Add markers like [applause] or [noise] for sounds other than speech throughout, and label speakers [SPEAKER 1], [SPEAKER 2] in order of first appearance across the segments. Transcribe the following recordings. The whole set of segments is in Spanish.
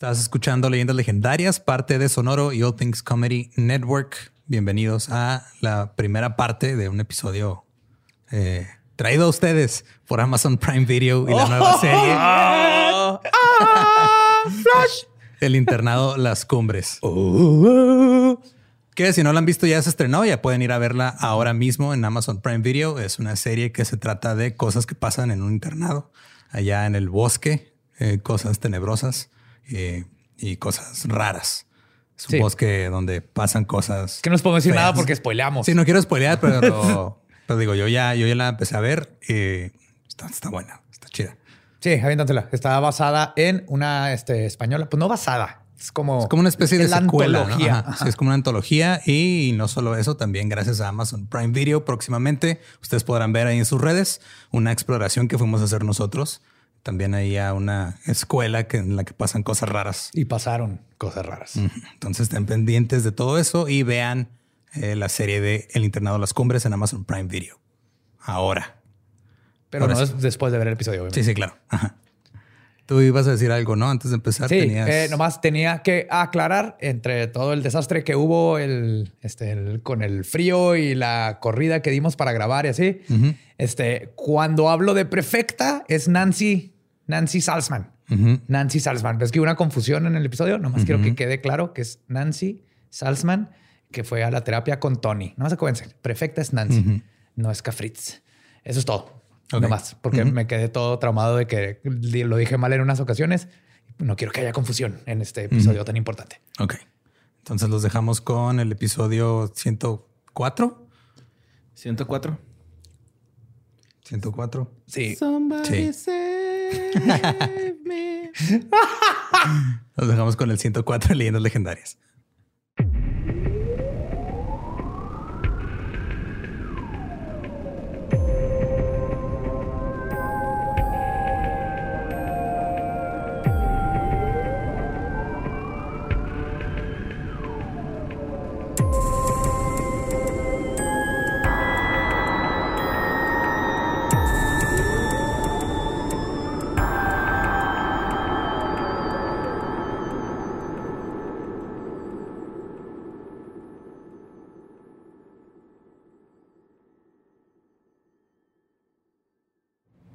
[SPEAKER 1] Estás escuchando Leyendas Legendarias, parte de Sonoro y All Things Comedy Network. Bienvenidos a la primera parte de un episodio eh, traído a ustedes por Amazon Prime Video y la nueva serie. [laughs] Ah, Flash. El internado Las Cumbres. Que si no la han visto ya se estrenó, ya pueden ir a verla ahora mismo en Amazon Prime Video. Es una serie que se trata de cosas que pasan en un internado allá en el bosque, eh, cosas tenebrosas eh, y cosas raras. Es un
[SPEAKER 2] Sí.
[SPEAKER 1] bosque donde pasan cosas.
[SPEAKER 2] Que no les puedo decir
[SPEAKER 1] feas.
[SPEAKER 2] nada porque spoileamos.
[SPEAKER 1] Sí, no quiero spoilear, pero, [laughs] pero digo, yo ya, yo ya la empecé a ver y está, está buena, está chida.
[SPEAKER 2] Sí, aviéntatela. Está basada en una este, española. Pues no basada. Es como,
[SPEAKER 1] Es como una especie de
[SPEAKER 2] es
[SPEAKER 1] secuela.
[SPEAKER 2] antología.
[SPEAKER 1] Sí, es como una antología y no solo eso, también gracias a Amazon Prime Video próximamente ustedes podrán ver ahí en sus redes una exploración que fuimos a hacer nosotros. También ahí a una escuela que, en la que pasan cosas raras.
[SPEAKER 2] Y pasaron cosas raras.
[SPEAKER 1] Entonces estén pendientes de todo eso y vean eh, la serie de El Internado de las Cumbres en Amazon Prime Video. Ahora.
[SPEAKER 2] Pero
[SPEAKER 1] Ahora
[SPEAKER 2] no
[SPEAKER 1] sí.
[SPEAKER 2] es después de ver el episodio. obviamente.
[SPEAKER 1] Sí, sí, claro. Ajá. Tú ibas a decir algo, ¿no? Antes de empezar,
[SPEAKER 2] Sí,
[SPEAKER 1] tenías...
[SPEAKER 2] eh, nomás tenía que aclarar entre todo el desastre que hubo el, este, el- con el frío y la corrida que dimos para grabar y así. Este, cuando hablo de prefecta es Nancy, Nancy Salzman. Nancy Salzman. ¿Ves que hubo una confusión en el episodio? Nomás quiero que quede claro que es Nancy Salzman que fue a la terapia con Tony. Nomás acuérdense, prefecta es Nancy, no es Cafritz. Eso es todo.
[SPEAKER 1] Ok.
[SPEAKER 2] Nomás, porque me quedé todo traumado de que lo dije mal en unas ocasiones. No quiero que haya confusión en este episodio tan importante.
[SPEAKER 1] Ok. Entonces los dejamos con el episodio 104.
[SPEAKER 3] 104.
[SPEAKER 1] 104.
[SPEAKER 2] Sí.
[SPEAKER 1] Sí.
[SPEAKER 3] save me. [laughs]
[SPEAKER 1] Los dejamos con el 104 de [laughs] Leyendas Legendarias.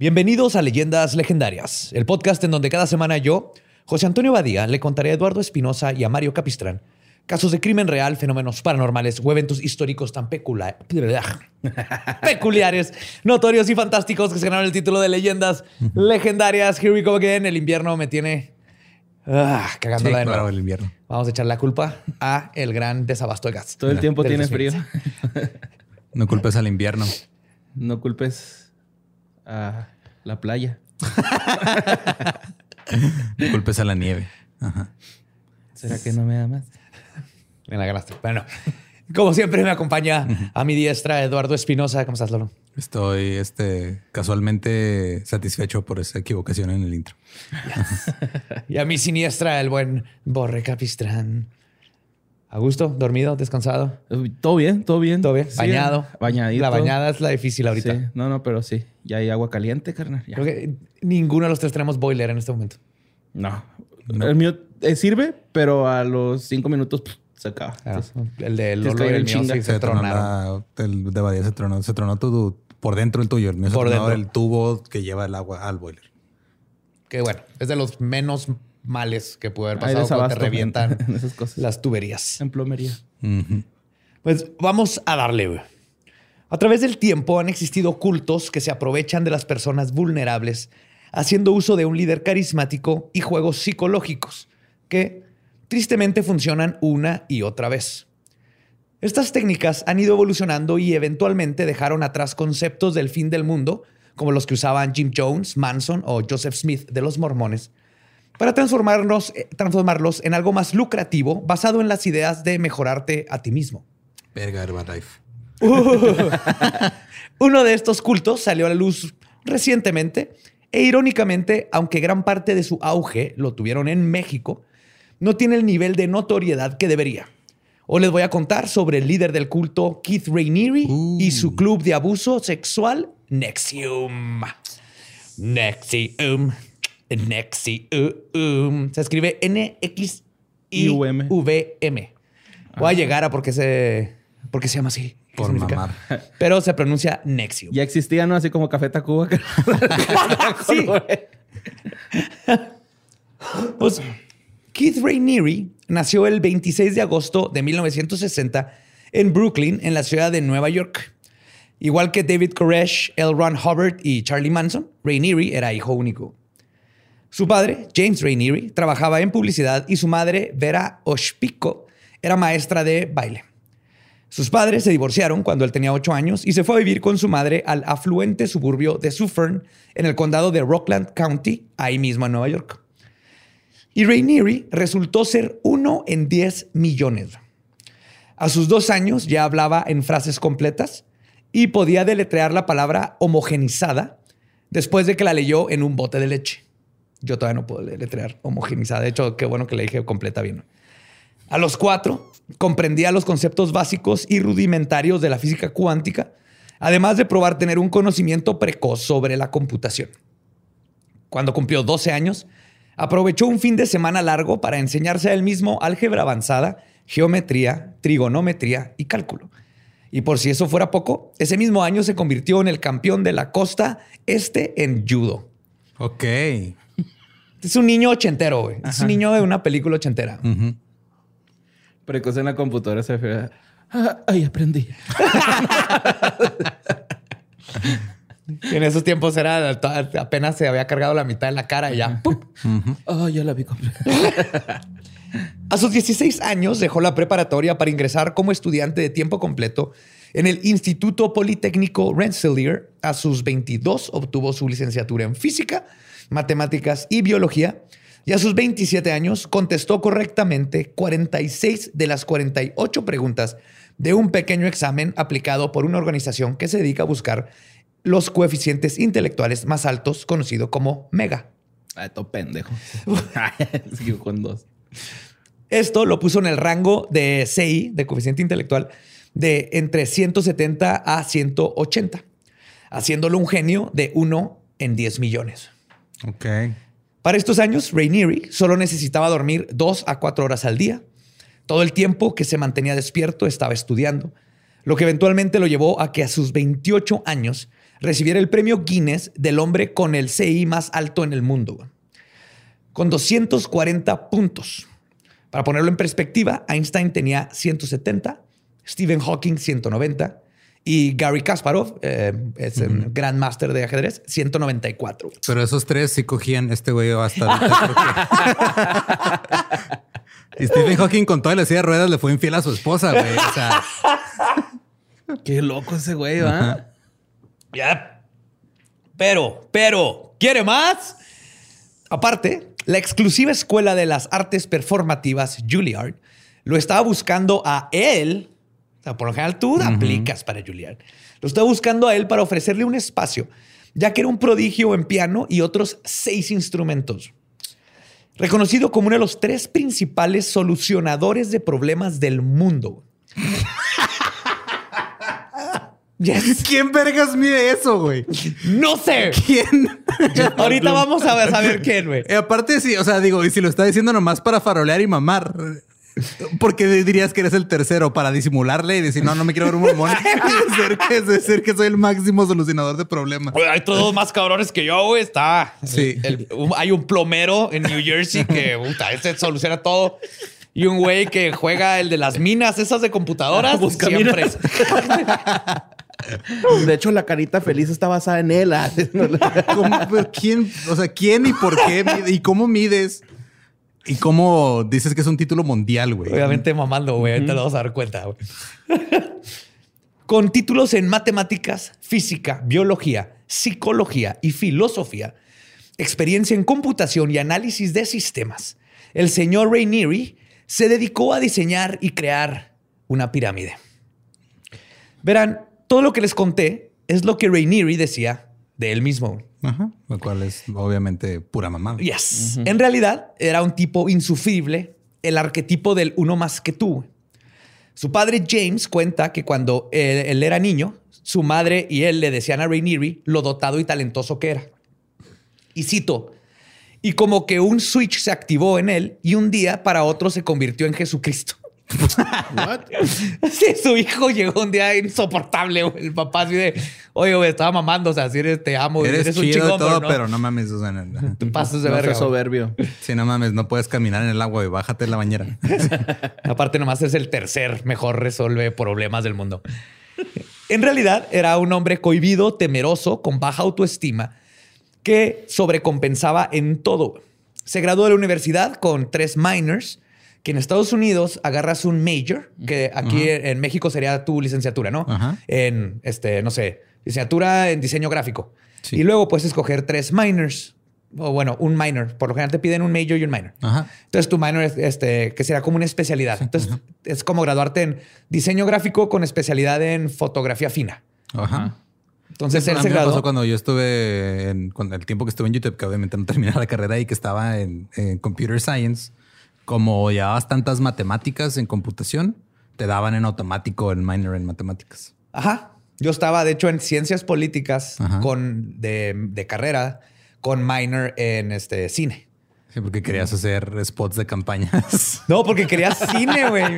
[SPEAKER 2] Bienvenidos a Leyendas Legendarias, el podcast en donde cada semana yo, José Antonio Badía, le contaré a Eduardo Espinosa y a Mario Capistrán casos de crimen real, fenómenos paranormales o eventos históricos tan pecula- [laughs] peculiares, notorios y fantásticos que se ganaron el título de Leyendas Legendarias. Here we go again. El invierno me tiene ah,
[SPEAKER 1] Sí,
[SPEAKER 2] cagándola de nuevo.
[SPEAKER 1] claro, el invierno.
[SPEAKER 2] Vamos a echar la culpa a el gran desabasto de gas.
[SPEAKER 3] Todo el tiempo tienes
[SPEAKER 2] 2000.
[SPEAKER 3] frío.
[SPEAKER 1] No culpes al invierno.
[SPEAKER 3] No culpes a la playa. [laughs]
[SPEAKER 1] No culpes a la nieve. Ajá.
[SPEAKER 3] ¿Será que no me amas? [laughs]
[SPEAKER 2] Me la ganaste. Bueno, como siempre me acompaña a mi diestra Eduardo Espinosa. ¿Cómo estás, Lolo?
[SPEAKER 1] Estoy este, casualmente satisfecho por esa equivocación en el intro. [laughs]
[SPEAKER 2] Y a mi siniestra, el buen Borre Capistrán. ¿A gusto? ¿Dormido? ¿Descansado?
[SPEAKER 3] Todo bien, todo bien.
[SPEAKER 2] ¿Todo bien?
[SPEAKER 3] Sí,
[SPEAKER 2] ¿Bañado?
[SPEAKER 3] Bañadito.
[SPEAKER 2] La bañada es la difícil ahorita.
[SPEAKER 3] Sí. No, no, pero sí. Ya hay agua caliente, carnal. Ya.
[SPEAKER 2] Creo que ninguno de los tres tenemos boiler en este momento.
[SPEAKER 3] No. El mío eh, sirve, pero a los cinco minutos pff, se acaba.
[SPEAKER 2] Claro.
[SPEAKER 3] Entonces,
[SPEAKER 2] el de Lolo y el
[SPEAKER 3] en
[SPEAKER 2] mío sí se tronaron.
[SPEAKER 1] la- el de Badía se tronó, se tronó tu, por dentro el tuyo. El mío se
[SPEAKER 2] Por
[SPEAKER 1] tronó
[SPEAKER 2] dentro.
[SPEAKER 1] el tubo que lleva el agua al boiler.
[SPEAKER 2] Que bueno, es de los menos males que puede haber pasado cuando te
[SPEAKER 3] en-
[SPEAKER 2] revientan [laughs]
[SPEAKER 3] en esas cosas.
[SPEAKER 2] las tuberías.
[SPEAKER 3] En plomería.
[SPEAKER 2] Pues vamos a darle. güey. A través del tiempo han existido cultos que se aprovechan de las personas vulnerables, haciendo uso de un líder carismático y juegos psicológicos que tristemente funcionan una y otra vez. Estas técnicas han ido evolucionando y eventualmente dejaron atrás conceptos del fin del mundo, como los que usaban Jim Jones, Manson o Joseph Smith de los mormones, para transformarnos, eh, transformarlos en algo más lucrativo basado en las ideas de mejorarte a ti mismo.
[SPEAKER 1] Verga, Herbalife. [laughs]
[SPEAKER 2] Uno de estos cultos salió a la luz recientemente e irónicamente, aunque gran parte de su auge lo tuvieron en México, no tiene el nivel de notoriedad que debería. Hoy les voy a contar sobre el líder del culto Keith Rainieri y su club de abuso sexual Nexium. Nexium. Nexium. Se escribe N-X-I-V-M. Voy a llegar a por qué se, por qué se llama así. ¿Qué
[SPEAKER 1] Por
[SPEAKER 2] significa?
[SPEAKER 1] mamar.
[SPEAKER 2] Pero se pronuncia Nexium.
[SPEAKER 3] Ya existía, ¿no? Así como Café Tacuba. [laughs] [laughs]
[SPEAKER 2] Sí. Pues, Keith Rainieri nació el 26 de agosto de 1960 en Brooklyn, en la ciudad de Nueva York. Igual que David Koresh, L. Ron Hubbard y Charlie Manson, Rainieri era hijo único. Su padre, James Rainieri, trabajaba en publicidad y su madre, Vera Oshpiko, era maestra de baile. Sus padres se divorciaron cuando él tenía 8 años y se fue a vivir con su madre al afluente suburbio de Suffern, en el condado de Rockland County, ahí mismo en Nueva York. Y Rainieri resultó ser uno en 10 millones. A sus dos años ya hablaba en frases completas y podía deletrear la palabra homogenizada después de que la leyó en un bote de leche. Yo todavía no puedo deletrear homogenizada. De hecho, qué bueno que le dije completa bien. A los cuatro, comprendía los conceptos básicos y rudimentarios de la física cuántica, además de probar tener un conocimiento precoz sobre la computación. Cuando cumplió 12 años, aprovechó un fin de semana largo para enseñarse a él mismo álgebra avanzada, geometría, trigonometría y cálculo. Y por si eso fuera poco, ese mismo año se convirtió en el campeón de la costa este en judo.
[SPEAKER 1] Ok.
[SPEAKER 2] Es un niño ochentero, güey. Es un niño de una película ochentera.
[SPEAKER 3] Precoz en la computadora se fue. "Ah, Ay, aprendí. [laughs]
[SPEAKER 2] En esos tiempos era apenas se había cargado la mitad de la cara y ya. ¡pum!
[SPEAKER 3] Oh, ya la vi completa. [laughs]
[SPEAKER 2] A sus 16 años dejó la preparatoria para ingresar como estudiante de tiempo completo en el Instituto Politécnico Rensselaer. A sus 22 obtuvo su licenciatura en física, matemáticas y biología. Y a sus 27 años contestó correctamente 46 de las 48 preguntas de un pequeño examen aplicado por una organización que se dedica a buscar los coeficientes intelectuales más altos, conocido como MEGA.
[SPEAKER 3] Ay, todo pendejo. [laughs] [laughs] Sigo con dos.
[SPEAKER 2] Esto lo puso en el rango de CI, de coeficiente intelectual, de entre 170 a 180, haciéndolo un genio de 1 en 10 millones. Para estos años, Rainieri solo necesitaba dormir 2 a 4 horas al día. Todo el tiempo que se mantenía despierto estaba estudiando, lo que eventualmente lo llevó a que a sus 28 años recibiera el premio Guinness del hombre con el CI más alto en el mundo, con 240 puntos. Para ponerlo en perspectiva, Einstein tenía 170, Stephen Hawking 190 y Gary Kasparov, eh, es el gran máster de ajedrez, 194.
[SPEAKER 1] Pero esos tres sí cogían este güey hasta [laughs] [laughs] y Stephen Hawking con toda la silla de ruedas le fue infiel a su esposa, güey. O sea,
[SPEAKER 3] Qué loco ese güey, ¿va?
[SPEAKER 2] Ya. Pero, pero, ¿quiere más? Aparte, la exclusiva escuela de las artes performativas Juilliard lo estaba buscando a él. Sea, por lo general tú aplicas para Juilliard. Lo estaba buscando a él para ofrecerle un espacio, ya que era un prodigio en piano y otros seis instrumentos. Reconocido como uno de los tres principales solucionadores de problemas del mundo. [laughs] Yes.
[SPEAKER 1] ¿quién vergas mide eso, güey?
[SPEAKER 2] No sé.
[SPEAKER 1] ¿Quién? [laughs]
[SPEAKER 2] Ahorita vamos a ver, saber quién, güey.
[SPEAKER 1] Y aparte, sí, o sea, digo, y si lo está diciendo nomás para farolear y mamar, ¿por qué dirías que eres el tercero para disimularle y decir, no, no me quiero ver un mamón y [laughs] [laughs] decir que, decir que soy el máximo solucionador de problemas?
[SPEAKER 2] Güey, hay todos más cabrones que yo, güey. Está.
[SPEAKER 1] Sí.
[SPEAKER 2] el- un- hay un plomero en New Jersey que puta, ese soluciona todo. Y un güey que juega el de las minas, esas de computadoras. siempre.
[SPEAKER 3] Buscaminas. [laughs] De hecho, la carita feliz está basada en él. ah.
[SPEAKER 1] ¿Cómo- pero ¿Quién? O sea, ¿quién y por qué? ¿Y cómo mides? ¿Y cómo dices que es un título mundial, güey?
[SPEAKER 2] Obviamente mamando, güey. Ahorita lo vamos a dar cuenta, güey. [laughs] Con títulos en matemáticas, física, biología, psicología y filosofía, experiencia en computación y análisis de sistemas, el señor Rainieri se dedicó a diseñar y crear una pirámide. Verán, todo lo que les conté es lo que Rainieri decía de él mismo.
[SPEAKER 1] Ajá. Lo cual es obviamente pura mamada.
[SPEAKER 2] Yes. En realidad era un tipo insufrible, el arquetipo del uno más que tú. Su padre James cuenta que cuando él, él era niño, su madre y él le decían a Rainieri lo dotado y talentoso que era. Y cito, Y como que un switch se activó en él y un día para otro se convirtió en Jesucristo.
[SPEAKER 3] What? [laughs]
[SPEAKER 2] Sí, su hijo llegó un día insoportable, güey. El papá así de, oye, güey, estaba mamando, o sea, así eres, te amo,
[SPEAKER 1] Eres,
[SPEAKER 2] eres, un
[SPEAKER 1] y
[SPEAKER 2] chingón,
[SPEAKER 1] todo,
[SPEAKER 2] pero no,
[SPEAKER 1] pero no mames, o sea, no, [laughs]
[SPEAKER 2] te pasas de
[SPEAKER 3] No
[SPEAKER 2] verga.
[SPEAKER 3] seas
[SPEAKER 2] güey.
[SPEAKER 3] soberbio.
[SPEAKER 1] sí, no mames, no puedes caminar en el agua y bájate de la bañera. [laughs]
[SPEAKER 2] Aparte, nomás es el tercer mejor resuelve problemas del mundo. En realidad, era un hombre cohibido, temeroso, con baja autoestima, que sobrecompensaba en todo. Se graduó de la universidad con tres minors, que en Estados Unidos agarras un major, que aquí en México sería tu licenciatura, ¿no?
[SPEAKER 1] Ajá.
[SPEAKER 2] En, este, no sé, licenciatura en diseño gráfico.
[SPEAKER 1] Sí.
[SPEAKER 2] Y luego puedes escoger tres minors, o bueno, un minor. Por lo general te piden un major y un minor.
[SPEAKER 1] Ajá.
[SPEAKER 2] Entonces tu minor es este, que será como una especialidad. Entonces es como graduarte en diseño gráfico con especialidad en fotografía fina.
[SPEAKER 1] Ajá.
[SPEAKER 2] Entonces él se graduó.
[SPEAKER 1] pasó cuando yo estuve en cuando el tiempo que estuve en YouTube, que obviamente no terminé la carrera y que estaba en, en Computer Science, como llevabas tantas matemáticas en computación, te daban en automático el minor en matemáticas.
[SPEAKER 2] Ajá. Yo estaba, de hecho, en ciencias políticas
[SPEAKER 1] Ajá.
[SPEAKER 2] con de, de carrera con minor en este cine.
[SPEAKER 1] Sí, porque querías hacer spots de campañas. [laughs]
[SPEAKER 2] No, porque quería cine, güey. [laughs]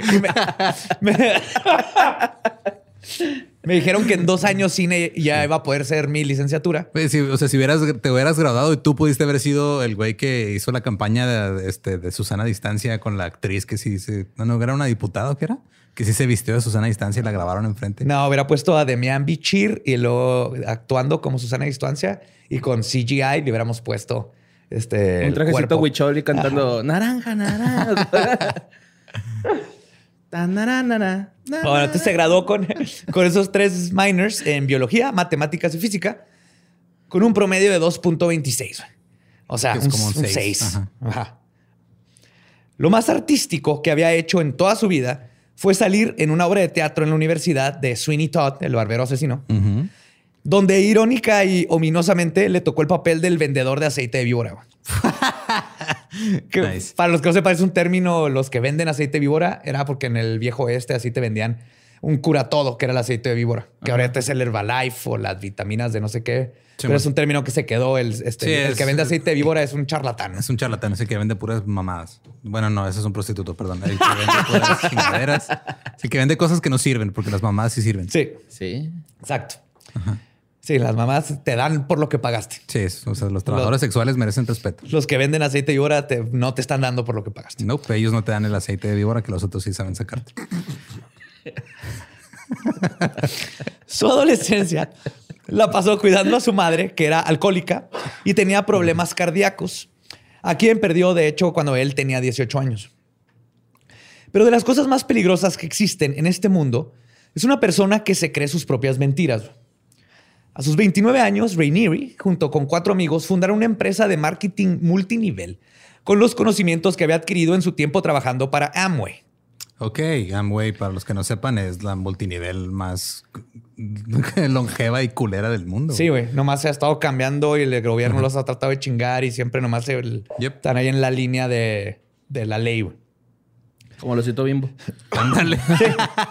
[SPEAKER 2] [laughs] Me, dijeron que en dos años cine ya iba a poder ser mi licenciatura.
[SPEAKER 1] Pues, sí, o sea, si hubieras, te hubieras graduado y tú pudiste haber sido el güey que hizo la campaña de, este, de Susana Distancia con la actriz que sí se... No, no, era una diputada, ¿o ¿qué era? Que sí se vistió de Susana Distancia y la grabaron enfrente.
[SPEAKER 2] No, hubiera puesto a Demian Bichir y luego actuando como Susana Distancia y con CGI le hubiéramos puesto este
[SPEAKER 3] Un trajecito huichol y cantando naranja, naranja. [laughs] [laughs]
[SPEAKER 2] Bueno, entonces se graduó con, con esos tres minors en biología, matemáticas y física con un promedio de 2.26. O sea,
[SPEAKER 1] es
[SPEAKER 2] un,
[SPEAKER 1] como un
[SPEAKER 2] un
[SPEAKER 1] seis.
[SPEAKER 2] 6.
[SPEAKER 1] Ajá.
[SPEAKER 2] Ajá. Lo más artístico que había hecho en toda su vida fue salir en una obra de teatro en la universidad de Sweeney Todd, el barbero asesino, donde irónica y ominosamente le tocó el papel del vendedor de aceite de víbora. [laughs] güey. Que
[SPEAKER 1] Nice.
[SPEAKER 2] Para los que no sepan, es un término, los que venden aceite de víbora, era porque en el viejo oeste así te vendían un cura todo, que era el aceite de víbora, que ahorita es el Herbalife o las vitaminas de no sé qué.
[SPEAKER 1] Sí,
[SPEAKER 2] pero
[SPEAKER 1] man.
[SPEAKER 2] es un término que se quedó. El, este,
[SPEAKER 1] Sí,
[SPEAKER 2] el
[SPEAKER 1] es-
[SPEAKER 2] que vende aceite de víbora es un charlatán.
[SPEAKER 1] Es un charlatán, ese que vende puras mamadas. Bueno, no, ese es un prostituto, perdón. El que vende puras [laughs] chingaderas. El que vende cosas que no sirven, porque las mamadas sí sirven.
[SPEAKER 2] Sí,
[SPEAKER 3] Sí.
[SPEAKER 2] exacto. Sí, las mamás te dan por lo que pagaste.
[SPEAKER 1] Sí, o sea, los trabajadores sexuales merecen respeto.
[SPEAKER 2] Los que venden aceite de víbora te- no te están dando por lo que pagaste.
[SPEAKER 1] No, pues ellos no te dan el aceite de víbora que los otros sí saben sacarte. [laughs]
[SPEAKER 2] Su adolescencia la pasó cuidando a su madre, que era alcohólica y tenía problemas cardíacos, a quien perdió, de hecho, cuando él tenía 18 años. Pero de las cosas más peligrosas que existen en este mundo es una persona que se cree sus propias mentiras. A sus 29 años, Rainieri, junto con cuatro amigos, fundaron una empresa de marketing multinivel con los conocimientos que había adquirido en su tiempo trabajando para Amway.
[SPEAKER 1] Ok, Amway, para los que no sepan, es la multinivel más [laughs] longeva y culera del mundo.
[SPEAKER 2] Sí, güey. Nomás se ha estado cambiando y el gobierno los ha tratado de chingar y siempre nomás
[SPEAKER 1] Yep.
[SPEAKER 2] están ahí en la línea de, de la ley, güey.
[SPEAKER 3] Como lo cito bimbo. [laughs]
[SPEAKER 1] Ándale.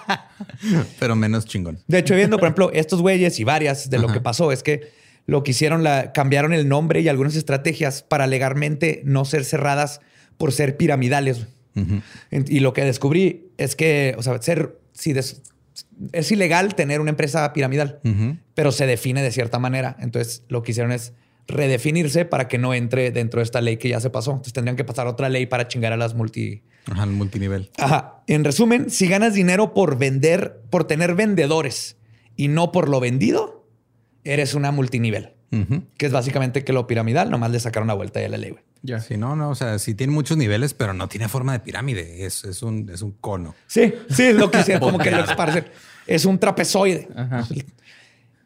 [SPEAKER 1] [laughs] Pero menos chingón.
[SPEAKER 2] De hecho, viendo, por ejemplo, estos güeyes y varias de lo
[SPEAKER 1] Ajá.
[SPEAKER 2] que pasó es que lo que hicieron, la, cambiaron el nombre y algunas estrategias para legalmente no ser cerradas por ser piramidales. Y lo que descubrí es que, o sea, ser, si des- es ilegal tener una empresa piramidal, pero se define de cierta manera. Entonces, lo que hicieron es redefinirse para que no entre dentro de esta ley que ya se pasó. Entonces, tendrían que pasar otra ley para chingar a las multi.
[SPEAKER 1] Ajá, el multinivel.
[SPEAKER 2] Ajá. En resumen, si ganas dinero por vender, por tener vendedores y no por lo vendido, eres una multinivel, que es básicamente que lo piramidal nomás le sacaron la vuelta ya la ley. güey.
[SPEAKER 3] Ya.
[SPEAKER 1] Sí, no, no, o sea, sí tiene muchos niveles, pero no tiene forma de pirámide. Es, es, un, es un cono.
[SPEAKER 2] Sí, sí, es lo que hicieron, como que lo esparcen. Es un trapezoide.
[SPEAKER 3] Ajá.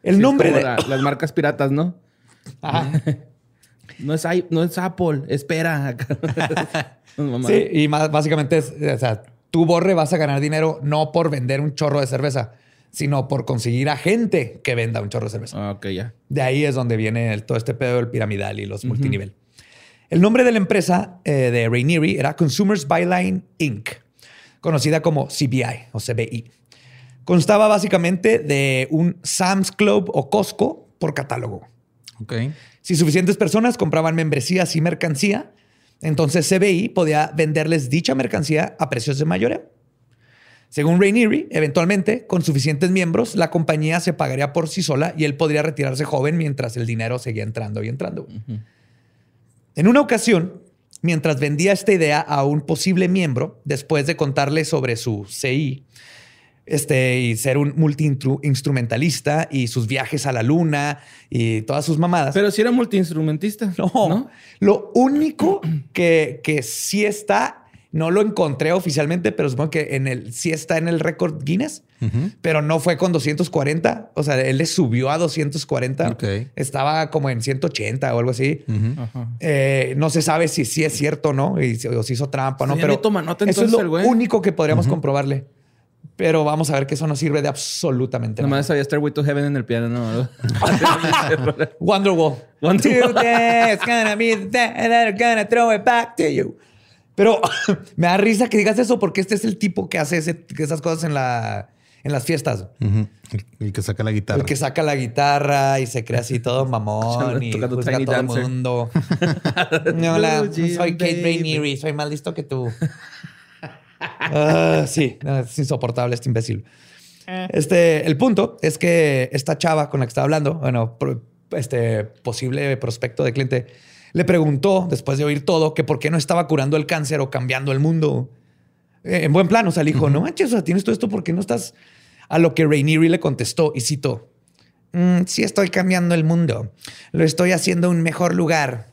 [SPEAKER 2] El
[SPEAKER 3] Sí,
[SPEAKER 2] nombre de.
[SPEAKER 3] la- las marcas piratas, ¿no?
[SPEAKER 2] Ajá.
[SPEAKER 3] No es, no es Apple, espera. [laughs]
[SPEAKER 2] Sí, y más básicamente es, o sea, tú borre vas a ganar dinero no por vender un chorro de cerveza, sino por conseguir a gente que venda un chorro de cerveza.
[SPEAKER 3] Ah, ok, ya.
[SPEAKER 2] De ahí es donde viene el- todo este pedo del piramidal y los multinivel. El nombre de la empresa eh, de Rainieri era Consumers Byline Inc., conocida como CBI o CBI. Constaba básicamente de un Sam's Club o Costco por catálogo.
[SPEAKER 1] Ok.
[SPEAKER 2] Si suficientes personas compraban membresías y mercancía, entonces CBI podía venderles dicha mercancía a precios de mayoreo. Según Rainieri, eventualmente, con suficientes miembros, la compañía se pagaría por sí sola y él podría retirarse joven mientras el dinero seguía entrando y entrando. En una ocasión, mientras vendía esta idea a un posible miembro, después de contarle sobre su CI, este, y ser un multi-instrumentalista y sus viajes a la luna y todas sus mamadas.
[SPEAKER 3] Pero si era multi-instrumentista.
[SPEAKER 2] No, Lo único que, que sí está, no lo encontré oficialmente, pero supongo que en el, sí está en el récord Guinness, pero no fue con 240. O sea, él le subió a 240. Estaba como en 180 o algo así. Eh, no se sabe si sí es cierto o no, y, o si hizo trampa o no, pero eso es lo único que podríamos comprobarle. Pero vamos a ver que eso no sirve de absolutamente
[SPEAKER 3] nada. Nomás sabía Stairway to Heaven en el piano, ¿no? [laughs]
[SPEAKER 2] Wonderwall. Wonderwall. gonna be the gonna throw it back to you. Pero [laughs] me da risa que digas eso porque este es el tipo que hace esas cosas en, la, en las fiestas.
[SPEAKER 1] El que saca la guitarra.
[SPEAKER 2] El que saca la guitarra y se crea así todo mamón y juzga a todo el mundo. [laughs] Hola, soy Kate Rainieri, soy más listo que tú. Ah, sí, es insoportable este imbécil. Eh. Este, el punto es que esta chava con la que estaba hablando, bueno, este posible prospecto de cliente, le preguntó, después de oír todo, que por qué no estaba curando el cáncer o cambiando el mundo. Eh, en buen plano, o sea, le dijo, no manches, o sea, tienes todo esto, ¿por qué no estás? A lo que Rainieri le contestó y citó, mm, sí estoy cambiando el mundo, lo estoy haciendo un mejor lugar.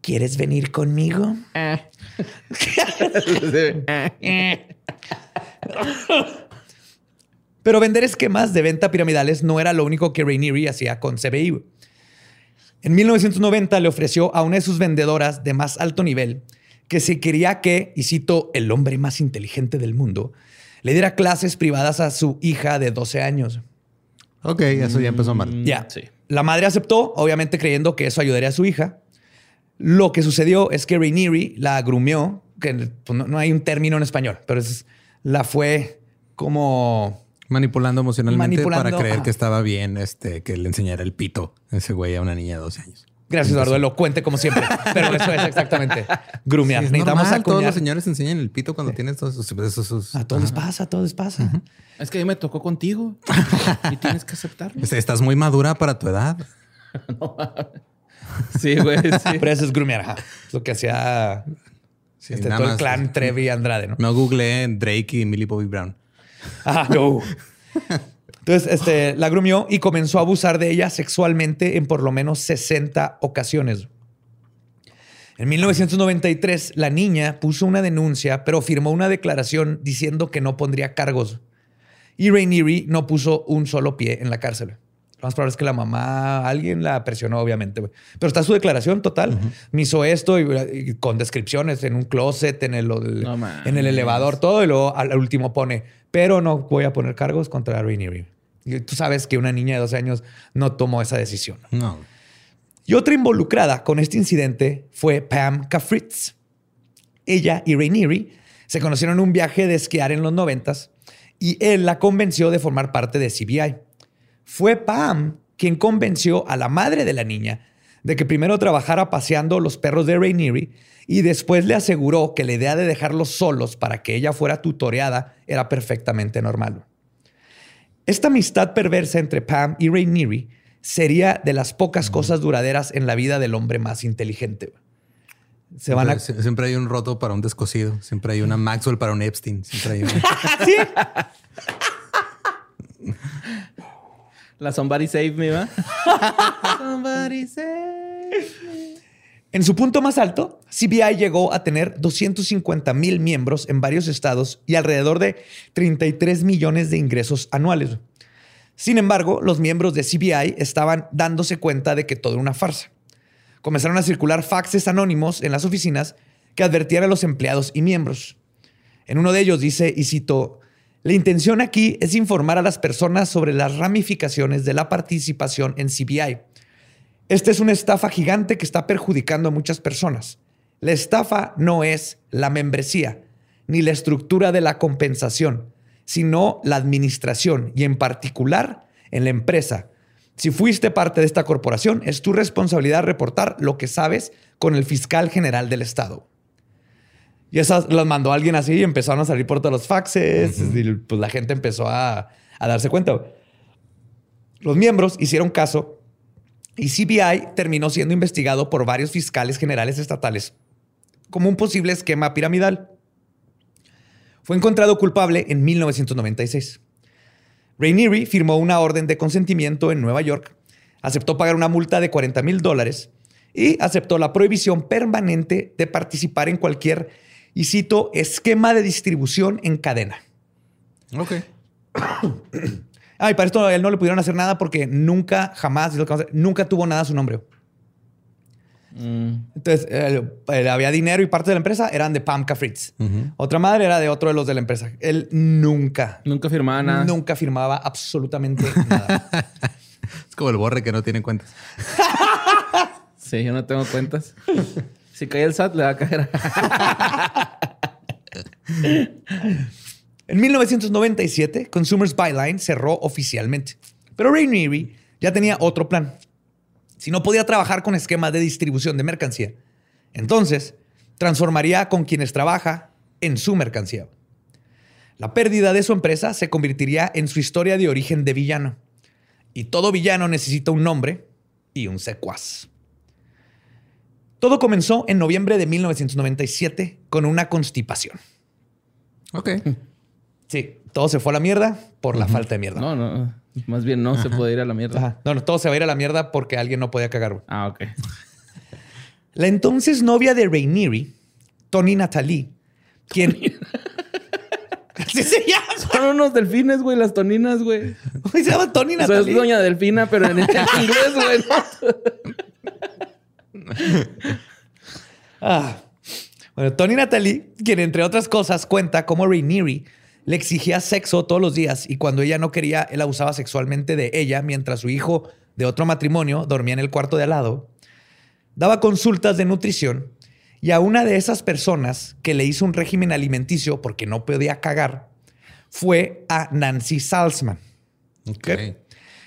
[SPEAKER 2] ¿Quieres venir conmigo? Eh. [laughs] Pero vender esquemas de venta piramidales no era lo único que Rainieri hacía con CBI. En 1990 le ofreció a una de sus vendedoras de más alto nivel que si quería que, y cito, el hombre más inteligente del mundo, le diera clases privadas a su hija de 12 años.
[SPEAKER 1] Ok, eso ya empezó mal.
[SPEAKER 2] Ya. Sí. La madre aceptó, obviamente creyendo que eso ayudaría a su hija. Lo que sucedió es que Rainieri la grumeó, que pues, no, hay un término en español, pero es, la fue como
[SPEAKER 1] manipulando emocionalmente para creer que estaba bien este, que le enseñara el pito a ese güey a una niña de 12 años.
[SPEAKER 2] Gracias, Eduardo. Elocuente como siempre. Pero eso es exactamente [laughs] grumear.
[SPEAKER 1] Necesitamos normal, Todos los señores enseñan el pito cuando tienes todos esos.
[SPEAKER 2] A todos les pasa, a todos les pasa.
[SPEAKER 3] Es que a mí me tocó contigo [laughs] y tienes que aceptarlo.
[SPEAKER 1] Estás muy madura para tu edad. [laughs] no. [laughs]
[SPEAKER 2] Sí, güey. Sí. [laughs] Pero eso es grumear. Lo que hacía este, todo el clan Trevi y Andrade, ¿no?
[SPEAKER 1] No googleé Drake y Millie Bobby Brown. [laughs]
[SPEAKER 2] Ah, no. Entonces, este, la grumió y comenzó a abusar de ella sexualmente en por lo menos 60 ocasiones. En 1993, la niña puso una denuncia, pero firmó una declaración diciendo que no pondría cargos. Y Rainieri no puso un solo pie en la cárcel. Lo más probable es que la mamá, alguien la presionó, obviamente. Pero está su declaración total. Me hizo esto y, con descripciones en un closet, en el, en el elevador, todo. Y luego al, último pone, pero no voy a poner cargos contra Rainieri. Y tú sabes que una niña de 12 años no tomó esa decisión.
[SPEAKER 1] No.
[SPEAKER 2] Y otra involucrada con este incidente fue Pam Kafritz. Ella y Rainieri se conocieron en un viaje de esquiar en los noventas y él la convenció de formar parte de CBI. Fue Pam quien convenció a la madre de la niña de que primero trabajara paseando los perros de Rainieri y después le aseguró que la idea de dejarlos solos para que ella fuera tutoreada era perfectamente normal. Esta amistad perversa entre Pam y Rainieri sería de las pocas cosas duraderas en la vida del hombre más inteligente.
[SPEAKER 1] Se van a... Siempre hay un roto para un descosido. Siempre hay una Maxwell para un Epstein. Siempre hay [laughs]
[SPEAKER 2] ¿Sí?
[SPEAKER 3] La Somebody Save Me, ¿va? [laughs] somebody Save.
[SPEAKER 2] En su punto más alto, CBI llegó a tener 250 mil miembros en varios estados y alrededor de 33 millones de ingresos anuales. Sin embargo, los miembros de CBI estaban dándose cuenta de que todo era una farsa. Comenzaron a circular faxes anónimos en las oficinas que advertían a los empleados y miembros. En uno de ellos dice, y cito, la intención aquí es informar a las personas sobre las ramificaciones de la participación en CBI. Esta es una estafa gigante que está perjudicando a muchas personas. La estafa no es la membresía ni la estructura de la compensación, sino la administración y en particular en la empresa, Si fuiste parte de esta corporación, es tu responsabilidad reportar lo que sabes con el fiscal general del estado. Y esas las mandó alguien así y empezaron a salir por todos los faxes. Y pues la gente empezó a, a darse cuenta. Los miembros hicieron caso y CBI terminó siendo investigado por varios fiscales generales estatales como un posible esquema piramidal. Fue encontrado culpable en 1996. Rainieri firmó una orden de consentimiento en Nueva York, aceptó pagar una multa de 40 mil dólares y aceptó la prohibición permanente de participar en cualquier, y cito, esquema de distribución en cadena.
[SPEAKER 1] Ok. [clears throat]
[SPEAKER 2] Ah, y para esto a él no le pudieron hacer nada porque nunca, jamás, nunca tuvo nada a su nombre. Mm. Entonces, había dinero y parte de la empresa eran de Pamka Fritz. Otra madre era de otro de los de la empresa. Él nunca.
[SPEAKER 3] Nunca firmaba nada.
[SPEAKER 2] Nunca firmaba absolutamente [laughs] nada.
[SPEAKER 1] es como el borre que no tiene cuentas. [laughs]
[SPEAKER 3] sí, yo no tengo cuentas. [laughs] Si cae el SAT, le va a caer.
[SPEAKER 2] en 1997, Consumers Byline cerró oficialmente. Pero Ray ya tenía otro plan si no podía trabajar con esquemas de distribución de mercancía, entonces transformaría con quienes trabaja en su mercancía. La pérdida de su empresa se convertiría en su historia de origen de villano. Y todo villano necesita un nombre y un secuaz. Todo comenzó en noviembre de 1997 con una constipación.
[SPEAKER 1] Ok. [laughs]
[SPEAKER 2] Sí, todo se fue a la mierda por la falta de mierda.
[SPEAKER 3] No, no. Más bien no se puede ir a la mierda.
[SPEAKER 2] No, no, todo se va a ir a la mierda porque alguien no podía cagar.
[SPEAKER 3] Ah, ok.
[SPEAKER 2] La entonces novia de Rainieri, Tony Natalie, quien. [laughs]
[SPEAKER 3] ¿Así se llama? Son unos delfines, güey, las toninas, güey.
[SPEAKER 2] Se llama Tony Natalie. O sea,
[SPEAKER 3] es doña delfina, pero en [laughs] inglés, güey. [laughs]
[SPEAKER 2] ah. Bueno, Tony Natalie, quien entre otras cosas cuenta cómo Rainieri le exigía sexo todos los días y cuando ella no quería, él abusaba sexualmente de ella mientras su hijo de otro matrimonio dormía en el cuarto de al lado. Daba consultas de nutrición y a una de esas personas que le hizo un régimen alimenticio porque no podía cagar fue a Nancy Salzman.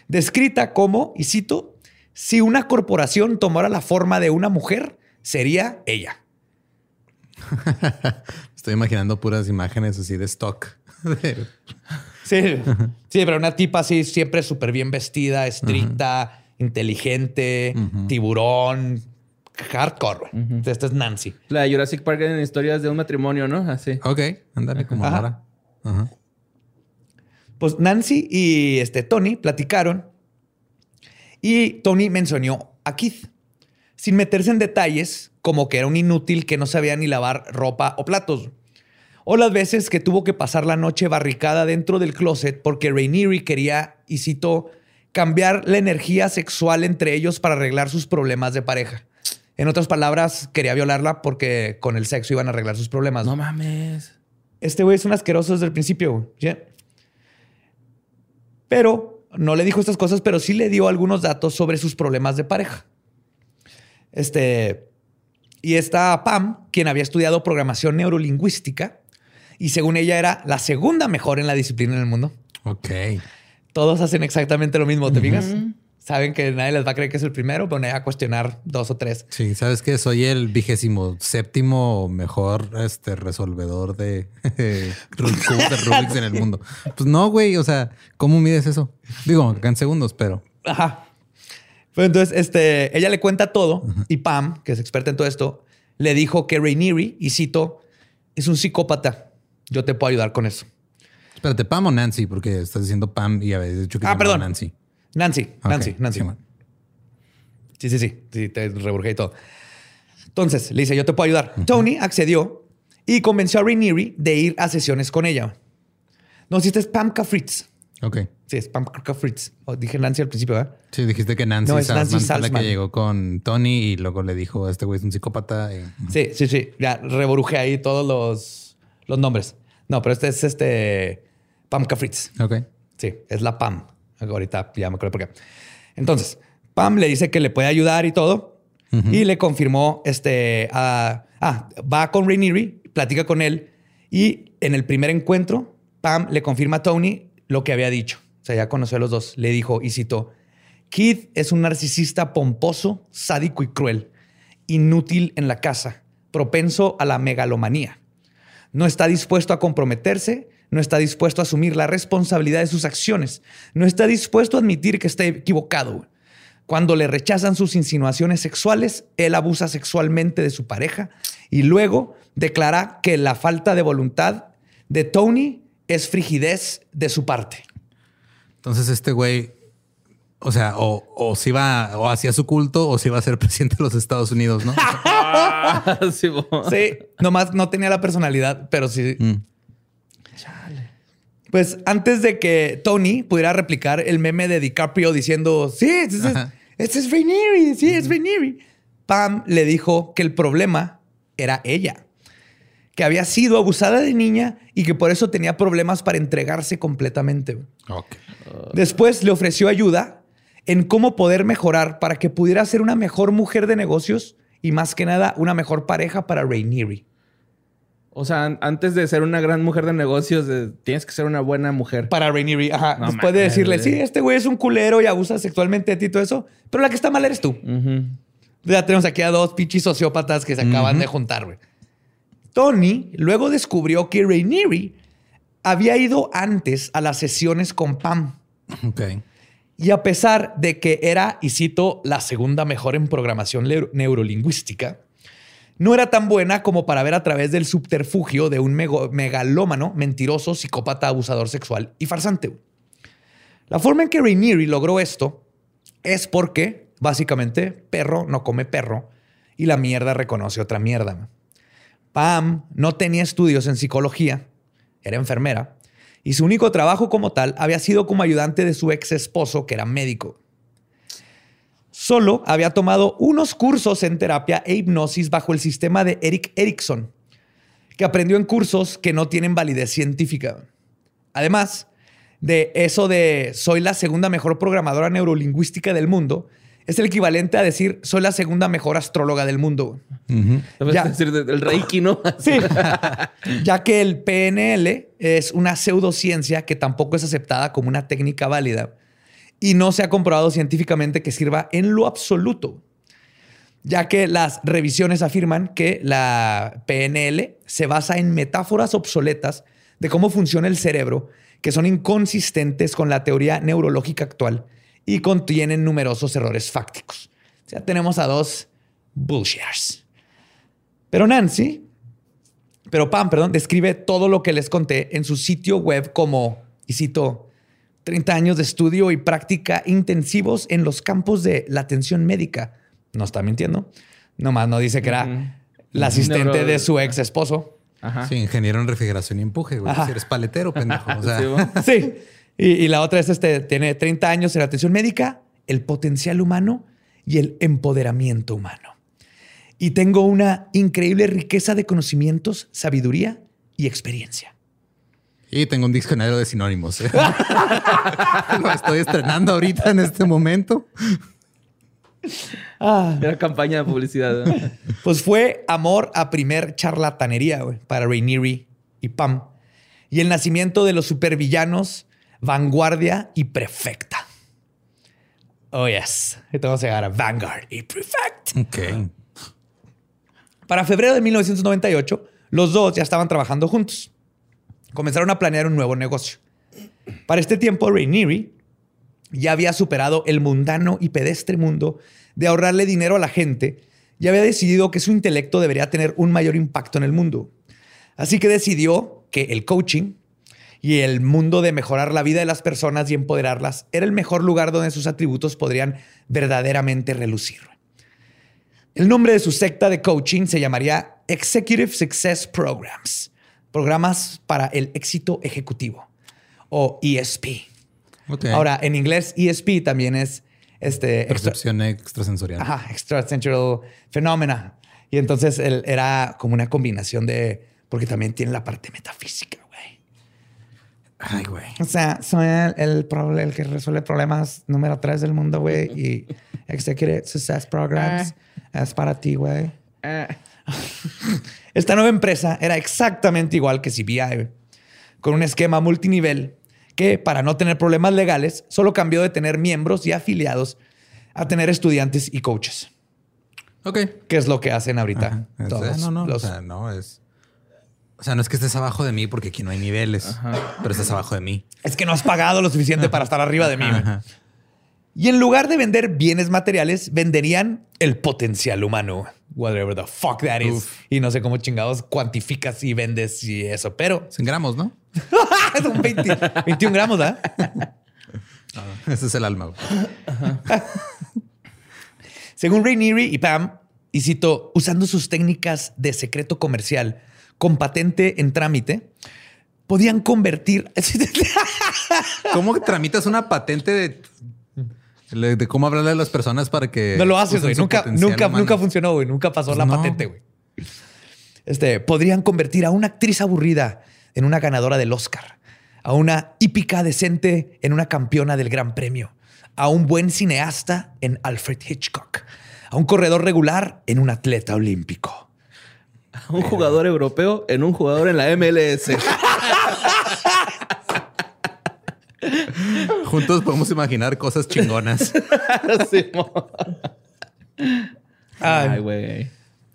[SPEAKER 2] Descrita como, y cito, si una corporación tomara la forma de una mujer, sería ella. [laughs]
[SPEAKER 1] Estoy imaginando puras imágenes así de stock. [laughs]
[SPEAKER 2] sí, sí, pero una tipa así siempre súper bien vestida, estricta, inteligente, tiburón, hardcore. Esta es Nancy.
[SPEAKER 3] La de Jurassic Park en historias de un matrimonio, ¿no? Así.
[SPEAKER 1] Ok, ándale como ahora.
[SPEAKER 2] Pues Nancy y este Tony platicaron y Tony mencionó a Keith, sin meterse en detalles, como que era un inútil que no sabía ni lavar ropa o platos o las veces que tuvo que pasar la noche barricada dentro del closet porque Rainieri quería, y citó, cambiar la energía sexual entre ellos para arreglar sus problemas de pareja. En otras palabras, quería violarla porque con el sexo iban a arreglar sus problemas.
[SPEAKER 3] No mames.
[SPEAKER 2] Este güey es un asqueroso desde el principio. Pero no le dijo estas cosas, pero sí le dio algunos datos sobre sus problemas de pareja. Este. Y esta Pam, quien había estudiado programación neurolingüística, y según ella era la segunda mejor en la disciplina en el mundo.
[SPEAKER 1] Ok.
[SPEAKER 2] Todos hacen exactamente lo mismo, ¿te fijas? Saben que nadie les va a creer que es el primero, pero nadie va a cuestionar dos o tres.
[SPEAKER 1] Sí, sabes que soy el vigésimo séptimo mejor este resolvedor [laughs] de Rubik's en el mundo. Pues no, güey. O sea, ¿cómo mides eso? Digo, en segundos, pero.
[SPEAKER 2] Ajá. Pues entonces, este, ella le cuenta todo y Pam, que es experta en todo esto, le dijo que Rainieri, y cito, es un psicópata yo te puedo ayudar con eso.
[SPEAKER 1] Espérate, Pam o Nancy, porque estás diciendo Pam y habéis dicho que
[SPEAKER 2] ah, perdón. Nancy. Nancy, Nancy, Nancy. Sí, sí, sí, sí, te reburgué y todo. Entonces le dice, yo te puedo ayudar. Tony accedió y convenció a Rainieri de ir a sesiones con ella. No, si esta es Pam Fritz.
[SPEAKER 1] Ok.
[SPEAKER 2] Sí, es Pam Fritz. Oh, dije Nancy al principio, ¿verdad?
[SPEAKER 1] Sí, dijiste que Nancy, no, es Nancy Salzman, la que llegó con Tony y luego le dijo, este güey es un psicópata.
[SPEAKER 2] Sí, sí, sí. Ya reborujé ahí todos los, los nombres. No, pero este es este Pam Fritz.
[SPEAKER 1] Ok.
[SPEAKER 2] Sí, es la Pam. Ahorita ya me acuerdo por qué. Entonces, Pam le dice que le puede ayudar y todo. Y le confirmó este. ah, va con Rainieri, platica con él. Y en el primer encuentro, Pam le confirma a Tony lo que había dicho. O sea, ya conoció a los dos. Le dijo y citó: Keith es un narcisista pomposo, sádico y cruel, inútil en la casa, propenso a la megalomanía. No está dispuesto a comprometerse, no está dispuesto a asumir la responsabilidad de sus acciones, no está dispuesto a admitir que está equivocado. Cuando le rechazan sus insinuaciones sexuales, él abusa sexualmente de su pareja y luego declara que la falta de voluntad de Tony es frigidez de su parte.
[SPEAKER 1] Entonces este güey, o sea, o, o si va o hacía su culto o si va a ser presidente de los Estados Unidos, ¿no? [laughs]
[SPEAKER 2] sí, sí, nomás no tenía la personalidad, pero sí. Mm. Pues antes de que Tony pudiera replicar el meme de DiCaprio diciendo, sí, este es, este es Rainieri, sí, es Rainieri, Pam le dijo que el problema era ella, que había sido abusada de niña y que por eso tenía problemas para entregarse completamente. Después le ofreció ayuda en cómo poder mejorar para que pudiera ser una mejor mujer de negocios y más que nada una mejor pareja para Rainieri.
[SPEAKER 3] O sea, antes de ser una gran mujer de negocios, tienes que ser una buena mujer.
[SPEAKER 2] Para Rainieri, ajá. Después de decirle, sí, este güey es un culero y abusa sexualmente de ti y todo eso, pero la que está mal eres tú. Ya tenemos aquí a dos pinches sociópatas que se acaban de juntar, güey. Tony luego descubrió que Rainieri había ido antes a las sesiones con Pam.
[SPEAKER 1] Ok.
[SPEAKER 2] Y a pesar de que era, y cito, la segunda mejor en programación neurolingüística, no era tan buena como para ver a través del subterfugio de un megalómano, mentiroso, psicópata, abusador sexual y farsante. La forma en que Rainieri logró esto es porque, básicamente, perro no come perro y la mierda reconoce otra mierda. Pam no tenía estudios en psicología, era enfermera, y su único trabajo como tal había sido como ayudante de su ex esposo, que era médico. Solo había tomado unos cursos en terapia e hipnosis bajo el sistema de Eric Erickson, que aprendió en cursos que no tienen validez científica. Además de eso de soy la segunda mejor programadora neurolingüística del mundo, es el equivalente a decir soy la segunda mejor astróloga del mundo.
[SPEAKER 3] ya, decir del Reiki, ¿no? [laughs]
[SPEAKER 2] sí. [laughs] ya que el PNL es una pseudociencia que tampoco es aceptada como una técnica válida y no se ha comprobado científicamente que sirva en lo absoluto, ya que las revisiones afirman que la PNL se basa en metáforas obsoletas de cómo funciona el cerebro que son inconsistentes con la teoría neurológica actual y contienen numerosos errores fácticos. O sea, tenemos a dos bullshitters. Pero Nancy, pero Pam, perdón, describe todo lo que les conté en su sitio web como, y cito, 30 años de estudio y práctica intensivos en los campos de la atención médica. No está mintiendo. Nomás no dice que era la asistente de su ex esposo.
[SPEAKER 1] Sí, ingeniero en refrigeración y empuje, güey. Si eres paletero, [laughs] pendejo.
[SPEAKER 2] sí. Y, la otra es este, tiene 30 años en atención médica, el potencial humano y el empoderamiento humano. Y tengo una increíble riqueza de conocimientos, sabiduría y experiencia.
[SPEAKER 1] Y tengo un diccionario de sinónimos. ¿eh? [laughs] Lo estoy estrenando ahorita en este momento.
[SPEAKER 3] Ah. Era campaña de publicidad. [laughs]
[SPEAKER 2] Pues fue amor a primer charlatanería para Rainieri y Pam. Y el nacimiento de los supervillanos, vanguardia y prefecta. Oh, yes. Entonces vamos a llegar a Vanguard y Prefect.
[SPEAKER 1] Ok.
[SPEAKER 2] Para febrero de 1998, los dos ya estaban trabajando juntos comenzaron a planear un nuevo negocio. Para este tiempo, Rainieri ya había superado el mundano y pedestre mundo de ahorrarle dinero a la gente y había decidido que su intelecto debería tener un mayor impacto en el mundo. Así que decidió que el coaching y el mundo de mejorar la vida de las personas y empoderarlas era el mejor lugar donde sus atributos podrían verdaderamente relucir. El nombre de su secta de coaching se llamaría Executive Success Programs programas para el éxito ejecutivo o ESP. Ahora, en inglés, ESP también es este,
[SPEAKER 1] percepción extrasensorial.
[SPEAKER 2] Ajá, extrasensorial phenomena. Y entonces él era como una combinación de, porque también tiene la parte metafísica, güey.
[SPEAKER 1] Ay, güey.
[SPEAKER 2] O sea, soy el, el, el, que resuelve problemas número tres del mundo, güey. y Executive Success Programs ah. es para ti, güey. Ah. [laughs] Esta nueva empresa era exactamente igual que CBI, con un esquema multinivel que para no tener problemas legales, solo cambió de tener miembros y afiliados a tener estudiantes y coaches.
[SPEAKER 1] Ok.
[SPEAKER 2] Que es lo que hacen ahorita.
[SPEAKER 1] Ajá.
[SPEAKER 2] todos
[SPEAKER 1] no, no.
[SPEAKER 2] los-
[SPEAKER 1] O sea, no es. O sea, no es que estés abajo de mí porque aquí no hay niveles, pero estás abajo de mí.
[SPEAKER 2] Es que no has pagado lo suficiente para estar arriba de mí.
[SPEAKER 1] Ajá.
[SPEAKER 2] Y en lugar de vender bienes materiales, venderían el potencial humano. Whatever the fuck that is.
[SPEAKER 1] Uf.
[SPEAKER 2] Y no sé cómo chingados cuantificas y vendes y eso, pero
[SPEAKER 1] en gramos, ¿no? [laughs]
[SPEAKER 2] son 20 21 gramos, ¿ah?
[SPEAKER 1] Ese es el alma.
[SPEAKER 2] Según Ray Neary y Pam, y cito, usando sus técnicas de secreto comercial con patente en trámite, podían convertir. [laughs]
[SPEAKER 1] ¿Cómo tramitas una patente de, de, cómo hablarle a las personas para que
[SPEAKER 2] no lo haces, güey. Nunca, nunca,
[SPEAKER 1] humano?
[SPEAKER 2] nunca funcionó, güey. Nunca pasó
[SPEAKER 1] Pues
[SPEAKER 2] la
[SPEAKER 1] no.
[SPEAKER 2] patente, güey. Este, podrían convertir a una actriz aburrida en una ganadora del Oscar, a una hípica decente en una campeona del Gran Premio, a un buen cineasta en Alfred Hitchcock, a un corredor regular en un atleta olímpico.
[SPEAKER 3] Un jugador europeo en un jugador en la MLS. [laughs]
[SPEAKER 1] Juntos podemos imaginar cosas chingonas. [laughs]
[SPEAKER 2] Ay.
[SPEAKER 3] Ay, güey.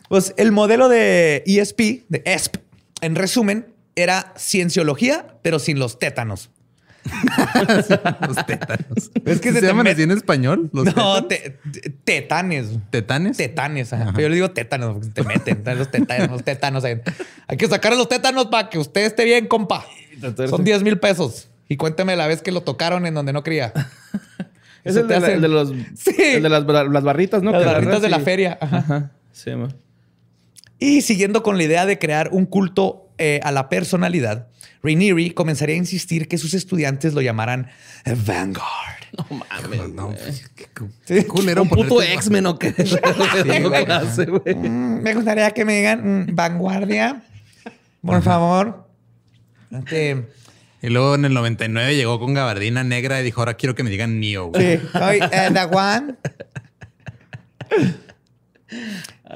[SPEAKER 2] Pues el modelo de ESP, de ESP, en resumen, era cienciología, pero sin los tétanos. [laughs]
[SPEAKER 1] Los tétanos.
[SPEAKER 2] Es que
[SPEAKER 1] ¿Se,
[SPEAKER 2] se te
[SPEAKER 1] llaman así en español? ¿Los
[SPEAKER 2] no,
[SPEAKER 1] tétanos?
[SPEAKER 2] te- te- tetanes.
[SPEAKER 1] ¿Tetanes?
[SPEAKER 2] Tetanes, ajá. Yo le digo tétanos porque te meten. Los tétanos, los tétanos. Hay que sacar los tétanos para que usted esté bien, compa. Son 10 mil pesos. Y cuénteme la vez que lo tocaron en donde no quería. [laughs]
[SPEAKER 3] Es el la-
[SPEAKER 2] hace-
[SPEAKER 3] el de los,
[SPEAKER 2] Sí.
[SPEAKER 3] el de las, las barritas, ¿no?
[SPEAKER 2] Las
[SPEAKER 3] Que
[SPEAKER 2] barritas de la feria. Ajá.
[SPEAKER 3] Ajá. Sí, man.
[SPEAKER 2] Y siguiendo con la idea de crear un culto eh, a la personalidad, Rainieri comenzaría a insistir que sus estudiantes lo llamaran Vanguard.
[SPEAKER 3] No mames.
[SPEAKER 1] No, pues, qué culero
[SPEAKER 3] Un puto X-Men o qué. [laughs] [laughs] Clase, güey.
[SPEAKER 2] Mm, me gustaría que me digan mm, vanguardia, por favor. Este,
[SPEAKER 1] Y luego en el 99 llegó con gabardina negra y dijo, ahora quiero que me digan Neo. güey.
[SPEAKER 2] sí, soy eh, The One.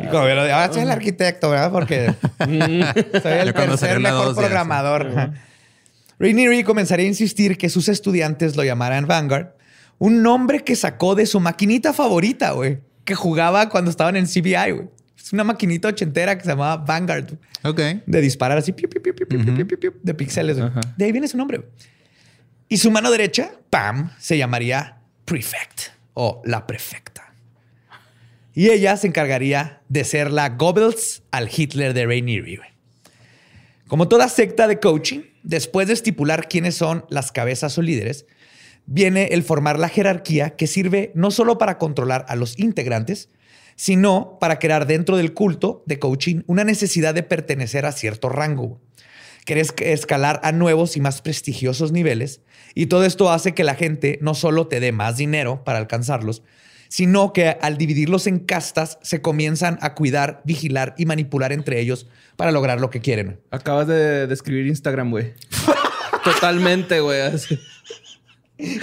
[SPEAKER 2] Y como yo lo digo, ahora soy el arquitecto, ¿verdad? Porque soy el tercer mejor programador. Rainieri comenzaría a insistir que sus estudiantes lo llamaran Vanguard, un nombre que sacó de su maquinita favorita, güey, que jugaba cuando estaban en CBI, güey. Es una maquinita ochentera que se llamaba Vanguard.
[SPEAKER 1] Ok.
[SPEAKER 2] De disparar así, piu, piu, piu, uh -huh. de píxeles. Uh -huh. De ahí viene su nombre. Y su mano derecha, pam, se llamaría Prefect o la prefecta. Y ella se encargaría de ser la Goebbels al Hitler de Rainieri. Como toda secta de coaching, después de estipular quiénes son las cabezas o líderes, viene el formar la jerarquía que sirve no solo para controlar a los integrantes, sino para crear dentro del culto de coaching una necesidad de pertenecer a cierto rango. Querés que- escalar a nuevos y más prestigiosos niveles y todo esto hace que la gente no solo te dé más dinero para alcanzarlos, sino que al dividirlos en castas se comienzan a cuidar, vigilar y manipular entre ellos para lograr lo que quieren.
[SPEAKER 3] Acabas de describir Instagram, güey. [laughs] Totalmente, güey.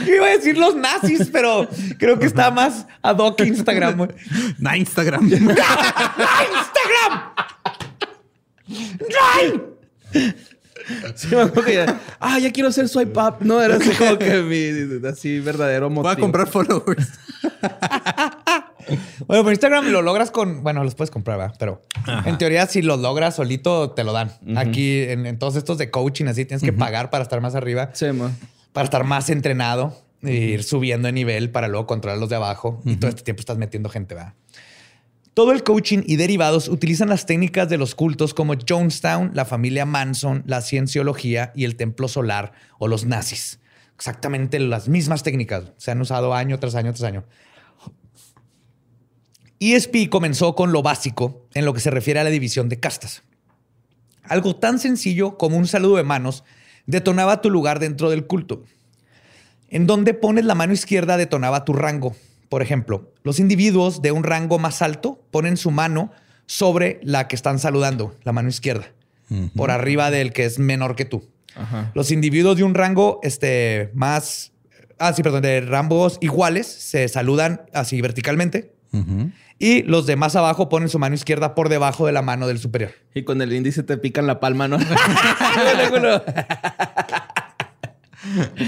[SPEAKER 2] Yo iba a decir los nazis, pero creo que está más ad hoc Instagram. [laughs]
[SPEAKER 1] Na Instagram. [laughs]
[SPEAKER 2] ¡Instagram! ¡Drive!
[SPEAKER 3] Sí, me acuerdo que ya, ah, ya quiero hacer swipe up. No, era así como que mi así verdadero motivo.
[SPEAKER 1] Voy a comprar followers. [laughs]
[SPEAKER 2] Bueno, por Instagram lo logras con. Bueno, los puedes comprar, ¿verdad? Pero en teoría, si los logras solito, te lo dan. Aquí, en, en todos estos de coaching, así tienes que pagar para estar más arriba,
[SPEAKER 3] Sí, man.
[SPEAKER 2] Para estar más entrenado, e ir subiendo de nivel para luego controlar los de abajo. Y todo este tiempo estás metiendo gente, ¿verdad? Todo el coaching y derivados utilizan las técnicas de los cultos como Jonestown, la familia Manson, la cienciología y el templo solar o los nazis. Exactamente las mismas técnicas. Se han usado año tras año tras año. ESP comenzó con lo básico en lo que se refiere a la división de castas. Algo tan sencillo como un saludo de manos detonaba tu lugar dentro del culto. En donde pones la mano izquierda detonaba tu rango. Por ejemplo, los individuos de un rango más alto ponen su mano sobre la que están saludando, la mano izquierda, por arriba del que es menor que tú.
[SPEAKER 3] Ajá.
[SPEAKER 2] Los individuos de un rango este, más, ah, sí, perdón, de rangos iguales se saludan así verticalmente y los de más abajo ponen su mano izquierda por debajo de la mano del superior.
[SPEAKER 3] Y con el índice te pican la palma, ¿no? [laughs]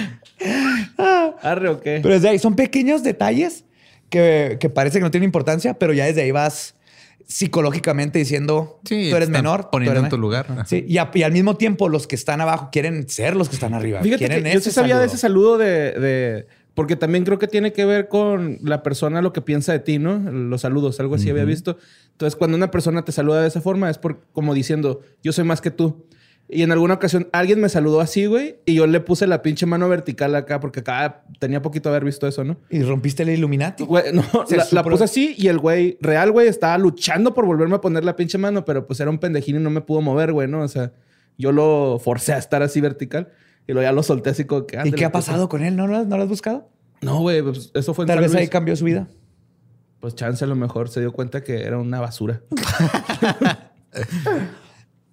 [SPEAKER 3] [laughs] Arre, ¿o qué?
[SPEAKER 2] Pero desde ahí son pequeños detalles que, que parece que no tienen importancia, pero ya desde ahí vas psicológicamente diciendo
[SPEAKER 1] Sí,
[SPEAKER 2] tú eres menor. tú
[SPEAKER 1] poniendo
[SPEAKER 2] eres
[SPEAKER 1] en tu
[SPEAKER 2] me-".
[SPEAKER 1] lugar.
[SPEAKER 2] Sí, y, a- y al mismo tiempo los que están abajo quieren ser los que están arriba.
[SPEAKER 3] Fíjate
[SPEAKER 2] quieren
[SPEAKER 3] que yo sí sabía de ese saludo de, de- Porque también creo que tiene que ver con la persona lo que piensa de ti, ¿no? Los saludos, algo así había visto. Entonces, cuando una persona te saluda de esa forma, es por, como diciendo, yo soy más que tú. Y en alguna ocasión alguien me saludó así, güey, y yo le puse la pinche mano vertical acá, porque acá tenía poquito haber visto eso, ¿no?
[SPEAKER 2] Y rompiste el Illuminati.
[SPEAKER 3] Güey, no, [laughs] la, puse así y el güey, real, güey, estaba luchando por volverme a poner la pinche mano, pero pues era un pendejín y no me pudo mover, güey, ¿no? O sea, yo lo forcé a estar así vertical y luego ya lo solté así como que...
[SPEAKER 2] ¿Y qué ha
[SPEAKER 3] pues,
[SPEAKER 2] pasado con él? ¿No, lo- no lo has buscado?
[SPEAKER 3] No, güey, pues eso fue en
[SPEAKER 2] Tal
[SPEAKER 3] San
[SPEAKER 2] vez ahí cambió su vida.
[SPEAKER 3] Pues chance a lo mejor se dio cuenta que era una basura. [laughs]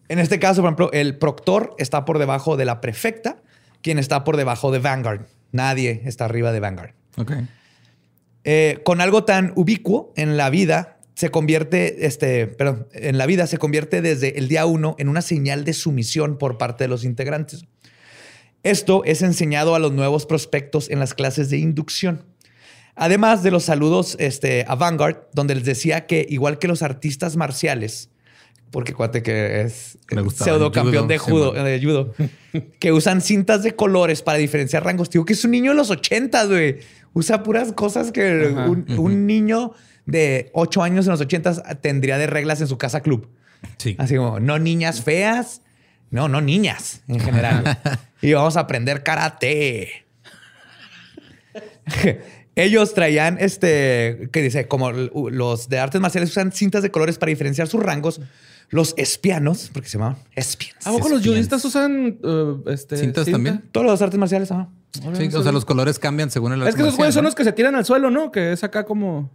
[SPEAKER 2] En este caso, por ejemplo, el proctor está por debajo de la prefecta, quien está por debajo de Vanguard. Nadie está arriba de Vanguard. Eh, con algo tan ubicuo en la vida, se convierte, este, perdón, en la vida se convierte desde el día uno en una señal de sumisión por parte de los integrantes. Esto es enseñado a los nuevos prospectos en las clases de inducción. Además de los saludos este, a Vanguard, donde les decía que igual que los artistas marciales, porque cuate que es pseudo campeón de judo,
[SPEAKER 1] man.
[SPEAKER 2] de judo, [laughs] que usan cintas de colores para diferenciar rangos. Digo que es un niño de los ochentas, güey. Usa puras cosas que
[SPEAKER 3] Ajá.
[SPEAKER 2] un, un niño de ocho años en los ochentas tendría de reglas en su casa club.
[SPEAKER 1] Sí.
[SPEAKER 2] Así como, no niñas feas, no, no niñas en general. [laughs] y vamos a aprender karate. [laughs] Ellos traían este, que dice, como los de artes marciales usan cintas de colores para diferenciar sus rangos. Los espianos, porque se llaman espians.
[SPEAKER 3] ¿A poco los judistas usan uh, este,
[SPEAKER 1] ¿Cintas
[SPEAKER 3] cinta?
[SPEAKER 1] también?
[SPEAKER 2] Todos los artes marciales, ajá.
[SPEAKER 1] Sí, o sea, los colores cambian según el
[SPEAKER 3] Es que esos
[SPEAKER 1] arte
[SPEAKER 3] güeyes son los que se tiran al suelo, ¿no? Que es acá como...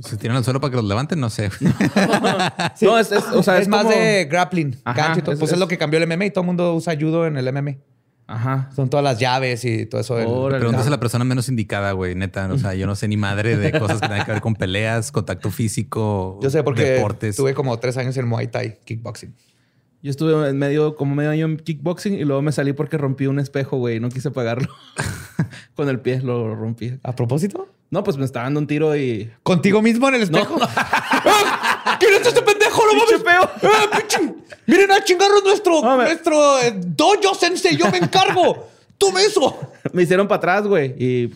[SPEAKER 1] Se tiran al suelo para que los levanten, no sé. [laughs] [laughs]
[SPEAKER 3] No, es, es- o sea,
[SPEAKER 2] es,
[SPEAKER 3] es,
[SPEAKER 2] más
[SPEAKER 3] como-
[SPEAKER 2] de grappling,
[SPEAKER 3] Ajá,
[SPEAKER 2] gancho y todo.
[SPEAKER 3] es-
[SPEAKER 2] pues es,
[SPEAKER 3] es-
[SPEAKER 2] lo que cambió el MMA y todo el mundo usa judo en el MMA.
[SPEAKER 3] Ajá.
[SPEAKER 2] Son todas las llaves y todo eso. del-
[SPEAKER 3] Órale.
[SPEAKER 1] Preguntas a la persona menos indicada, güey, neta. O sea, yo no sé ni madre de cosas que tengan que ver con peleas, contacto físico,
[SPEAKER 2] Yo sé porque
[SPEAKER 1] deportes.
[SPEAKER 2] tuve como tres años en Muay Thai, kickboxing.
[SPEAKER 3] Yo estuve en medio, como medio año en kickboxing y luego me salí porque rompí un espejo, güey. y No quise pagarlo. [laughs] Con el pie lo rompí.
[SPEAKER 2] ¿A propósito?
[SPEAKER 3] No, pues me estaba dando un tiro y...
[SPEAKER 2] ¿Contigo mismo en el espejo? [laughs] ¿Quién es este pendejo? ¡No mames! ¡Ah, pinche! ¡Miren a chingarnos nuestro,
[SPEAKER 3] No, me-
[SPEAKER 2] nuestro eh, dojo sensei! ¡Yo me encargo! ¡Tome eso! [laughs]
[SPEAKER 3] me hicieron para atrás, güey. Y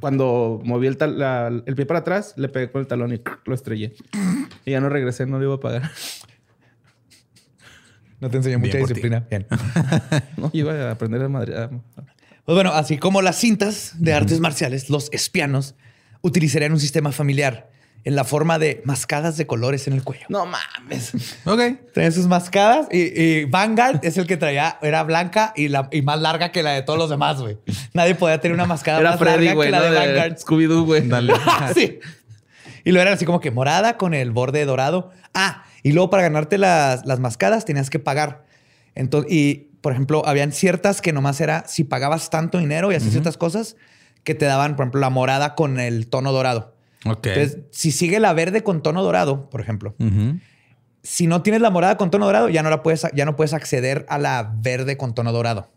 [SPEAKER 3] cuando moví el, tal- la- el pie para atrás, le pegué con el talón y lo estrellé. Y ya no regresé, no le iba a pagar.
[SPEAKER 2] No te enseñó
[SPEAKER 1] Bien
[SPEAKER 2] mucha
[SPEAKER 1] por ti.
[SPEAKER 2] disciplina. Bien. [laughs]
[SPEAKER 3] No, iba a aprender a madre. a-
[SPEAKER 2] Pues bueno, así como las cintas de artes marciales, los espianos utilizarían un sistema familiar en la forma de mascadas de colores en el cuello.
[SPEAKER 3] No mames.
[SPEAKER 1] Ok.
[SPEAKER 2] Traían sus mascadas y, y Vanguard es el que traía, era blanca y, la, y más larga que la de todos los demás, güey. Nadie podía tener una mascada
[SPEAKER 3] Era
[SPEAKER 2] más
[SPEAKER 3] Freddy,
[SPEAKER 2] larga
[SPEAKER 3] güey,
[SPEAKER 2] que la
[SPEAKER 3] ¿no?
[SPEAKER 2] de Vanguard.
[SPEAKER 3] Scooby-Doo, güey.
[SPEAKER 1] Dale. [laughs]
[SPEAKER 2] sí. Y lo eran así como que morada con el borde dorado. Ah, y luego para ganarte las, las mascadas tenías que pagar. Entonces, y por ejemplo, habían ciertas que nomás era si pagabas tanto dinero y así ciertas cosas que te daban, por ejemplo, la morada con el tono dorado.
[SPEAKER 1] Ok.
[SPEAKER 2] Entonces, si sigue la verde con tono dorado, por ejemplo, si no tienes la morada con tono dorado, ya no la puedes, ya no puedes acceder a la verde con tono dorado.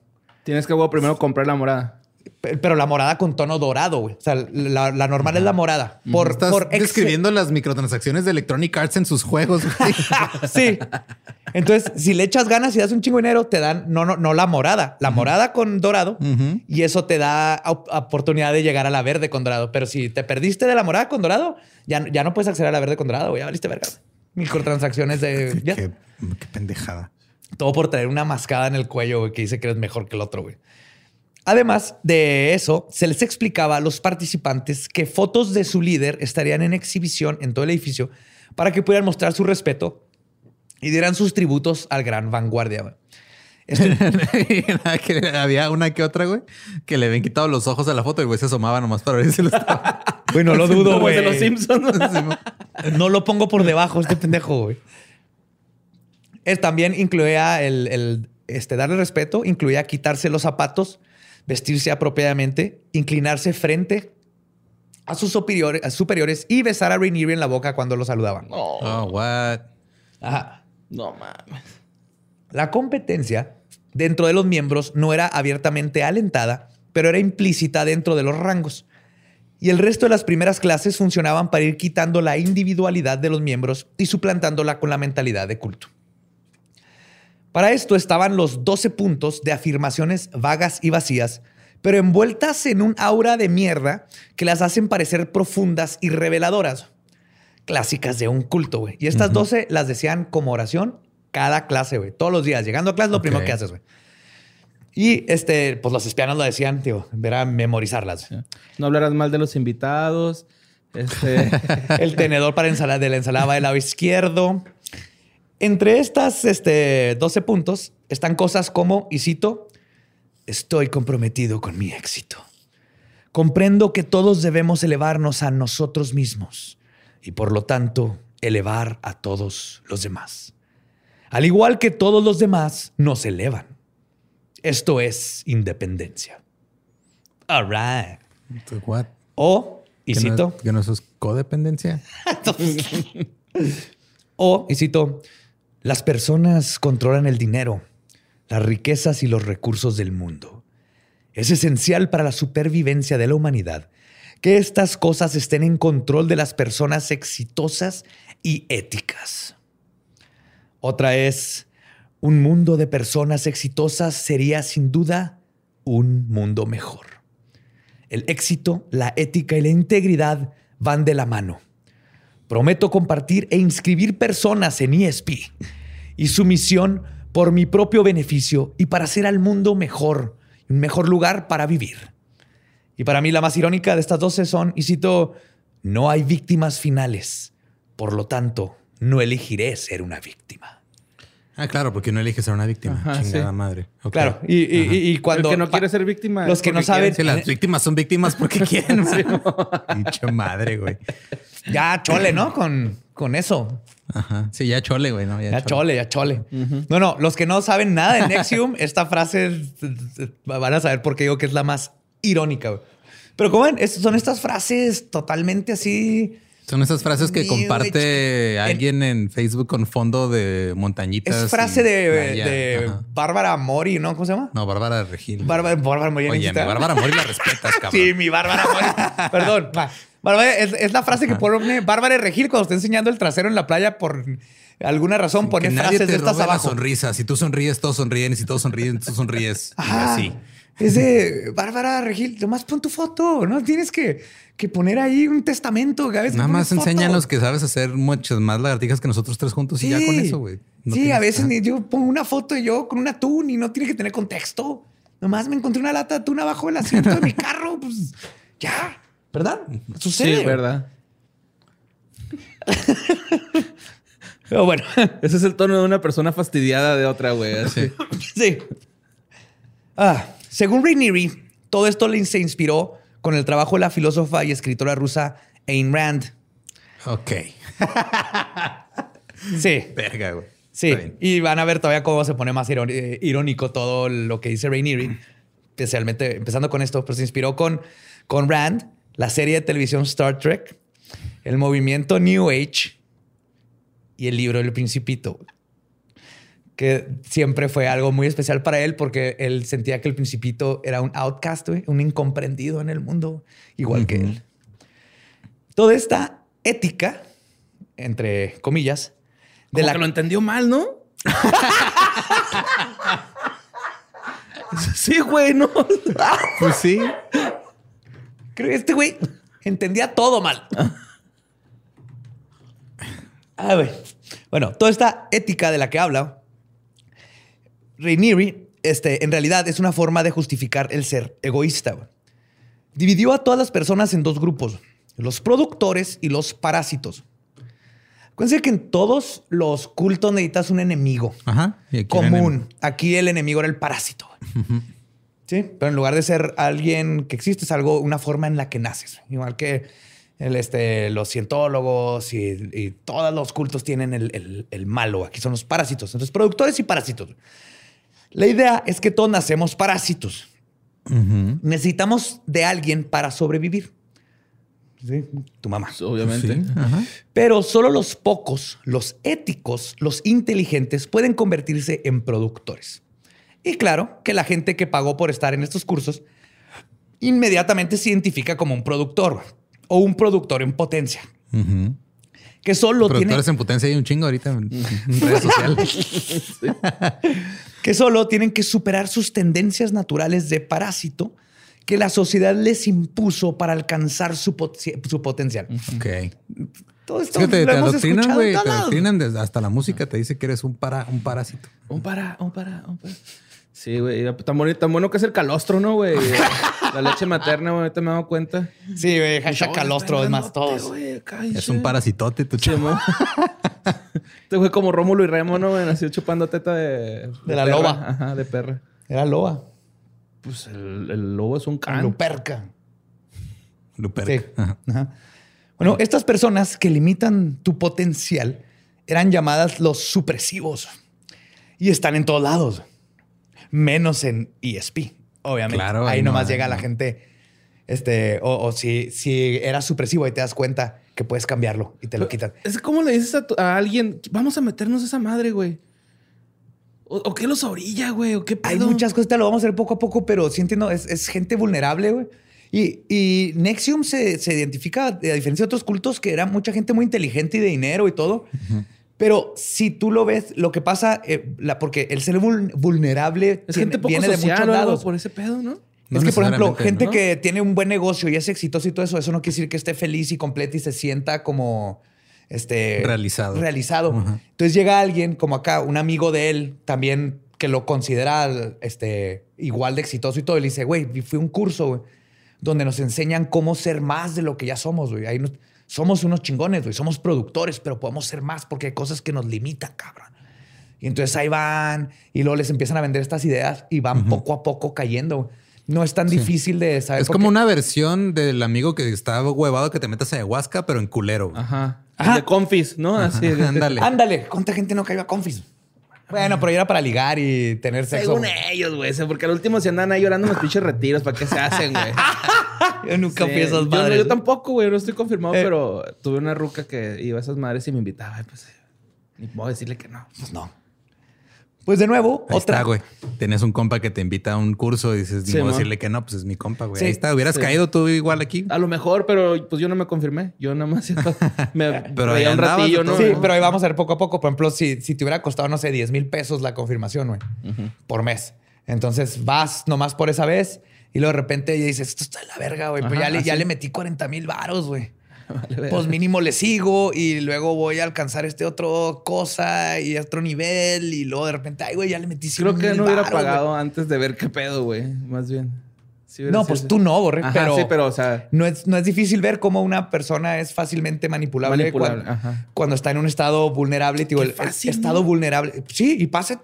[SPEAKER 3] Tienes que primero comprar la morada.
[SPEAKER 2] Pe- Pero la morada con tono dorado, güey. O sea, la, la normal es la morada. Por,
[SPEAKER 1] Estás
[SPEAKER 2] por
[SPEAKER 1] describiendo las microtransacciones de Electronic Arts en sus juegos. güey. [laughs]
[SPEAKER 2] sí. Entonces, si le echas ganas y das un chingo de dinero, te dan no, no, no la morada, la morada con dorado. Y eso te da op- oportunidad de llegar a la verde con dorado. Pero si te perdiste de la morada con dorado, ya, ya no puedes acceder a la verde con dorado, güey. Ya valiste verga. Microtransacciones de. ya.
[SPEAKER 1] qué, qué pendejada.
[SPEAKER 2] Todo por traer una mascada en el cuello, güey, que dice que eres mejor que el otro, güey. Además de eso, se les explicaba a los participantes que fotos de su líder estarían en exhibición en todo el edificio para que pudieran mostrar su respeto y dieran sus tributos al gran vanguardia. Esto- [laughs]
[SPEAKER 1] había una que otra, güey, que le habían quitado los ojos a la foto y güey se asomaba nomás para ver si lo estaba. [laughs]
[SPEAKER 2] Güey, no lo dudo, güey.
[SPEAKER 3] de los Simpsons.
[SPEAKER 2] No lo pongo por debajo, este pendejo, güey. Él también incluía el, el, este, darle respeto, incluía quitarse los zapatos, vestirse apropiadamente, inclinarse frente a sus superiores, a superiores y besar a Rainieri en la boca cuando lo saludaban.
[SPEAKER 3] No,
[SPEAKER 1] Oh, what?
[SPEAKER 2] Ajá.
[SPEAKER 3] no mames.
[SPEAKER 2] La competencia dentro de los miembros no era abiertamente alentada, pero era implícita dentro de los rangos. Y el resto de las primeras clases funcionaban para ir quitando la individualidad de los miembros y suplantándola con la mentalidad de culto. Para esto estaban los 12 puntos de afirmaciones vagas y vacías, pero envueltas en un aura de mierda que las hacen parecer profundas y reveladoras. Clásicas de un culto, güey. Y estas 12 las decían como oración cada clase, güey. Todos los días. Llegando a clase, lo primero que haces, güey. Y este, pues los espianos lo decían, tío, era memorizarlas.
[SPEAKER 3] No hablarás mal de los invitados. Este... [laughs]
[SPEAKER 2] el tenedor para ensalada de la ensalada del lado izquierdo. Entre estas este, 12 puntos están cosas como, y cito, estoy comprometido con mi éxito. Comprendo que todos debemos elevarnos a nosotros mismos y por lo tanto elevar a todos los demás. Al igual que todos los demás nos elevan. Esto es independencia. All right.
[SPEAKER 1] What?
[SPEAKER 2] O, y cito.
[SPEAKER 1] ¿Que no es codependencia? [laughs] [laughs]
[SPEAKER 2] o, y cito, las personas controlan el dinero, las riquezas y los recursos del mundo. Es esencial para la supervivencia de la humanidad que estas cosas estén en control de las personas exitosas y éticas. Otra es, un mundo de personas exitosas sería sin duda un mundo mejor. El éxito, la ética y la integridad van de la mano. Prometo compartir e inscribir personas en ESP y su misión por mi propio beneficio y para hacer al mundo mejor, un mejor lugar para vivir. Y para mí la más irónica de estas 12 son, y cito, no hay víctimas finales, por lo tanto, no elegiré ser una víctima.
[SPEAKER 1] Ah, claro, porque no eliges ser una víctima. Chingada madre.
[SPEAKER 2] Claro. Y, cuando.
[SPEAKER 3] El que no quiere ser víctima.
[SPEAKER 2] Los que no saben.
[SPEAKER 1] Si las [laughs] víctimas son víctimas porque [laughs] quieren. Dicho madre, güey.
[SPEAKER 2] Ya chole, ¿no? Con, con eso.
[SPEAKER 1] Ajá. Sí, ya chole, güey. ¿no?
[SPEAKER 2] Ya, chole. ya chole. No, no. Los que no saben nada de Nexium, [laughs] esta frase van a saber por qué digo que es la más irónica. Güey. Pero como ven, son estas frases totalmente así
[SPEAKER 1] son esas frases que comparte alguien en Facebook con fondo de montañitas.
[SPEAKER 2] Es frase de, Bárbara Mori, ¿no? ¿Cómo se llama?
[SPEAKER 1] No, Bárbara Regil.
[SPEAKER 2] Bárbara, Mori.
[SPEAKER 1] Oye, mi Bárbara Mori la respetas, [laughs] cabrón.
[SPEAKER 2] Sí, mi Bárbara Mori. [laughs] Perdón. Bárbara, es, la frase que pone Bárbara Regil cuando está enseñando el trasero en la playa por alguna razón. pone frases de estas abajo.
[SPEAKER 1] sonrisa. Si tú sonríes, todos sonríen. Y si todos sonríen, tú sonríes.
[SPEAKER 2] así. Es de Bárbara Regil, nomás pon tu foto, no tienes que, que poner ahí un testamento.
[SPEAKER 1] Nada más enséñanos que sabes hacer muchas más lagartijas que nosotros tres juntos y ya con eso, güey.
[SPEAKER 2] sí, a veces yo pongo una foto yo con un atún y no tiene que tener contexto. Nomás me encontré una lata de atún abajo del asiento de mi [laughs] carro, pues ya, ¿verdad? Sucede.
[SPEAKER 3] Sí, verdad.
[SPEAKER 2] Pero [laughs] bueno.
[SPEAKER 3] Ese es el tono de una persona fastidiada de otra, güey. Así. [laughs]
[SPEAKER 2] sí. Ah, según Rainieri, todo esto se inspiró con el trabajo de la filósofa y escritora rusa Ayn Rand.
[SPEAKER 1] Ok. [laughs]
[SPEAKER 2] sí.
[SPEAKER 1] Verga, güey.
[SPEAKER 2] Sí. Y van a ver todavía cómo se pone más irónico todo lo que dice Rainieri, especialmente empezando con esto, pero se inspiró con, con Rand, la serie de televisión Star Trek, el movimiento New Age y el libro El Principito que siempre fue algo muy especial para él porque él sentía que el principito era un outcast, un incomprendido en el mundo, igual que él. Toda esta ética, entre comillas,
[SPEAKER 3] de la que lo entendió mal, ¿no? [laughs] sí, güey, no. [laughs]
[SPEAKER 1] pues sí.
[SPEAKER 2] Creo que este güey entendía todo mal. Ah, bueno, toda esta ética de la que habla Rainieri, este, en realidad es una forma de justificar el ser egoísta. Dividió a todas las personas en dos grupos, los productores y los parásitos. Acuérdense que en todos los cultos necesitas un enemigo común. Aquí el enemigo era el parásito. Sí, pero en lugar de ser alguien que existe, es algo, una forma en la que naces. Igual que el, este, los cientólogos y, todos los cultos tienen el, el, malo. Aquí son los parásitos. Entonces, productores y parásitos. La idea es que todos nacemos parásitos. Necesitamos de alguien para sobrevivir. ¿Sí? Tu mamá.
[SPEAKER 3] Obviamente.
[SPEAKER 2] Pero solo los pocos, los éticos, los inteligentes pueden convertirse en productores. Y claro que la gente que pagó por estar en estos cursos inmediatamente se identifica como un productor o un productor en potencia. Que solo
[SPEAKER 1] Productores
[SPEAKER 2] tiene,
[SPEAKER 1] en potencia hay un chingo ahorita en, [laughs] en redes sociales.
[SPEAKER 2] que solo tienen que superar sus tendencias naturales de parásito que la sociedad les impuso para alcanzar su, pot- su potencial.
[SPEAKER 1] ok.
[SPEAKER 2] Todo esto
[SPEAKER 1] Es que te,
[SPEAKER 2] lo
[SPEAKER 1] te
[SPEAKER 2] hemos
[SPEAKER 1] adoctrinan, güey. Te adoctrinan desde- hasta la música te dice que eres un, para, un parásito.
[SPEAKER 3] Un para, un para, un para. Sí, güey. Tan, bonito, tan bueno que es el calostro, ¿no, güey? [laughs] La leche materna, güey. Ahorita me he dado cuenta.
[SPEAKER 2] Sí, güey, hashtag calostro, es más todos.
[SPEAKER 1] Es un parasitote, tu chamo. [laughs]
[SPEAKER 3] Este güey como Rómulo y Remo, ¿no, güey? Nació chupando teta de...
[SPEAKER 2] De la
[SPEAKER 3] perra.
[SPEAKER 2] loba.
[SPEAKER 3] Ajá, de perra.
[SPEAKER 2] Era loba.
[SPEAKER 3] Pues el, el lobo es un can.
[SPEAKER 2] Luperca.
[SPEAKER 1] Luperca.
[SPEAKER 2] Sí.
[SPEAKER 1] Ajá.
[SPEAKER 2] Ajá. Bueno, estas personas que limitan tu potencial eran llamadas los supresivos y están en todos lados, menos en ESP, obviamente.
[SPEAKER 1] Claro,
[SPEAKER 2] ahí
[SPEAKER 1] ahí no
[SPEAKER 2] nomás llega la gente, este, o, o si, si eras supresivo ahí te das cuenta que puedes cambiarlo y te lo quitan.
[SPEAKER 3] Es como le dices a, tu- a alguien, vamos a meternos esa madre, güey. ¿O, o qué los orilla, güey? ¿O qué pedo?
[SPEAKER 2] Hay muchas cosas, te lo vamos a hacer poco a poco, pero sí entiendo, es, es gente vulnerable, güey. Y, y Nexium se, se identifica, a diferencia de otros cultos, que era mucha gente muy inteligente y de dinero y todo. Pero si tú lo ves, lo que pasa, eh, la, porque el ser vul- vulnerable
[SPEAKER 3] Es
[SPEAKER 2] tiene-
[SPEAKER 3] gente poco
[SPEAKER 2] viene de muchos lados.
[SPEAKER 3] por ese pedo, ¿no?
[SPEAKER 1] No
[SPEAKER 2] es que, por ejemplo, gente
[SPEAKER 1] ¿no?
[SPEAKER 2] que tiene un buen negocio y es exitoso y todo eso, eso no quiere decir que esté feliz y completa y se sienta como este
[SPEAKER 1] Realizado.
[SPEAKER 2] Realizado. Entonces llega alguien como acá, un amigo de él, también que lo considera este, igual de exitoso y todo. Y le dice, güey, fui a un curso güey, donde nos enseñan cómo ser más de lo que ya somos, güey. Ahí nos- somos unos chingones, güey. Somos productores, pero podemos ser más porque hay cosas que nos limitan, cabrón. Y entonces ahí van y luego les empiezan a vender estas ideas y van poco a poco cayendo. No es tan difícil de saber.
[SPEAKER 1] Es como una versión del amigo que está huevado que te metas a ayahuasca, pero en culero. güey.
[SPEAKER 3] Ajá.
[SPEAKER 2] Ajá.
[SPEAKER 3] De confis, ¿no? Así. de-
[SPEAKER 1] Ándale.
[SPEAKER 2] Ándale, ¿cuánta gente no cayó a confis? Bueno, pero era para ligar y tener sexo.
[SPEAKER 3] Según ellos, güey. Porque al último se andan ahí llorando en los pinches retiros. ¿Para qué se hacen, güey? [laughs] [laughs]
[SPEAKER 2] Yo nunca
[SPEAKER 3] Sí.
[SPEAKER 2] fui a esas
[SPEAKER 3] yo, no-
[SPEAKER 2] madres.
[SPEAKER 3] yo tampoco, güey. No estoy confirmado,
[SPEAKER 2] Eh.
[SPEAKER 3] pero tuve una ruca que iba a esas madres y me invitaba. y Pues ni puedo decirle que no.
[SPEAKER 2] Pues no. Pues de nuevo,
[SPEAKER 1] Ahí
[SPEAKER 2] otra.
[SPEAKER 1] está, güey. Tienes un compa que te invita a un curso y dices, ni
[SPEAKER 3] Sí,
[SPEAKER 1] modo
[SPEAKER 3] mo.
[SPEAKER 1] decirle que no, pues es mi compa, güey.
[SPEAKER 2] Sí,
[SPEAKER 1] Ahí está. Hubieras
[SPEAKER 3] sí.
[SPEAKER 1] caído tú igual aquí.
[SPEAKER 3] A lo mejor, pero pues yo no me confirmé. Yo nada más [laughs] me [laughs]
[SPEAKER 1] Pero ahí
[SPEAKER 3] un ratillo, ¿no?
[SPEAKER 2] Sí, pero ahí vamos a ver poco a poco. Por ejemplo, si, si te hubiera costado, no sé, 10 mil pesos la confirmación, güey, por mes. Entonces vas nomás por esa vez y luego de repente dices, esto está de la verga, güey.
[SPEAKER 3] Ajá,
[SPEAKER 2] ya le, ya le metí 40 mil varos, güey. [laughs]
[SPEAKER 3] Vale.
[SPEAKER 2] Pues mínimo le sigo y luego voy a alcanzar este otro cosa y otro nivel y luego de repente, ay, güey, ya le metí 100
[SPEAKER 3] Creo que no hubiera
[SPEAKER 2] güey.
[SPEAKER 3] pagado antes de ver qué pedo, güey. Más bien. Sí
[SPEAKER 2] No, pues tú no, Borre,
[SPEAKER 3] Ajá,
[SPEAKER 2] pero,
[SPEAKER 3] sí, pero, o sea,
[SPEAKER 2] no, es, no es difícil ver cómo una persona es fácilmente manipulable,
[SPEAKER 3] Manipulable,
[SPEAKER 2] cuando, cuando está en un estado vulnerable. Digo, el- el estado vulnerable. Sí, y pasa.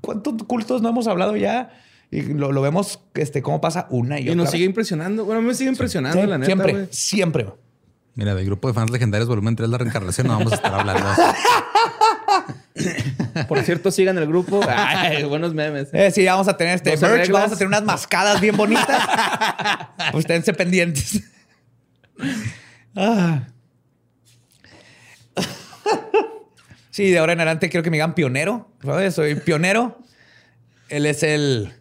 [SPEAKER 2] ¿Cuántos cultos no hemos hablado ya? Y lo, lo vemos este, cómo pasa una y,
[SPEAKER 3] y
[SPEAKER 2] otra.
[SPEAKER 3] nos
[SPEAKER 2] vez.
[SPEAKER 3] sigue impresionando. Bueno, me sigue impresionando,
[SPEAKER 2] Sí,
[SPEAKER 3] la neta,
[SPEAKER 2] siempre,
[SPEAKER 3] güey.
[SPEAKER 2] siempre.
[SPEAKER 1] Mira, del grupo de fans legendarios volumen 3, la reencarnación, no vamos a estar hablando. [laughs]
[SPEAKER 3] Por cierto, sigan el grupo. Ay, buenos memes. ¿eh?
[SPEAKER 2] Sí, vamos a tener este merch, vamos a tener unas mascadas bien bonitas. [laughs] pues esténse pendientes. Ah. sí, de ahora en adelante quiero que me digan pionero. ¿sabes? Soy pionero. Él es el.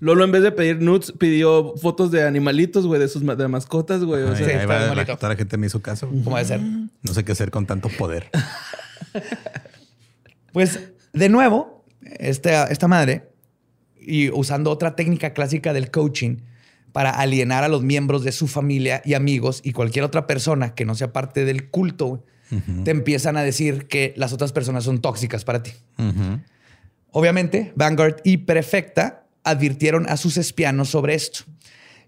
[SPEAKER 3] Lolo, en vez de pedir nudes, pidió fotos de animalitos, güey, de sus ma- de mascotas, güey. O sea,
[SPEAKER 2] Sí,
[SPEAKER 1] ahí va, la, toda la gente me hizo caso.
[SPEAKER 2] ¿Cómo debe ser?
[SPEAKER 1] No sé qué hacer con tanto poder. [laughs]
[SPEAKER 2] Pues de nuevo, esta, esta madre, y usando otra técnica clásica del coaching para alienar a los miembros de su familia y amigos y cualquier otra persona que no sea parte del culto, güey, te empiezan a decir que las otras personas son tóxicas para ti. Obviamente, Vanguard y Perfecta advirtieron a sus espianos sobre esto.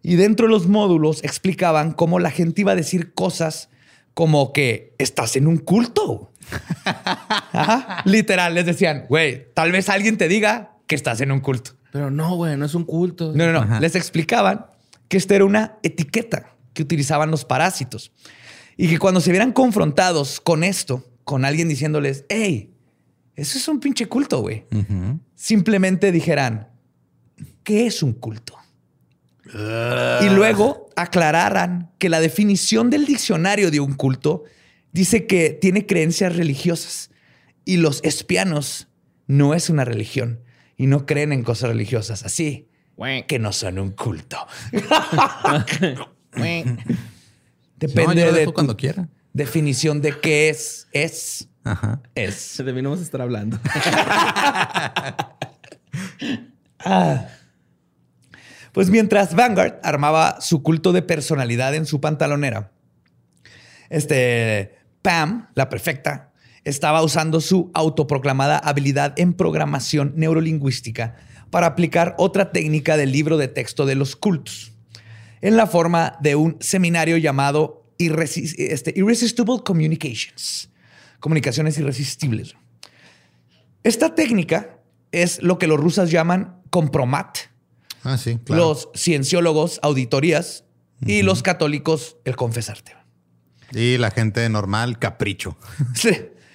[SPEAKER 2] Y dentro de los módulos explicaban cómo la gente iba a decir cosas como que estás en un culto. [laughs] Ajá. Literal, les decían, güey, tal vez alguien te diga que estás en un culto.
[SPEAKER 3] Pero no, güey, no es un culto.
[SPEAKER 2] No, no, no.
[SPEAKER 1] Ajá.
[SPEAKER 2] Les explicaban que esta era una etiqueta que utilizaban los parásitos. Y que cuando se vieran confrontados con esto, con alguien diciéndoles, hey, eso es un pinche culto, güey. Simplemente dijeran, ¿qué es un culto? Y luego aclararan que la definición del diccionario de un culto dice que tiene creencias religiosas y los espianos no es una religión. y no creen en cosas religiosas. Así que no son un culto. Depende de tu
[SPEAKER 1] cuando quiera.
[SPEAKER 2] definición de qué es. Es.
[SPEAKER 1] Ajá.
[SPEAKER 2] Es.
[SPEAKER 3] De no vamos a estar hablando. [laughs]
[SPEAKER 2] Ah. Pues mientras Vanguard armaba su culto de personalidad en su pantalonera, este Pam, la perfecta, estaba usando su autoproclamada habilidad en programación neurolingüística para aplicar otra técnica del libro de texto de los cultos, en la forma de un seminario llamado este, Irresistible Communications, comunicaciones irresistibles. Esta técnica es lo que los rusos llaman compromat,
[SPEAKER 1] Ah, sí, claro.
[SPEAKER 2] los cienciólogos auditorías y los católicos el confesarte.
[SPEAKER 1] Y la gente normal, capricho. [laughs]
[SPEAKER 2] Sí,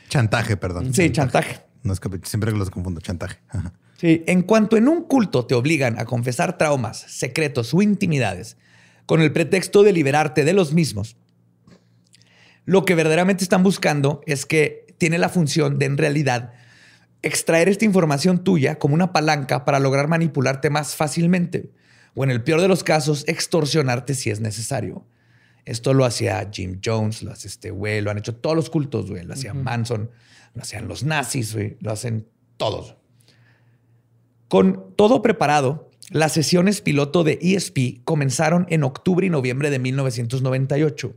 [SPEAKER 1] Chantaje, perdón.
[SPEAKER 2] sí, chantaje.
[SPEAKER 1] No es capricho, siempre los confundo. Chantaje.
[SPEAKER 2] Sí, en cuanto en un culto te obligan a confesar traumas, secretos o intimidades con el pretexto de liberarte de los mismos, lo que verdaderamente están buscando es que tiene la función de en realidad extraer esta información tuya como una palanca para lograr manipularte más fácilmente o en el peor de los casos extorsionarte si es necesario. Esto lo hacía Jim Jones, lo hace este güey, lo han hecho todos los cultos, güey, lo hacía Manson, lo hacían los nazis, güey, lo hacen todos. Con todo preparado, las sesiones piloto de ESP comenzaron en octubre y noviembre de 1998.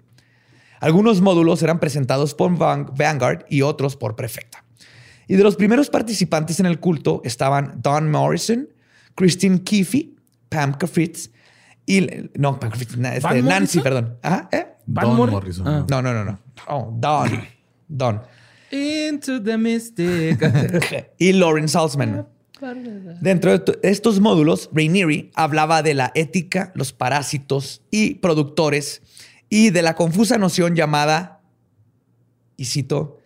[SPEAKER 2] Algunos módulos eran presentados por Van- Vanguard y otros por Prefecta. Y de los primeros participantes en el culto estaban Don Morrison, Christine Keefe, Pam Fritz y... No, Pam Fritz, este,
[SPEAKER 3] ¿Van
[SPEAKER 2] Nancy,
[SPEAKER 3] Morrison?
[SPEAKER 2] perdón. Ajá, ¿eh?
[SPEAKER 1] Don
[SPEAKER 3] Mor-
[SPEAKER 1] Morrison.
[SPEAKER 3] Ah.
[SPEAKER 2] No, no, no, no. Oh, Don. [clears throat] Don.
[SPEAKER 3] Into the mystic. [laughs]
[SPEAKER 2] y Lauren Salzman. Dentro de to- estos módulos, Rainieri hablaba de la ética, los parásitos y productores y de la confusa noción llamada, y cito,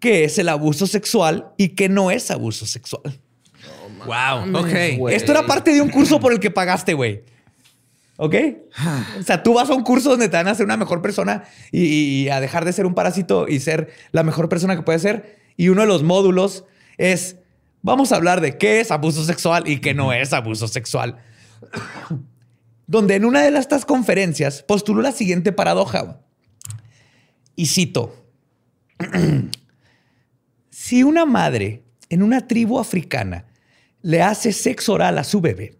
[SPEAKER 2] que es el abuso sexual y que no es abuso sexual.
[SPEAKER 1] Wow. Ok.
[SPEAKER 2] Esto era parte de un curso por el que pagaste, güey. ¿Ok? O sea, tú vas a un curso donde te van a hacer una mejor persona y, y a dejar de ser un parásito y ser la mejor persona que puedes ser. Y uno de los módulos es, vamos a hablar de qué es abuso sexual y qué no es abuso sexual. [coughs] donde en una de estas conferencias postuló la siguiente paradoja. Y cito, si una madre en una tribu africana le hace sexo oral a su bebé,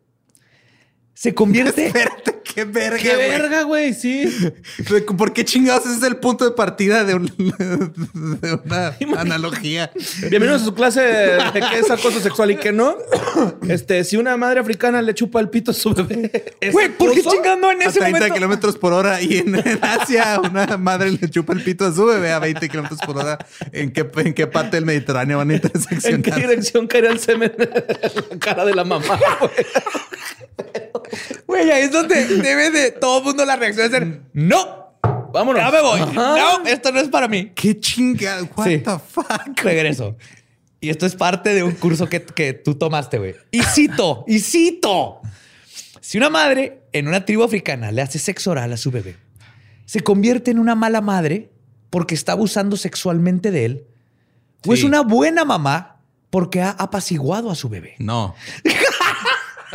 [SPEAKER 2] se convierte... [laughs]
[SPEAKER 1] qué verga.
[SPEAKER 3] ¡Qué
[SPEAKER 1] güey.
[SPEAKER 3] verga, güey! Sí. [laughs]
[SPEAKER 1] ¿Por qué chingados ese es el punto de partida de, un- [laughs] de una [laughs] analogía?
[SPEAKER 3] Bienvenidos a su clase de qué es acoso sexual y qué no. [coughs] Este, si una madre africana le chupa el pito a su bebé. ¿es
[SPEAKER 2] Güey, ¿por qué chingando en
[SPEAKER 1] A
[SPEAKER 2] ese
[SPEAKER 1] 30
[SPEAKER 2] momento?
[SPEAKER 1] kilómetros por hora y en, en Asia una madre le chupa el pito a su bebé a 20 kilómetros por hora. ¿En qué, ¿En qué parte del Mediterráneo van a
[SPEAKER 3] ¿En qué
[SPEAKER 1] interseccionar?
[SPEAKER 3] dirección caería el semen en la cara de la mamá? güey?
[SPEAKER 2] Güey, ahí es donde debe de todo el mundo la reacción de ser no,
[SPEAKER 3] Vámonos.
[SPEAKER 2] ya me voy.
[SPEAKER 3] Ajá.
[SPEAKER 2] No, esto no es para mí.
[SPEAKER 1] ¿Qué chingada? What
[SPEAKER 2] Sí.
[SPEAKER 1] the fuck?
[SPEAKER 2] Regreso. Y esto es parte de un curso que, que tú tomaste, güey. Y cito, y cito. Si una madre en una tribu africana le hace sexo oral a su bebé, se convierte en una mala madre porque está abusando sexualmente de él, o es una buena mamá porque ha apaciguado a su bebé.
[SPEAKER 1] No. [laughs]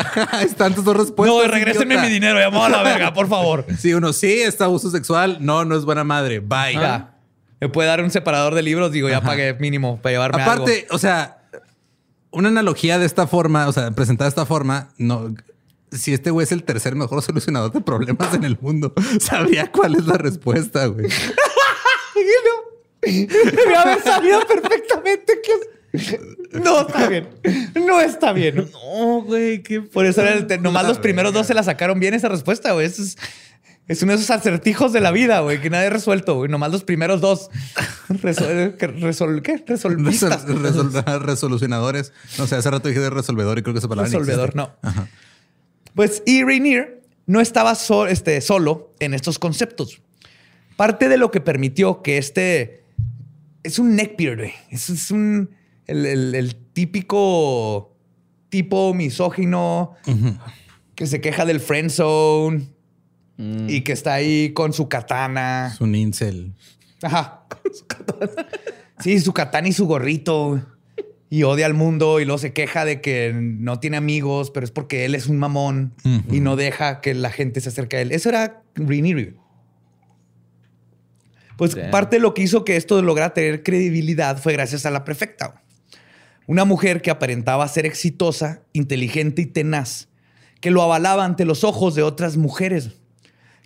[SPEAKER 1] [laughs] Están tus dos respuestas.
[SPEAKER 2] no, regrésenme
[SPEAKER 1] idiota.
[SPEAKER 2] mi dinero, llamado a la [laughs] verga, por favor.
[SPEAKER 1] Sí, uno sí está abuso sexual. No, no es buena madre. Bye.
[SPEAKER 2] Ya. Me puede dar un separador de libros, digo, ya pagué mínimo para llevarme algo.
[SPEAKER 1] Aparte, o sea, una analogía de esta forma, o sea, presentada de esta forma, no. Si este güey es el tercer mejor solucionador de problemas en el mundo, [laughs] sabría cuál es la respuesta, güey.
[SPEAKER 2] Debe haber sabido perfectamente que... [laughs] No está bien. No está bien.
[SPEAKER 3] No, güey, qué
[SPEAKER 2] Por eso era el- nomás los primeros dos se la sacaron bien esa respuesta, güey. Eso es, es uno de esos acertijos de la vida, güey, que nadie ha resuelto, güey. Nomás los primeros dos. [laughs] Resol, ¿Qué?
[SPEAKER 1] Resol- resol- resolucionadores. No sé, hace rato dije de resolvedor y creo que esa palabra
[SPEAKER 2] Resolvedor, no. Pues y Rainier no estaba so- este, solo en estos conceptos. Parte de lo que permitió que este es un neckbeard, güey. Es, es un el, el- el típico tipo misógino que se queja del friend zone y que está ahí con su katana.
[SPEAKER 1] Es un incel.
[SPEAKER 2] Ajá. Sí, su katana y su gorrito. y odia al mundo y luego se queja de que no tiene amigos, pero es porque él es un mamón y no deja que la gente se acerque a él. Eso era Rhaenyra. Pues parte de lo que hizo que esto lograra tener credibilidad fue gracias a la prefecta. Una mujer que aparentaba ser exitosa, inteligente y tenaz, que lo avalaba ante los ojos de otras mujeres,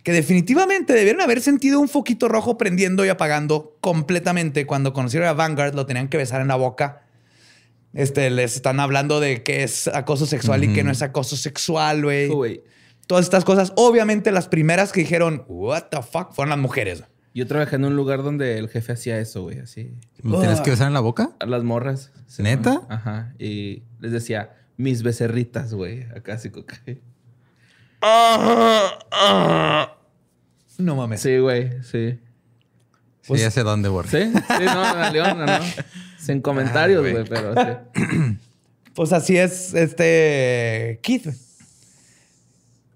[SPEAKER 2] que definitivamente debieron haber sentido un foquito rojo prendiendo y apagando completamente cuando conocieron a Vanguard, lo tenían que besar en la boca este, les están hablando de qué es acoso sexual y qué no es acoso sexual, güey. Todas estas cosas. Obviamente, las primeras que dijeron, what the fuck, fueron las mujeres.
[SPEAKER 3] Yo trabajé en un lugar donde el jefe hacía eso, güey, así.
[SPEAKER 1] ¿Me tienes que besar en la boca?
[SPEAKER 3] A las morras.
[SPEAKER 1] ¿Neta?
[SPEAKER 3] Ajá. Y les decía, mis becerritas, güey. Acá así, que...
[SPEAKER 2] No mames.
[SPEAKER 3] Sí, güey, sí.
[SPEAKER 1] Sí, pues, ya sé dónde, güey.
[SPEAKER 3] Sí, sí, no, Leona, no. Sin comentarios, güey, pero sí. [clears throat]
[SPEAKER 2] Pues así es este Keith.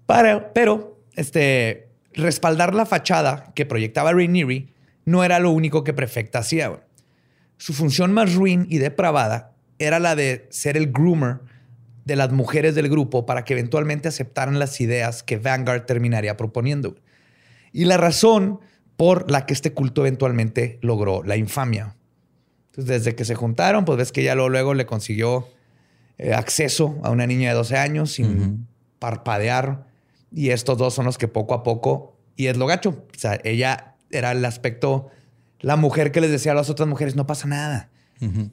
[SPEAKER 2] Pero, pero, este, respaldar la fachada que proyectaba Rhaenyra no era lo único que Prefecta hacía. Su función más ruin y depravada era la de ser el groomer de las mujeres del grupo para que eventualmente aceptaran las ideas que Vanguard terminaría proponiendo. Y la razón por la que este culto eventualmente logró la infamia. Entonces, desde que se juntaron, pues ves que ella luego, le consiguió eh, acceso a una niña de 12 años sin parpadear. Y estos dos son los que poco a poco, y es lo gacho, o sea, ella era el aspecto, la mujer que les decía a las otras mujeres, no pasa nada.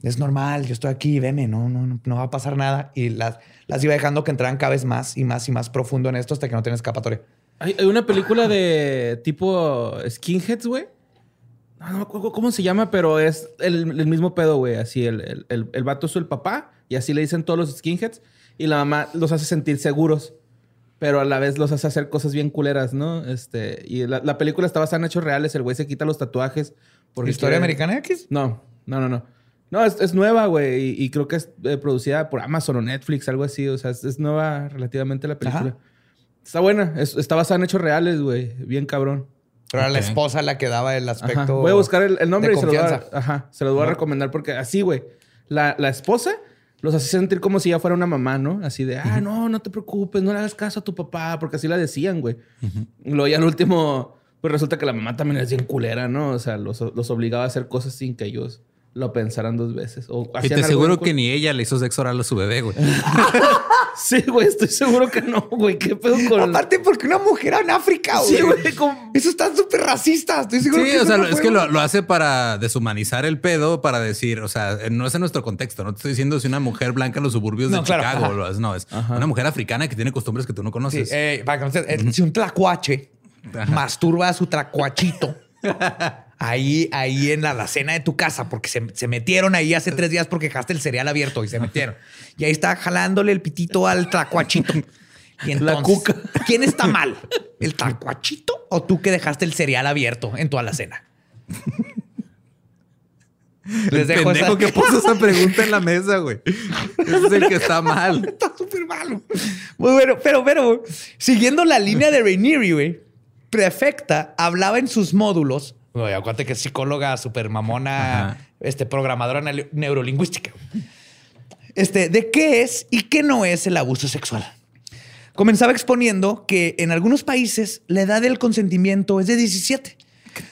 [SPEAKER 2] Es normal, yo estoy aquí, veme, no, no, no va a pasar nada. Y las, las iba dejando que entraran cada vez más y más y más profundo en esto hasta que no tienen escapatoria.
[SPEAKER 3] Hay, una película de tipo skinheads, güey. No, no me acuerdo cómo se llama, pero es el, mismo pedo, güey. Así, el, el, el, vato es el papá y así le dicen todos los skinheads y la mamá los hace sentir seguros, pero a la vez los hace hacer cosas bien culeras, ¿no? Este, y la, película está basada en hechos reales. El güey se quita los tatuajes.
[SPEAKER 2] Por ¿Historia americana X?
[SPEAKER 3] No, no, no, no. No, es, nueva, güey, y, creo que es eh, producida por Amazon o Netflix, algo así. O sea, es, nueva relativamente la película. Está buena. está basada en hechos reales, güey. Bien cabrón.
[SPEAKER 2] Pero era la esposa la que daba el aspecto.
[SPEAKER 3] Voy a buscar el, nombre y se lo, voy a, ajá, se lo voy a recomendar porque así, güey. La, esposa los hace sentir como si ella fuera una mamá, ¿no? Así de, ah, no, no te preocupes, no le hagas caso a tu papá, porque así la decían, güey. Luego ya al último, pues resulta que la mamá también es bien culera, ¿no? O sea, los, los obligaba a hacer cosas sin que ellos lo pensaran dos veces. O
[SPEAKER 1] y te seguro que ni ella le hizo sexo oral a su bebé, güey. [laughs]
[SPEAKER 3] sí, güey, estoy seguro que no, güey. ¿Qué pedo con
[SPEAKER 2] Aparte, porque una mujer en África, güey. Sí, güey. Eso está súper racista. Estoy seguro
[SPEAKER 1] sí,
[SPEAKER 2] que
[SPEAKER 1] o sea, es que lo, hace para deshumanizar el pedo, para decir, o sea, no es en nuestro contexto. No te estoy diciendo si una mujer blanca en los suburbios de Chicago. no, es una mujer africana que tiene costumbres que tú no conoces.
[SPEAKER 2] Eh, eh, si un tlacuache masturba a su tlacuachito. [laughs] ahí, ahí en la alacena de tu casa, porque se, metieron ahí hace tres días porque dejaste el cereal abierto y se metieron. Y ahí está jalándole el pitito al tracuachito. Y entonces, la cuca. ¿quién está mal? ¿El tracuachito o tú que dejaste el cereal abierto en tu alacena?
[SPEAKER 1] Les dejo pendejo que puso esa pregunta en la mesa, güey. Ese es el que está [laughs] mal.
[SPEAKER 2] Está súper malo. Muy bueno, pero, pero, siguiendo la línea de Rainieri, güey, Prefecta hablaba en sus módulos acuérdate que es psicóloga, super mamona, este, programadora neurolingüística. Este, de qué es y qué no es el abuso sexual. Comenzaba exponiendo que en algunos países la edad del consentimiento es de 17,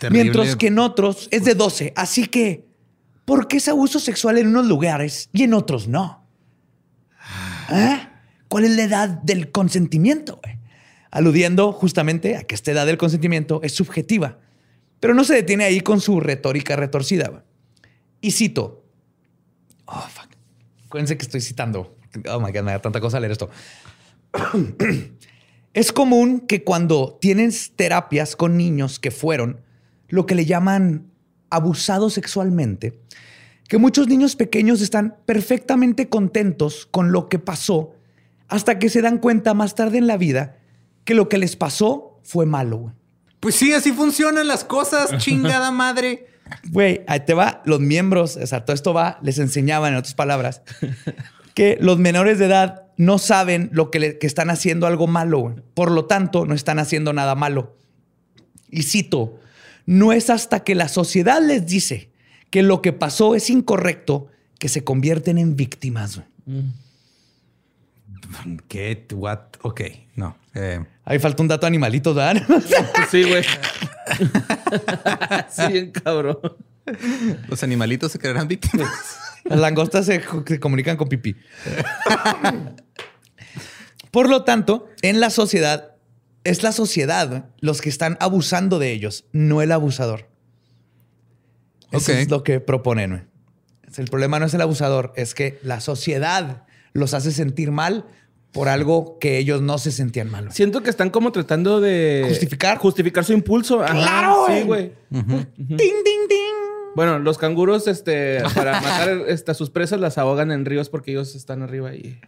[SPEAKER 2] mientras que en otros es de 12. Así que, ¿por qué es abuso sexual en unos lugares y en otros no? ¿Eh? ¿Cuál es la edad del consentimiento? Aludiendo justamente a que esta edad del consentimiento es subjetiva pero no se detiene ahí con su retórica retorcida. Y cito. Oh, fuck. Acuérdense que estoy citando. Oh my God, me da tanta cosa leer esto. [clears throat] es común que cuando tienes terapias con niños que fueron lo que le llaman abusados sexualmente, que muchos niños pequeños están perfectamente contentos con lo que pasó hasta que se dan cuenta más tarde en la vida que lo que les pasó fue malo.
[SPEAKER 1] Pues sí, así funcionan las cosas, [laughs] chingada madre.
[SPEAKER 2] Güey, ahí te va. Los miembros, o sea, todo esto va, les enseñaban, en otras palabras, [laughs] que los menores de edad no saben lo que, que están haciendo algo malo. Por lo tanto, no están haciendo nada malo. Y cito, no es hasta que la sociedad les dice que lo que pasó es incorrecto que se convierten en víctimas.
[SPEAKER 1] ¿Qué? What? Ok, no. Eh,
[SPEAKER 2] Ahí falta un dato animalito, ¿verdad? [laughs]
[SPEAKER 3] Sí, güey. sí, bien cabrón.
[SPEAKER 1] los animalitos se creerán víctimas.
[SPEAKER 2] Las langostas se, se comunican con pipí. Por lo tanto, en la sociedad, es la sociedad los que están abusando de ellos, no el abusador. Eso es lo que proponen. El problema no es el abusador, es que la sociedad los hace sentir mal por algo que ellos no se sentían mal. güey.
[SPEAKER 3] Siento que están como tratando de...
[SPEAKER 2] ¿Justificar?
[SPEAKER 3] Justificar su impulso. Ajá,
[SPEAKER 2] ¡Claro,
[SPEAKER 3] Sí,
[SPEAKER 2] güey!
[SPEAKER 3] güey.
[SPEAKER 2] Ding, ding, ding.
[SPEAKER 3] Bueno, los canguros, este, [laughs] para matar este, a sus presas, las ahogan en ríos porque ellos están arriba y...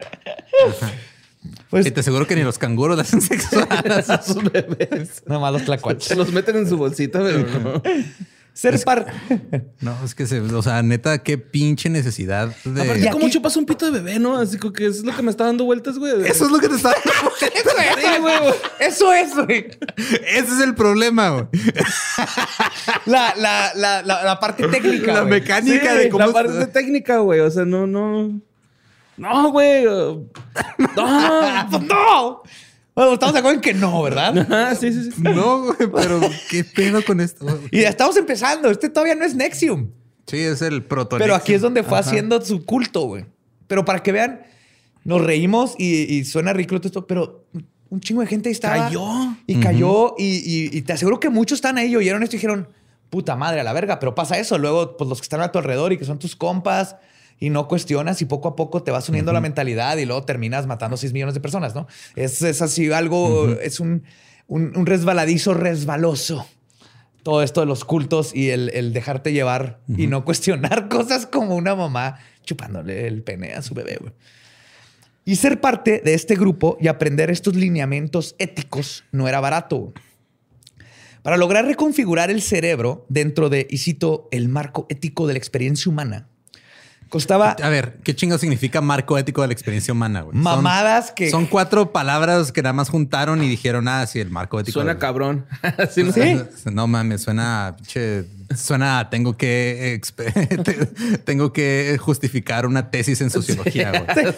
[SPEAKER 2] Pues
[SPEAKER 1] Y te aseguro que ni los canguros le hacen sexo
[SPEAKER 3] a [laughs] sus bebés.
[SPEAKER 2] nada los tlacuaches.
[SPEAKER 3] Se los meten en su bolsita, pero no. [laughs]
[SPEAKER 2] Ser par... [laughs]
[SPEAKER 1] No, es que se, o sea, neta, qué pinche necesidad de.
[SPEAKER 3] Aparte,
[SPEAKER 2] Ya
[SPEAKER 3] ¿cómo
[SPEAKER 2] que-
[SPEAKER 3] chupas un pito de bebé, no? Así que eso es lo que me está dando vueltas, güey.
[SPEAKER 1] Eso es lo que te está.
[SPEAKER 2] Sí, [laughs] güey. Eso es, güey.
[SPEAKER 1] Ese es el problema, güey.
[SPEAKER 2] La, la, la, la, la parte técnica.
[SPEAKER 1] La
[SPEAKER 2] güey.
[SPEAKER 1] mecánica
[SPEAKER 3] Sí,
[SPEAKER 1] de cómo.
[SPEAKER 3] La parte técnica, güey. O sea, no, no... No, güey. [laughs] No.
[SPEAKER 2] ¡No! Bueno, estamos de acuerdo en que no, ¿verdad? [laughs]
[SPEAKER 3] Ah, sí, sí, sí.
[SPEAKER 1] No, güey, pero qué pedo con esto. [laughs]
[SPEAKER 2] Y ya estamos empezando. Este todavía no es Nexium.
[SPEAKER 1] Sí, es el proto.
[SPEAKER 2] Pero aquí es donde fue haciendo su culto, güey. Pero para que vean, nos reímos y, y suena ridículo todo esto, pero un chingo de gente ahí estaba.
[SPEAKER 3] Cayó.
[SPEAKER 2] Y cayó. Y, y- y te aseguro que muchos están ahí, oyeron esto y dijeron, puta madre, a la verga. Pero pasa eso. Luego, pues los que están a tu alrededor y que son tus compas y no cuestionas y poco a poco te vas uniendo a la mentalidad y luego terminas matando 6 millones de personas, ¿no? Es, es así algo, es un, un, un resbaladizo resbaloso. Todo esto de los cultos y el, el dejarte llevar y no cuestionar [laughs] cosas como una mamá chupándole el pene a su bebé. Y ser parte de este grupo y aprender estos lineamientos éticos no era barato. Para lograr reconfigurar el cerebro dentro de, y cito, el marco ético de la experiencia humana, costaba
[SPEAKER 1] A ver, ¿qué chingo significa marco ético de la experiencia humana, güey? Son-
[SPEAKER 2] mamadas que...
[SPEAKER 1] Son cuatro palabras que nada más juntaron y dijeron, ah, sí, el marco ético.
[SPEAKER 3] Suena
[SPEAKER 1] de-
[SPEAKER 3] cabrón. [laughs] Así no
[SPEAKER 2] Sí.
[SPEAKER 1] No mames, suena, suena, tengo que, [laughs] tengo que justificar una tesis en sociología, güey.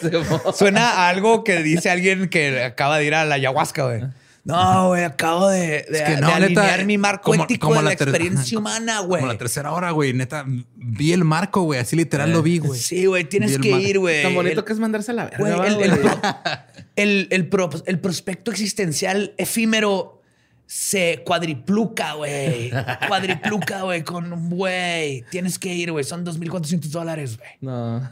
[SPEAKER 1] [laughs]
[SPEAKER 2] Suena a algo que dice alguien que acaba de ir a la ayahuasca, güey. No, güey, acabo de, de-
[SPEAKER 1] Es que
[SPEAKER 2] de
[SPEAKER 1] no, neta,
[SPEAKER 2] alinear mi marco
[SPEAKER 1] como-
[SPEAKER 2] ético
[SPEAKER 1] como
[SPEAKER 2] de la, experiencia [laughs] humana, güey.
[SPEAKER 1] Como la tercera hora, güey. Neta, vi el marco, güey. Así literal lo vi, güey.
[SPEAKER 2] Sí, güey, tienes que ir, güey.
[SPEAKER 3] Tan bonito
[SPEAKER 2] El-
[SPEAKER 3] que es mandarse a la verga.
[SPEAKER 2] güey, el, el el- el pro- el prospecto existencial efímero se cuadripluca, güey. Cuadripluca, güey, con, güey, tienes que ir, güey. Son 2.400 dólares, güey.
[SPEAKER 3] No.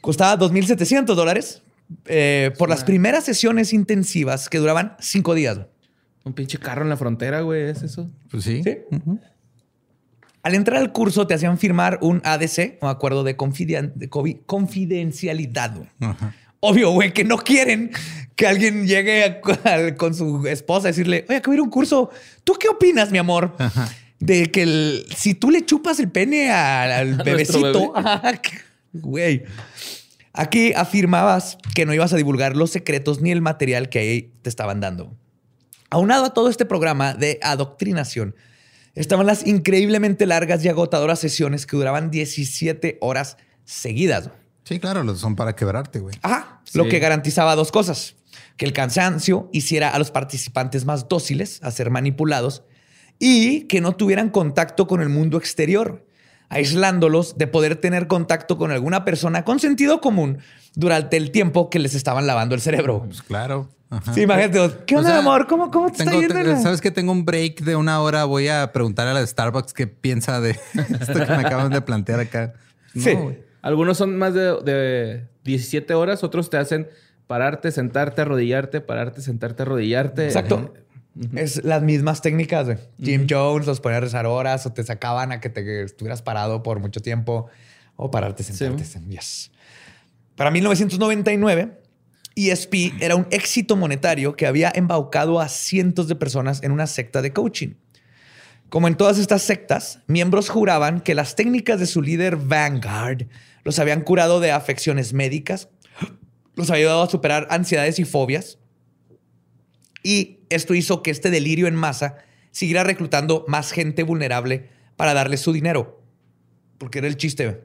[SPEAKER 2] Costaba 2.700 dólares eh, por las primeras sesiones intensivas que duraban cinco días. güey.
[SPEAKER 3] Un pinche carro en la frontera, güey. ¿Es eso?
[SPEAKER 1] Pues sí.
[SPEAKER 2] Sí. Al entrar al curso te hacían firmar un ADC, un acuerdo de, confiden- de confi- confidencialidad. güey.
[SPEAKER 1] Ajá.
[SPEAKER 2] Obvio, güey, que no quieren que alguien llegue a- con su esposa a decirle, oye, acabo de ir a un curso. ¿Tú qué opinas, mi amor? De que el- si tú le chupas el pene al, [laughs] bebecito,
[SPEAKER 3] bebé. [laughs]
[SPEAKER 2] ajá, que- güey. Aquí afirmabas que no ibas a divulgar los secretos ni el material que ahí te estaban dando. Aunado a todo este programa de adoctrinación, estaban las increíblemente largas y agotadoras sesiones que duraban 17 horas seguidas.
[SPEAKER 1] Sí, claro, los son para quebrarte, güey.
[SPEAKER 2] Ajá. Lo
[SPEAKER 3] Sí.
[SPEAKER 2] que garantizaba dos cosas. Que el cansancio hiciera a los participantes más dóciles a ser manipulados y que no tuvieran contacto con el mundo exterior, aislándolos de poder tener contacto con alguna persona con sentido común durante el tiempo que les estaban lavando el cerebro.
[SPEAKER 1] Pues claro. Ajá.
[SPEAKER 2] Sí, imagínate. ¿Qué
[SPEAKER 1] O
[SPEAKER 2] onda,
[SPEAKER 1] sea,
[SPEAKER 2] amor? ¿Cómo, cómo te
[SPEAKER 1] Tengo-
[SPEAKER 2] está yendo?
[SPEAKER 1] te- Sabes que tengo un break de una hora. Voy a preguntarle a la de Starbucks qué piensa de [laughs] esto que me acaban de plantear acá. No,
[SPEAKER 2] Sí.
[SPEAKER 3] Algunos son más de, de 17 horas, otros te hacen pararte, sentarte, arrodillarte, pararte, sentarte, arrodillarte.
[SPEAKER 2] Exacto. Es las mismas técnicas, güey. Jim Jones los ponía a rezar horas o te sacaban a que te estuvieras parado por mucho tiempo o pararte, sentarte. Yes. Para 1999, ESP era un éxito monetario que había embaucado a cientos de personas en una secta de coaching. Como en todas estas sectas, miembros juraban que las técnicas de su líder Vanguard los habían curado de afecciones médicas, [gasps] los había ayudado a superar ansiedades y fobias, y esto hizo que este delirio en masa siguiera reclutando más gente vulnerable para darle su dinero. Porque era el chiste.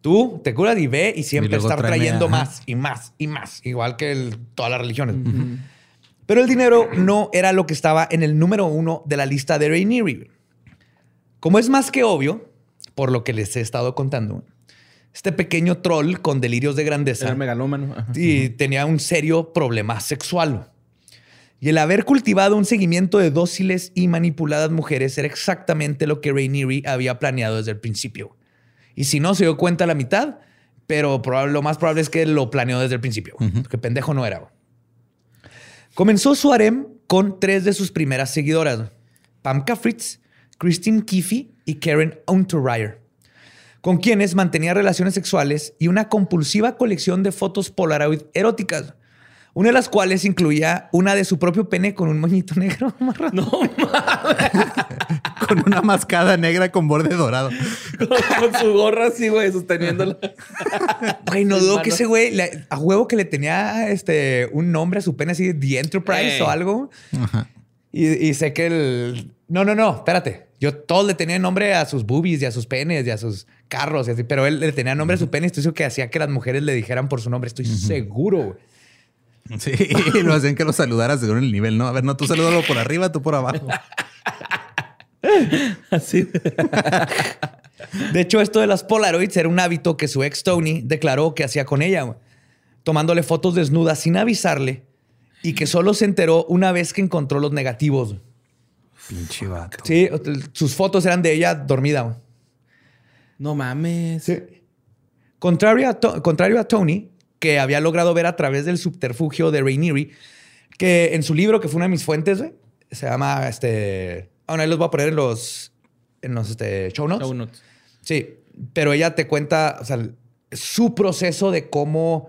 [SPEAKER 2] Tú te curas y ve y siempre
[SPEAKER 1] luego
[SPEAKER 2] estar
[SPEAKER 1] tráeme,
[SPEAKER 2] trayendo
[SPEAKER 1] ajá.
[SPEAKER 2] más y más y más, igual que el- todas las religiones. Pero el dinero no era lo que estaba en el número uno de la lista de Rainieri. Como es más que obvio, por lo que les he estado contando, este pequeño troll con delirios de grandeza
[SPEAKER 3] Era megalómano. Ajá.
[SPEAKER 2] y tenía un serio problema sexual. Y el haber cultivado un seguimiento de dóciles y manipuladas mujeres era exactamente lo que Rainieri había planeado desde el principio. Y si no se dio cuenta a la mitad, pero probable- lo más probable es que lo planeó desde el principio. Que pendejo no era. Comenzó su harem con tres de sus primeras seguidoras: Pam Fritz, Christine Keefe y Karen Unterreyer con quienes mantenía relaciones sexuales y una compulsiva colección de fotos Polaroid eróticas, una de las cuales incluía una de su propio pene con un moñito negro. [laughs]
[SPEAKER 3] No,
[SPEAKER 1] Con una mascada negra con borde dorado.
[SPEAKER 3] con, con su gorra así, güey, sosteniéndola.
[SPEAKER 2] Güey, no dudo que ese güey, le- a huevo que le tenía este, un nombre a su pene así, The Enterprise
[SPEAKER 3] Ey.
[SPEAKER 2] o algo.
[SPEAKER 1] Ajá.
[SPEAKER 2] Y, y sé que el... No, no, no, espérate. Yo todos le tenía nombre a sus boobies y a sus penes y a sus carros y así, pero él le tenía nombre a su pene y estoy seguro que hacía que las mujeres le dijeran por su nombre. Estoy seguro, güey. [laughs]
[SPEAKER 1] Sí, y lo hacían que lo saludaras según el nivel, ¿no? A ver, no, tú salúdalo por arriba, tú por abajo. [laughs]
[SPEAKER 3] Así.
[SPEAKER 2] De hecho, esto de las Polaroids era un hábito que su ex Tony declaró que hacía con ella, güey, tomándole fotos desnudas sin avisarle y que solo se enteró una vez que encontró los negativos.
[SPEAKER 1] Pinche vato.
[SPEAKER 2] Sí, sus fotos eran de ella dormida. güey.
[SPEAKER 3] No mames.
[SPEAKER 2] Contrario, a To- contrario a Tony, que había logrado ver a través del subterfugio de Rainieri, que en su libro, que fue una de mis fuentes, se llama este. Bueno, ahí los voy a poner en los, en los este, show notes.
[SPEAKER 3] Show notes.
[SPEAKER 2] Sí, pero ella te cuenta o sea, su proceso de cómo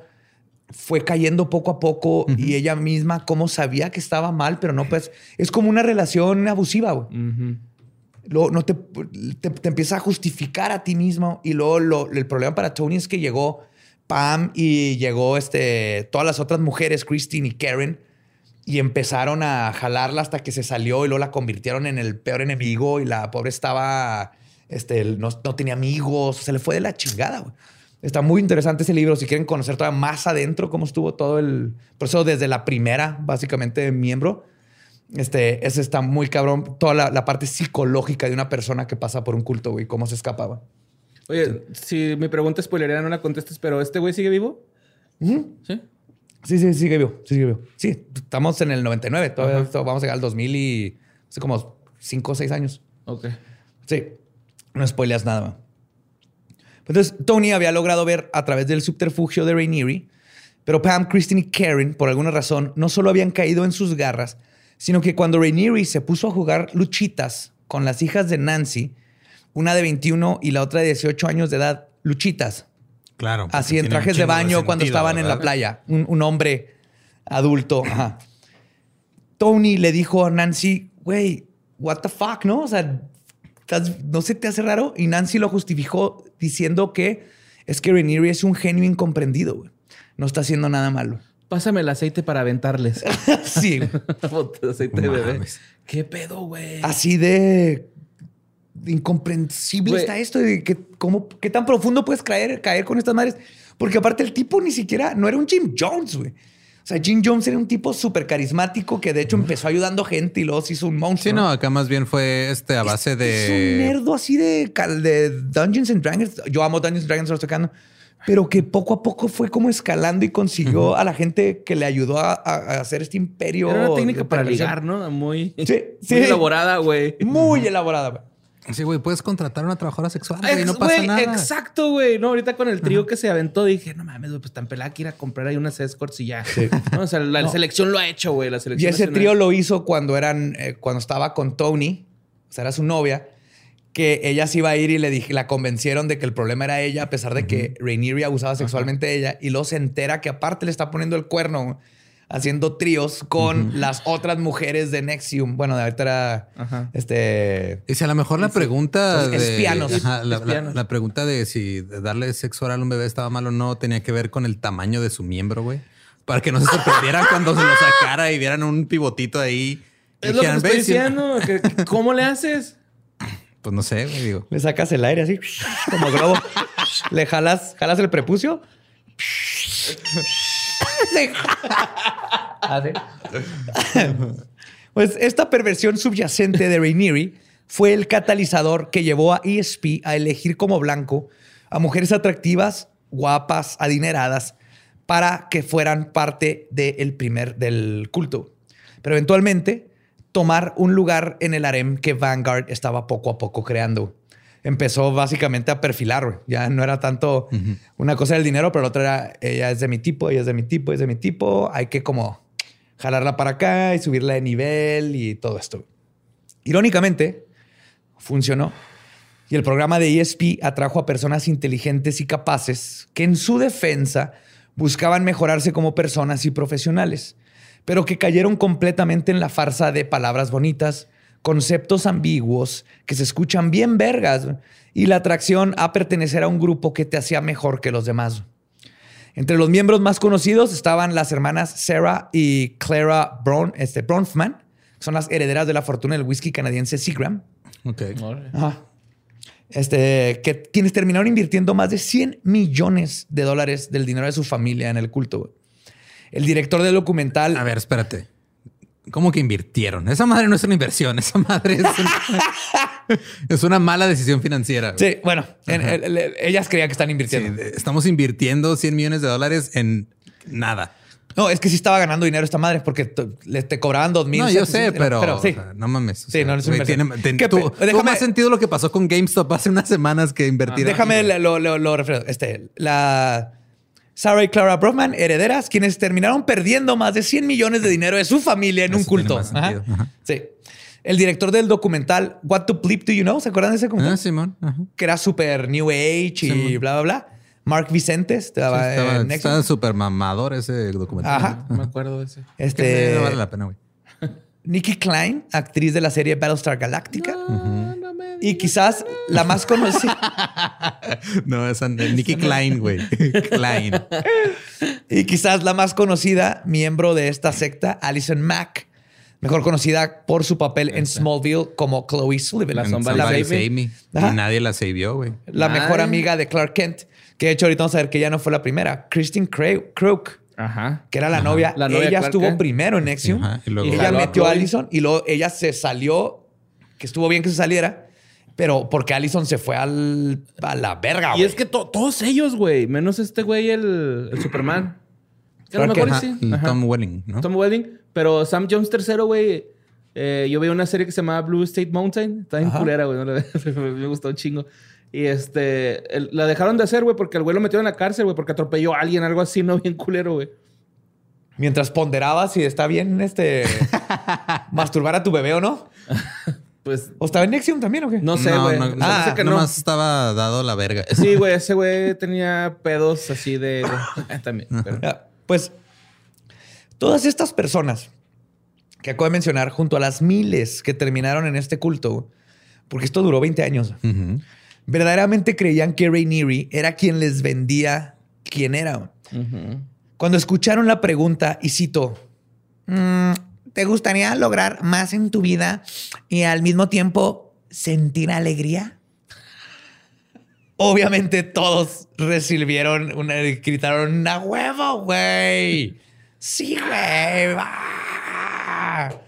[SPEAKER 2] fue cayendo poco a poco y ella misma cómo sabía que estaba mal, pero no pues es como una relación abusiva, güey. Luego no te, te, te empieza a justificar a ti mismo y luego lo- el problema para Tony es que llegó Pam y llegó este, todas las otras mujeres, Christine y Karen, y empezaron a jalarla hasta que se salió y luego la convirtieron en el peor enemigo y la pobre estaba, este, no, no tenía amigos, se le fue de la chingada. Está muy interesante ese libro si quieren conocer todavía más adentro cómo estuvo todo el proceso desde la primera, básicamente, miembro. Este, ese está muy cabrón. Toda la, la parte psicológica de una persona que pasa por un culto, güey, cómo se escapaba.
[SPEAKER 3] Oye, si mi pregunta spoilería no la contestes, pero ¿este güey sigue vivo? Sí.
[SPEAKER 2] Sí, sí, sigue vivo, sí, sigue vivo. Sí, estamos en el 99, todavía
[SPEAKER 3] Ajá.
[SPEAKER 2] vamos a llegar al 2000 y hace como 5 o 6 años.
[SPEAKER 3] Ok.
[SPEAKER 2] Sí, no spoileas nada. man. Entonces, Tony había logrado ver a través del subterfugio de Rainieri, pero Pam, Christine y Karen, por alguna razón, no solo habían caído en sus garras, sino que cuando Rainieri se puso a jugar luchitas con las hijas de Nancy, una de 21 y la otra de 18 años de edad, luchitas,
[SPEAKER 1] Claro.
[SPEAKER 2] así en trajes de baño cuando
[SPEAKER 1] sentido,
[SPEAKER 2] estaban en la playa, un, un hombre adulto. Ajá. Tony le dijo a Nancy, güey, what the fuck, ¿no? O sea, ¿estás- ¿no se te hace raro? Y Nancy lo justificó diciendo que es que Rhaenyra es un genio incomprendido, güey. No está haciendo nada malo.
[SPEAKER 3] Pásame el aceite para aventarles. [laughs]
[SPEAKER 2] Sí, [laughs]
[SPEAKER 3] aceite de bebé. ¿Qué pedo, güey?
[SPEAKER 2] así de incomprensible está esto de que cómo, qué tan profundo puedes caer, caer con estas madres. Porque aparte el tipo ni siquiera, no era un Jim Jones, güey. O sea, Jim Jones era un tipo súper carismático que de hecho empezó ayudando gente y luego se hizo un monstruo.
[SPEAKER 1] Sí, no, acá más bien fue este a base
[SPEAKER 2] Es un
[SPEAKER 1] de.
[SPEAKER 2] nerdo así de, de Dungeons and Dragons. Yo amo Dungeons and Dragons, lo estoy tocando. Pero que poco a poco fue como escalando y consiguió a la gente que le ayudó a, a- a hacer este imperio.
[SPEAKER 3] Era una técnica
[SPEAKER 2] de
[SPEAKER 3] para ligar, ¿no? Muy,
[SPEAKER 2] Sí, sí.
[SPEAKER 3] muy elaborada, güey.
[SPEAKER 2] Muy elaborada. güey.
[SPEAKER 1] Sí, güey, puedes contratar a una trabajadora sexual
[SPEAKER 3] Ex-
[SPEAKER 1] no pasa nada.
[SPEAKER 3] Exacto, güey. No, ahorita con el trío que se aventó dije, no mames, güey, pues tan pelada que ir a comprar ahí unas escorts y ya. [laughs] No, o sea, la
[SPEAKER 2] No.
[SPEAKER 3] selección lo ha hecho, güey. La
[SPEAKER 2] Y
[SPEAKER 3] selección
[SPEAKER 2] ese
[SPEAKER 3] nacional.
[SPEAKER 2] trío lo hizo cuando eran, eh, cuando estaba con Tony, o sea, era su novia, que ella se iba a ir y le dije, la convencieron de que el problema era ella, a pesar de que Rainieri abusaba sexualmente de ella, y luego se entera que aparte le está poniendo el cuerno haciendo tríos con las otras mujeres de Nexium. Bueno, de ahorita era
[SPEAKER 3] Ajá.
[SPEAKER 2] este.
[SPEAKER 1] Y si a lo mejor la pregunta de
[SPEAKER 2] espianos.
[SPEAKER 1] Ajá, la, la-
[SPEAKER 3] Espianos.
[SPEAKER 1] la pregunta de si darle sexo oral a un bebé estaba mal o no tenía que ver con el tamaño de su miembro, güey. Para que no se sorprendieran [laughs] cuando se lo sacara y vieran un pivotito ahí.
[SPEAKER 3] Es lo que estoy diciendo. que- ¿Cómo le haces?
[SPEAKER 1] Pues no sé, güey, digo.
[SPEAKER 2] Le sacas el aire así, como globo. [laughs] Le jalas, jalas el prepucio. [laughs] [laughs] Así. Pues esta perversión subyacente de Rainieri fue el catalizador que llevó a ESP a elegir como blanco a mujeres atractivas, guapas, adineradas, para que fueran parte del primer del culto. Pero eventualmente tomar un lugar en el harem que Vanguard estaba poco a poco creando. Empezó básicamente a perfilar, güey. ya no era tanto una cosa del dinero, pero la otra era ella es de mi tipo, ella es de mi tipo, es de mi tipo, hay que como jalarla para acá y subirla de nivel y todo esto. Irónicamente, funcionó. Y el programa de ESP atrajo a personas inteligentes y capaces que en su defensa buscaban mejorarse como personas y profesionales, pero que cayeron completamente en la farsa de palabras bonitas, conceptos ambiguos que se escuchan bien vergas y la atracción a pertenecer a un grupo que te hacía mejor que los demás. Entre los miembros más conocidos estaban las hermanas Sarah y Clara Bron, este, Bronfman, son las herederas de la fortuna del whisky canadiense Seagram.
[SPEAKER 1] Ok.
[SPEAKER 2] Ajá. Este, que quienes terminaron invirtiendo más de 100 millones de dólares del dinero de su familia en el culto. El director del documental.
[SPEAKER 1] A ver, espérate. ¿Cómo que invirtieron? Esa madre no es una inversión. Esa madre es una, [laughs] es una mala decisión financiera. güey.
[SPEAKER 2] Sí, bueno, en- el- el- ellas creían que están invirtiendo.
[SPEAKER 1] estamos invirtiendo 100 millones de dólares en nada.
[SPEAKER 2] No, es que sí estaba ganando dinero esta madre porque le te cobraban dos mil.
[SPEAKER 1] No, yo sé, pero,
[SPEAKER 2] sí.
[SPEAKER 1] o sea, no mames. o
[SPEAKER 2] Sí, no, es inversión.
[SPEAKER 1] tiene- ten-
[SPEAKER 2] ¿Qué
[SPEAKER 1] tu-
[SPEAKER 2] pe-
[SPEAKER 1] tuvo
[SPEAKER 2] déjame-
[SPEAKER 1] más sentido lo que pasó con GameStop hace unas semanas que invertir.
[SPEAKER 2] Déjame
[SPEAKER 1] aquí, güey.
[SPEAKER 2] lo, lo, lo refresco. Este, la Sarah y Clara Brofman, herederas, quienes terminaron perdiendo más de 100 millones de dinero de su familia en un
[SPEAKER 1] Eso
[SPEAKER 2] culto.
[SPEAKER 1] más
[SPEAKER 2] Ajá.
[SPEAKER 1] sentido. Ajá.
[SPEAKER 2] Sí. El director del documental What to Bleep Do You Know? ¿Se acuerdan de ese documental?
[SPEAKER 1] Ah, Simón. Ajá.
[SPEAKER 2] Que era super New Age y
[SPEAKER 1] Simón.
[SPEAKER 2] bla, bla, bla. Mark Vicentes
[SPEAKER 1] Sí,
[SPEAKER 2] estaba
[SPEAKER 1] estaba,
[SPEAKER 2] en
[SPEAKER 1] estaba súper mamador ese documental.
[SPEAKER 2] Ajá.
[SPEAKER 3] No me acuerdo de ese.
[SPEAKER 2] Este,
[SPEAKER 1] no vale la pena, güey.
[SPEAKER 2] Nikki Klein, actriz de la serie Battlestar Galactica.
[SPEAKER 3] No, no me
[SPEAKER 2] Y quizás la más conocida. [laughs]
[SPEAKER 1] No, esa Nicky Klein, güey. [laughs] Klein.
[SPEAKER 2] Y quizás la más conocida miembro de esta secta, Alison Mack, mejor conocida por su papel en Smallville como Chloe Sullivan,
[SPEAKER 3] La Save
[SPEAKER 1] Me.
[SPEAKER 2] Ajá.
[SPEAKER 1] Y nadie la savió, güey.
[SPEAKER 2] la
[SPEAKER 3] Ay.
[SPEAKER 2] mejor amiga de Clark Kent, que de hecho ahorita vamos a ver que ella no fue la primera, Cra- Crook,
[SPEAKER 3] Ajá.
[SPEAKER 2] que era la novia.
[SPEAKER 3] La novia
[SPEAKER 2] ella
[SPEAKER 3] Clark
[SPEAKER 2] estuvo
[SPEAKER 3] Kent.
[SPEAKER 2] primero en Nexium.
[SPEAKER 1] Ajá, y luego-
[SPEAKER 2] ella
[SPEAKER 3] jaló a
[SPEAKER 2] metió a
[SPEAKER 3] Chloe.
[SPEAKER 2] Allison y luego ella se salió, que estuvo bien que se saliera, pero porque Allison se fue al, a la verga.
[SPEAKER 3] Y
[SPEAKER 2] güey.
[SPEAKER 3] es que to- todos ellos, güey, menos este güey, el, el Superman. Que a lo
[SPEAKER 2] Clark
[SPEAKER 3] mejor
[SPEAKER 2] Kent.
[SPEAKER 3] sí.
[SPEAKER 1] Ajá,
[SPEAKER 3] Ajá.
[SPEAKER 1] Tom Welling, ¿no?
[SPEAKER 3] Tom Welling. Pero Sam Jones III, güey. eh, yo veía una serie que se llamaba Blue State Mountain. Está en
[SPEAKER 2] Ajá.
[SPEAKER 3] culera, güey. no la- [laughs] me gustó un chingo. Y este... el- la dejaron de hacer, güey, porque el güey lo metieron en la cárcel, güey, porque atropelló a alguien, algo así, [laughs] ¿no? Bien culero, güey.
[SPEAKER 2] Mientras ponderaba si está bien este [laughs] masturbar a tu bebé o no.
[SPEAKER 3] Pues...
[SPEAKER 2] ¿O estaba en Nexium también o qué?
[SPEAKER 3] No sé, güey.
[SPEAKER 1] no,
[SPEAKER 3] No,
[SPEAKER 1] no,
[SPEAKER 3] sé que no.
[SPEAKER 1] nomás estaba dado la verga.
[SPEAKER 3] Sí, [laughs] güey. Ese güey tenía pedos así de... de- también. pero-
[SPEAKER 2] Ya, Pues todas estas personas que acabo de mencionar, junto a las miles que terminaron en este culto, porque esto duró 20 años,
[SPEAKER 1] Ujú.
[SPEAKER 2] Verdaderamente creían que Rainieri era quien les vendía quién era. Cuando escucharon la pregunta, y cito, "Mm, ¿te gustaría lograr más en tu vida y al mismo tiempo sentir alegría? Obviamente todos recibieron una, gritaron, ¡a huevo, güey! ¡Sí, güey! va".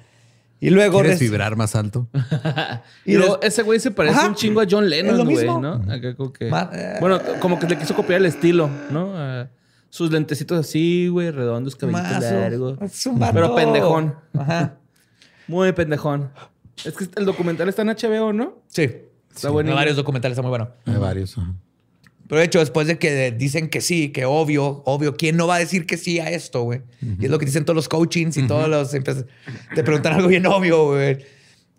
[SPEAKER 2] Y luego...
[SPEAKER 1] ¿Quieres vibrar más alto? [laughs]
[SPEAKER 3] Y luego ese güey se parece
[SPEAKER 2] Ajá.
[SPEAKER 3] un chingo a John Lennon,
[SPEAKER 2] lo
[SPEAKER 3] güey,
[SPEAKER 2] mismo.
[SPEAKER 3] ¿no? Acá como que...
[SPEAKER 2] Ma-.
[SPEAKER 3] Bueno, como que le quiso copiar el estilo, ¿no? Sus lentecitos así, güey, redondos, cabellitos largos.
[SPEAKER 2] Es un vato.
[SPEAKER 3] Pero pendejón.
[SPEAKER 2] Ajá.
[SPEAKER 3] Muy pendejón. Es que el documental está en HBO, ¿no?
[SPEAKER 2] Sí.
[SPEAKER 3] Está bueno.
[SPEAKER 2] Hay varios documentales, está muy bueno.
[SPEAKER 1] Hay varios. ajá.
[SPEAKER 2] Pero de hecho, después de que dicen que sí, que obvio, obvio, ¿quién no va a decir que sí a esto, güey? Y es lo que dicen todos los coachings y todos los... Te preguntan algo bien obvio, güey.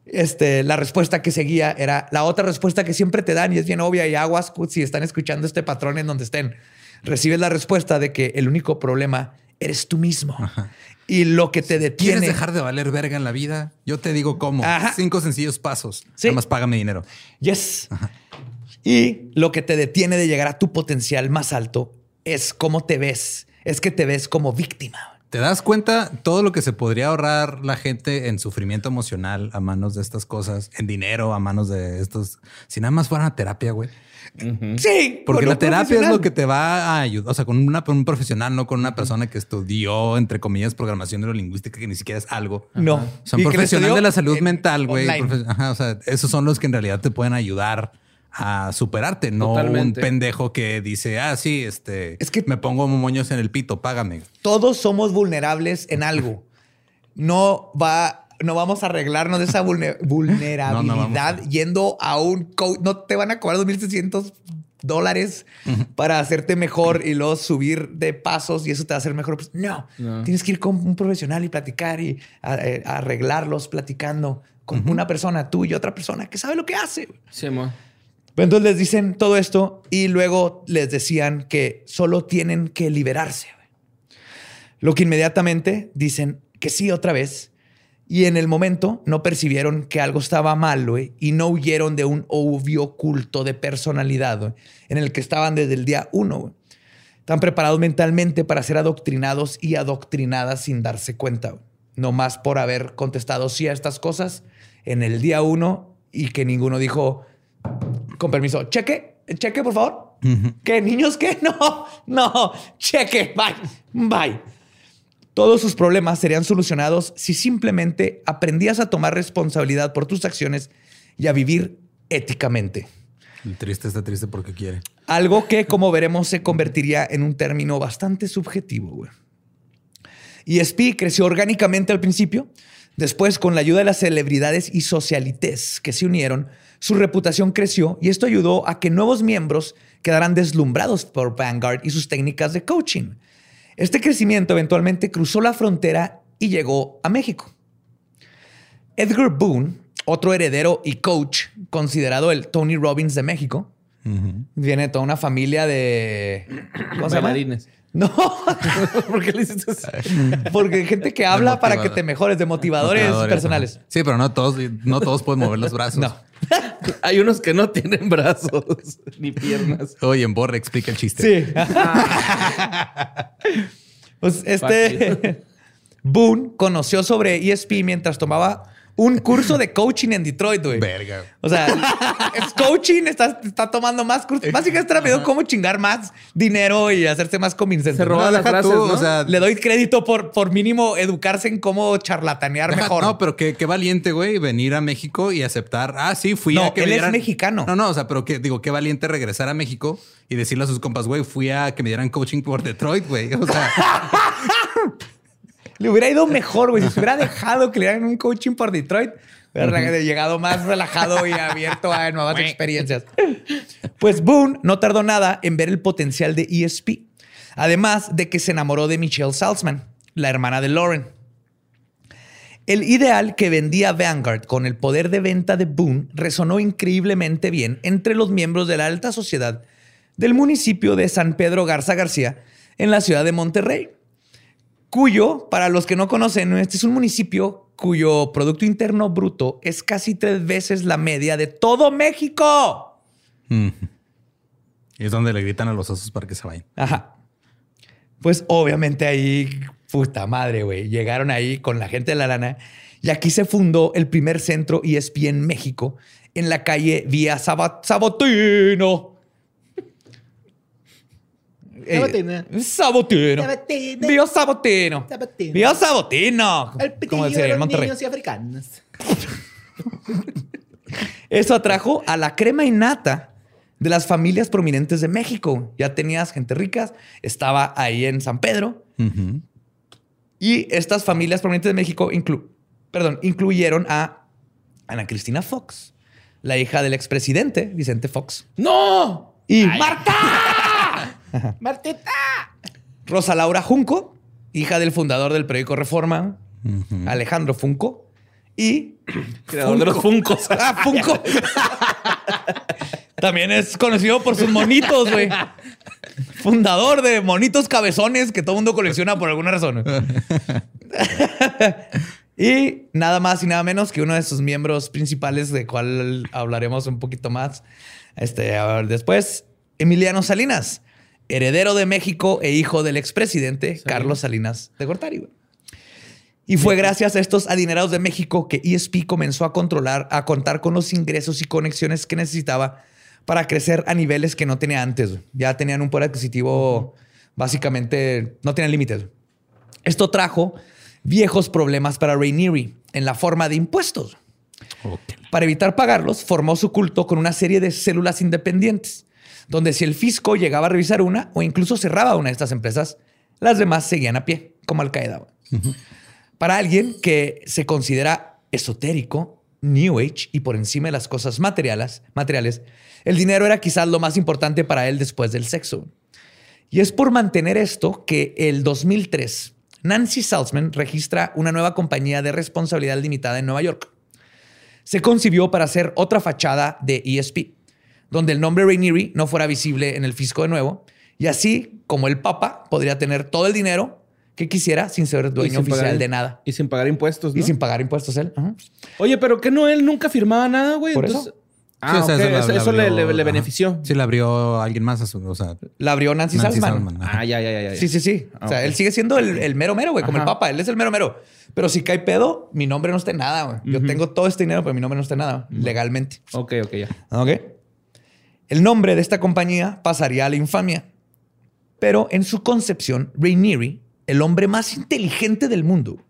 [SPEAKER 2] Este, la respuesta que seguía era la otra respuesta que siempre te dan y es bien obvia y aguas si están escuchando este patrón en donde estén. Recibes la respuesta de que el único problema eres tú mismo. Y lo que te detiene...
[SPEAKER 1] ¿Quieres dejar de valer verga en la vida? Yo te digo cómo.
[SPEAKER 2] Ajá.
[SPEAKER 1] Cinco sencillos pasos.
[SPEAKER 2] Sí.
[SPEAKER 1] Nada más págame dinero.
[SPEAKER 2] Yes. Y lo que te detiene de llegar a tu potencial más alto es cómo te ves. Es que te ves como víctima.
[SPEAKER 1] ¿Te das cuenta todo lo que se podría ahorrar la gente en sufrimiento emocional a manos de estas cosas, en dinero a manos de estos? Si nada más fueran a terapia, güey.
[SPEAKER 2] Sí.
[SPEAKER 1] Porque la terapia es lo que te va a ayudar. O sea, con una, un profesional, no con una persona que estudió, entre comillas, programación neurolingüística, que ni siquiera es algo.
[SPEAKER 2] No.
[SPEAKER 1] Son profesionales de la salud
[SPEAKER 2] en-
[SPEAKER 1] mental, güey. o sea, esos son los que en realidad te pueden ayudar a superarte, no
[SPEAKER 3] Totalmente.
[SPEAKER 1] un pendejo que dice, ah, sí, este,
[SPEAKER 2] Es que-
[SPEAKER 1] me pongo moños en el pito, págame.
[SPEAKER 2] Todos somos vulnerables en algo. No va, no vamos a arreglarnos de esa vulne- vulnerabilidad [laughs]
[SPEAKER 1] No, no vamos a-
[SPEAKER 2] yendo a un coach. No te van a cobrar 2.600 dólares para hacerte mejor y luego subir de pasos y eso te va a hacer mejor. Pues, no,
[SPEAKER 3] No.
[SPEAKER 2] tienes que ir con un profesional y platicar y a- eh, arreglarlos platicando con una persona, tú y otra persona que sabe lo que hace.
[SPEAKER 3] Sí, mo.
[SPEAKER 2] Entonces les dicen todo esto y luego les decían que solo tienen que liberarse. Lo que inmediatamente dicen que sí otra vez. Y en el momento no percibieron que algo estaba mal güey, y no huyeron de un obvio culto de personalidad en el que estaban desde el día uno. Están preparados mentalmente para ser adoctrinados y adoctrinadas sin darse cuenta. No más por haber contestado sí a estas cosas en el día uno y que ninguno dijo, con permiso, cheque, cheque, por favor. ¿Qué? ¿Niños qué? [laughs] No, no, cheque, bye, bye. Todos sus problemas serían solucionados si simplemente aprendías a tomar responsabilidad por tus acciones y a vivir éticamente.
[SPEAKER 1] El triste está triste porque quiere.
[SPEAKER 2] Algo que, como veremos, se convertiría en un término bastante subjetivo. güey. ESP creció orgánicamente al principio. Después, con la ayuda de las celebridades y socialites que se unieron, su reputación creció y esto ayudó a que nuevos miembros quedaran deslumbrados por Vanguard y sus técnicas de coaching. Este crecimiento eventualmente cruzó la frontera y llegó a México. Edgar Boone, otro heredero y coach considerado el Tony Robbins de México, viene de toda una familia de ¿cómo se llama?
[SPEAKER 3] Bailarines.
[SPEAKER 2] No, [laughs]
[SPEAKER 3] ¿Por qué le hiciste así?
[SPEAKER 2] porque hay gente que habla para que te mejores, de motivadores,
[SPEAKER 1] Motivadores,
[SPEAKER 2] personales.
[SPEAKER 1] Sí, pero no todos, no todos pueden mover los brazos.
[SPEAKER 2] No. [laughs]
[SPEAKER 3] Hay unos que no tienen brazos ni piernas.
[SPEAKER 1] Oye, en Borre explica el chiste.
[SPEAKER 2] Sí. [laughs] pues este Boone conoció sobre ESP mientras tomaba un curso de coaching en Detroit, güey.
[SPEAKER 1] Verga.
[SPEAKER 2] O sea, es coaching, está, está tomando más cursos. Básicamente está viendo cómo chingar más dinero y hacerse más convincente.
[SPEAKER 3] Se roba
[SPEAKER 1] No,
[SPEAKER 3] las frases,
[SPEAKER 1] tú,
[SPEAKER 3] ¿no?
[SPEAKER 1] o sea,
[SPEAKER 2] Le doy crédito por, por mínimo educarse en cómo charlatanear
[SPEAKER 1] Deja-
[SPEAKER 2] mejor.
[SPEAKER 1] No, pero qué, qué valiente, güey, venir a México y aceptar. Ah, sí, fui
[SPEAKER 2] No,
[SPEAKER 1] a que
[SPEAKER 2] él
[SPEAKER 1] me
[SPEAKER 2] es mexicano.
[SPEAKER 1] No, no, o sea, pero que digo, qué valiente regresar a México y decirle a sus compas, güey, fui a que me dieran coaching por Detroit, güey. O sea, [laughs]
[SPEAKER 2] Le hubiera ido mejor, güey. Si se hubiera dejado que le dieran un coaching por Detroit, hubiera llegado más relajado y abierto a nuevas experiencias. Pues Boone no tardó nada en ver el potencial de ESP. Además de que se enamoró de Michelle Salzman, la hermana de Lauren. El ideal que vendía Vanguard con el poder de venta de Boone resonó increíblemente bien entre los miembros de la alta sociedad del municipio de San Pedro Garza García en la ciudad de Monterrey cuyo, para los que no conocen, este es un municipio cuyo Producto Interno Bruto es casi tres veces la media de todo México.
[SPEAKER 1] mm. Y es donde le gritan a los osos para que se vayan.
[SPEAKER 2] Ajá. Pues obviamente ahí, puta madre, güey, llegaron ahí con la gente de la lana y aquí se fundó el primer centro ESP en México en la calle Vía Saba- Sabotino. Eh,
[SPEAKER 3] Sabotina.
[SPEAKER 2] Sabotino. Vía Sabotino.
[SPEAKER 3] Sabotino.
[SPEAKER 2] Vía Sabotino.
[SPEAKER 3] El
[SPEAKER 2] Como
[SPEAKER 3] pitillo
[SPEAKER 2] decía
[SPEAKER 3] de
[SPEAKER 2] en
[SPEAKER 3] los
[SPEAKER 2] Monterrey.
[SPEAKER 3] niños y africanos. [laughs]
[SPEAKER 2] Eso atrajo a la crema innata de las familias prominentes de México. Ya tenías gente rica, estaba ahí en San Pedro. Y estas familias prominentes de México inclu- perdón, incluyeron a Ana Cristina Fox, la hija del expresidente Vicente Fox.
[SPEAKER 3] ¡No!
[SPEAKER 2] Y
[SPEAKER 3] ¡Marta! [laughs] ¡Martita!
[SPEAKER 2] Rosa Laura Junco, hija del fundador del periódico Reforma, Alejandro Funco. Y [clears throat]
[SPEAKER 3] Creador de los funcos. [laughs]
[SPEAKER 2] Ah, Funko. [laughs] También es conocido por sus monitos, güey. Fundador de monitos cabezones que todo mundo colecciona por alguna razón. y nada más y nada menos que uno de sus miembros principales, de cual hablaremos un poquito más este, a ver, después, Emiliano Salinas, heredero de México e hijo del expresidente Carlos Salinas de Gortari. Y fue gracias a estos adinerados de México que ESP comenzó a controlar, a contar con los ingresos y conexiones que necesitaba para crecer a niveles que no tenía antes. Ya tenían un poder adquisitivo, básicamente, no tenían límites. Esto trajo viejos problemas para Rainieri en la forma de impuestos. Para evitar pagarlos, formó su culto con una serie de células independientes, donde si el fisco llegaba a revisar una o incluso cerraba una de estas empresas, las demás seguían a pie, como Al Qaeda. Para alguien que se considera esotérico, New Age y por encima de las cosas materiales, materiales, el dinero era quizás lo más importante para él después del sexo. Y es por mantener esto que el 2003 Nancy Salzman registra una nueva compañía de responsabilidad limitada en Nueva York. Se concibió para hacer otra fachada de ESP, donde el nombre Rainieri no fuera visible en el fisco de nuevo, y así como el Papa podría tener todo el dinero que quisiera sin ser dueño oficial de nada.
[SPEAKER 3] Y sin pagar impuestos, ¿no?
[SPEAKER 2] Y sin pagar impuestos él.
[SPEAKER 3] Oye, pero que no, él nunca firmaba nada, güey. Entonces, Ah, eso, le, benefició.
[SPEAKER 1] Sí, la abrió alguien más. O sea,
[SPEAKER 2] la abrió Nancy, Salzman.
[SPEAKER 3] ah, ya, ya, ya,
[SPEAKER 2] Sí, sí, sí. o sea, él sigue siendo el, mero mero, güey, como el papa. Él es el mero mero. Pero si cae pedo, mi nombre no está en nada, güey. Yo tengo todo este dinero, pero mi nombre no está en nada, legalmente.
[SPEAKER 3] Ok, ok, ya.
[SPEAKER 2] Ok. El nombre de esta compañía pasaría a la infamia. Pero en su concepción, Rainieri, el hombre más inteligente del mundo,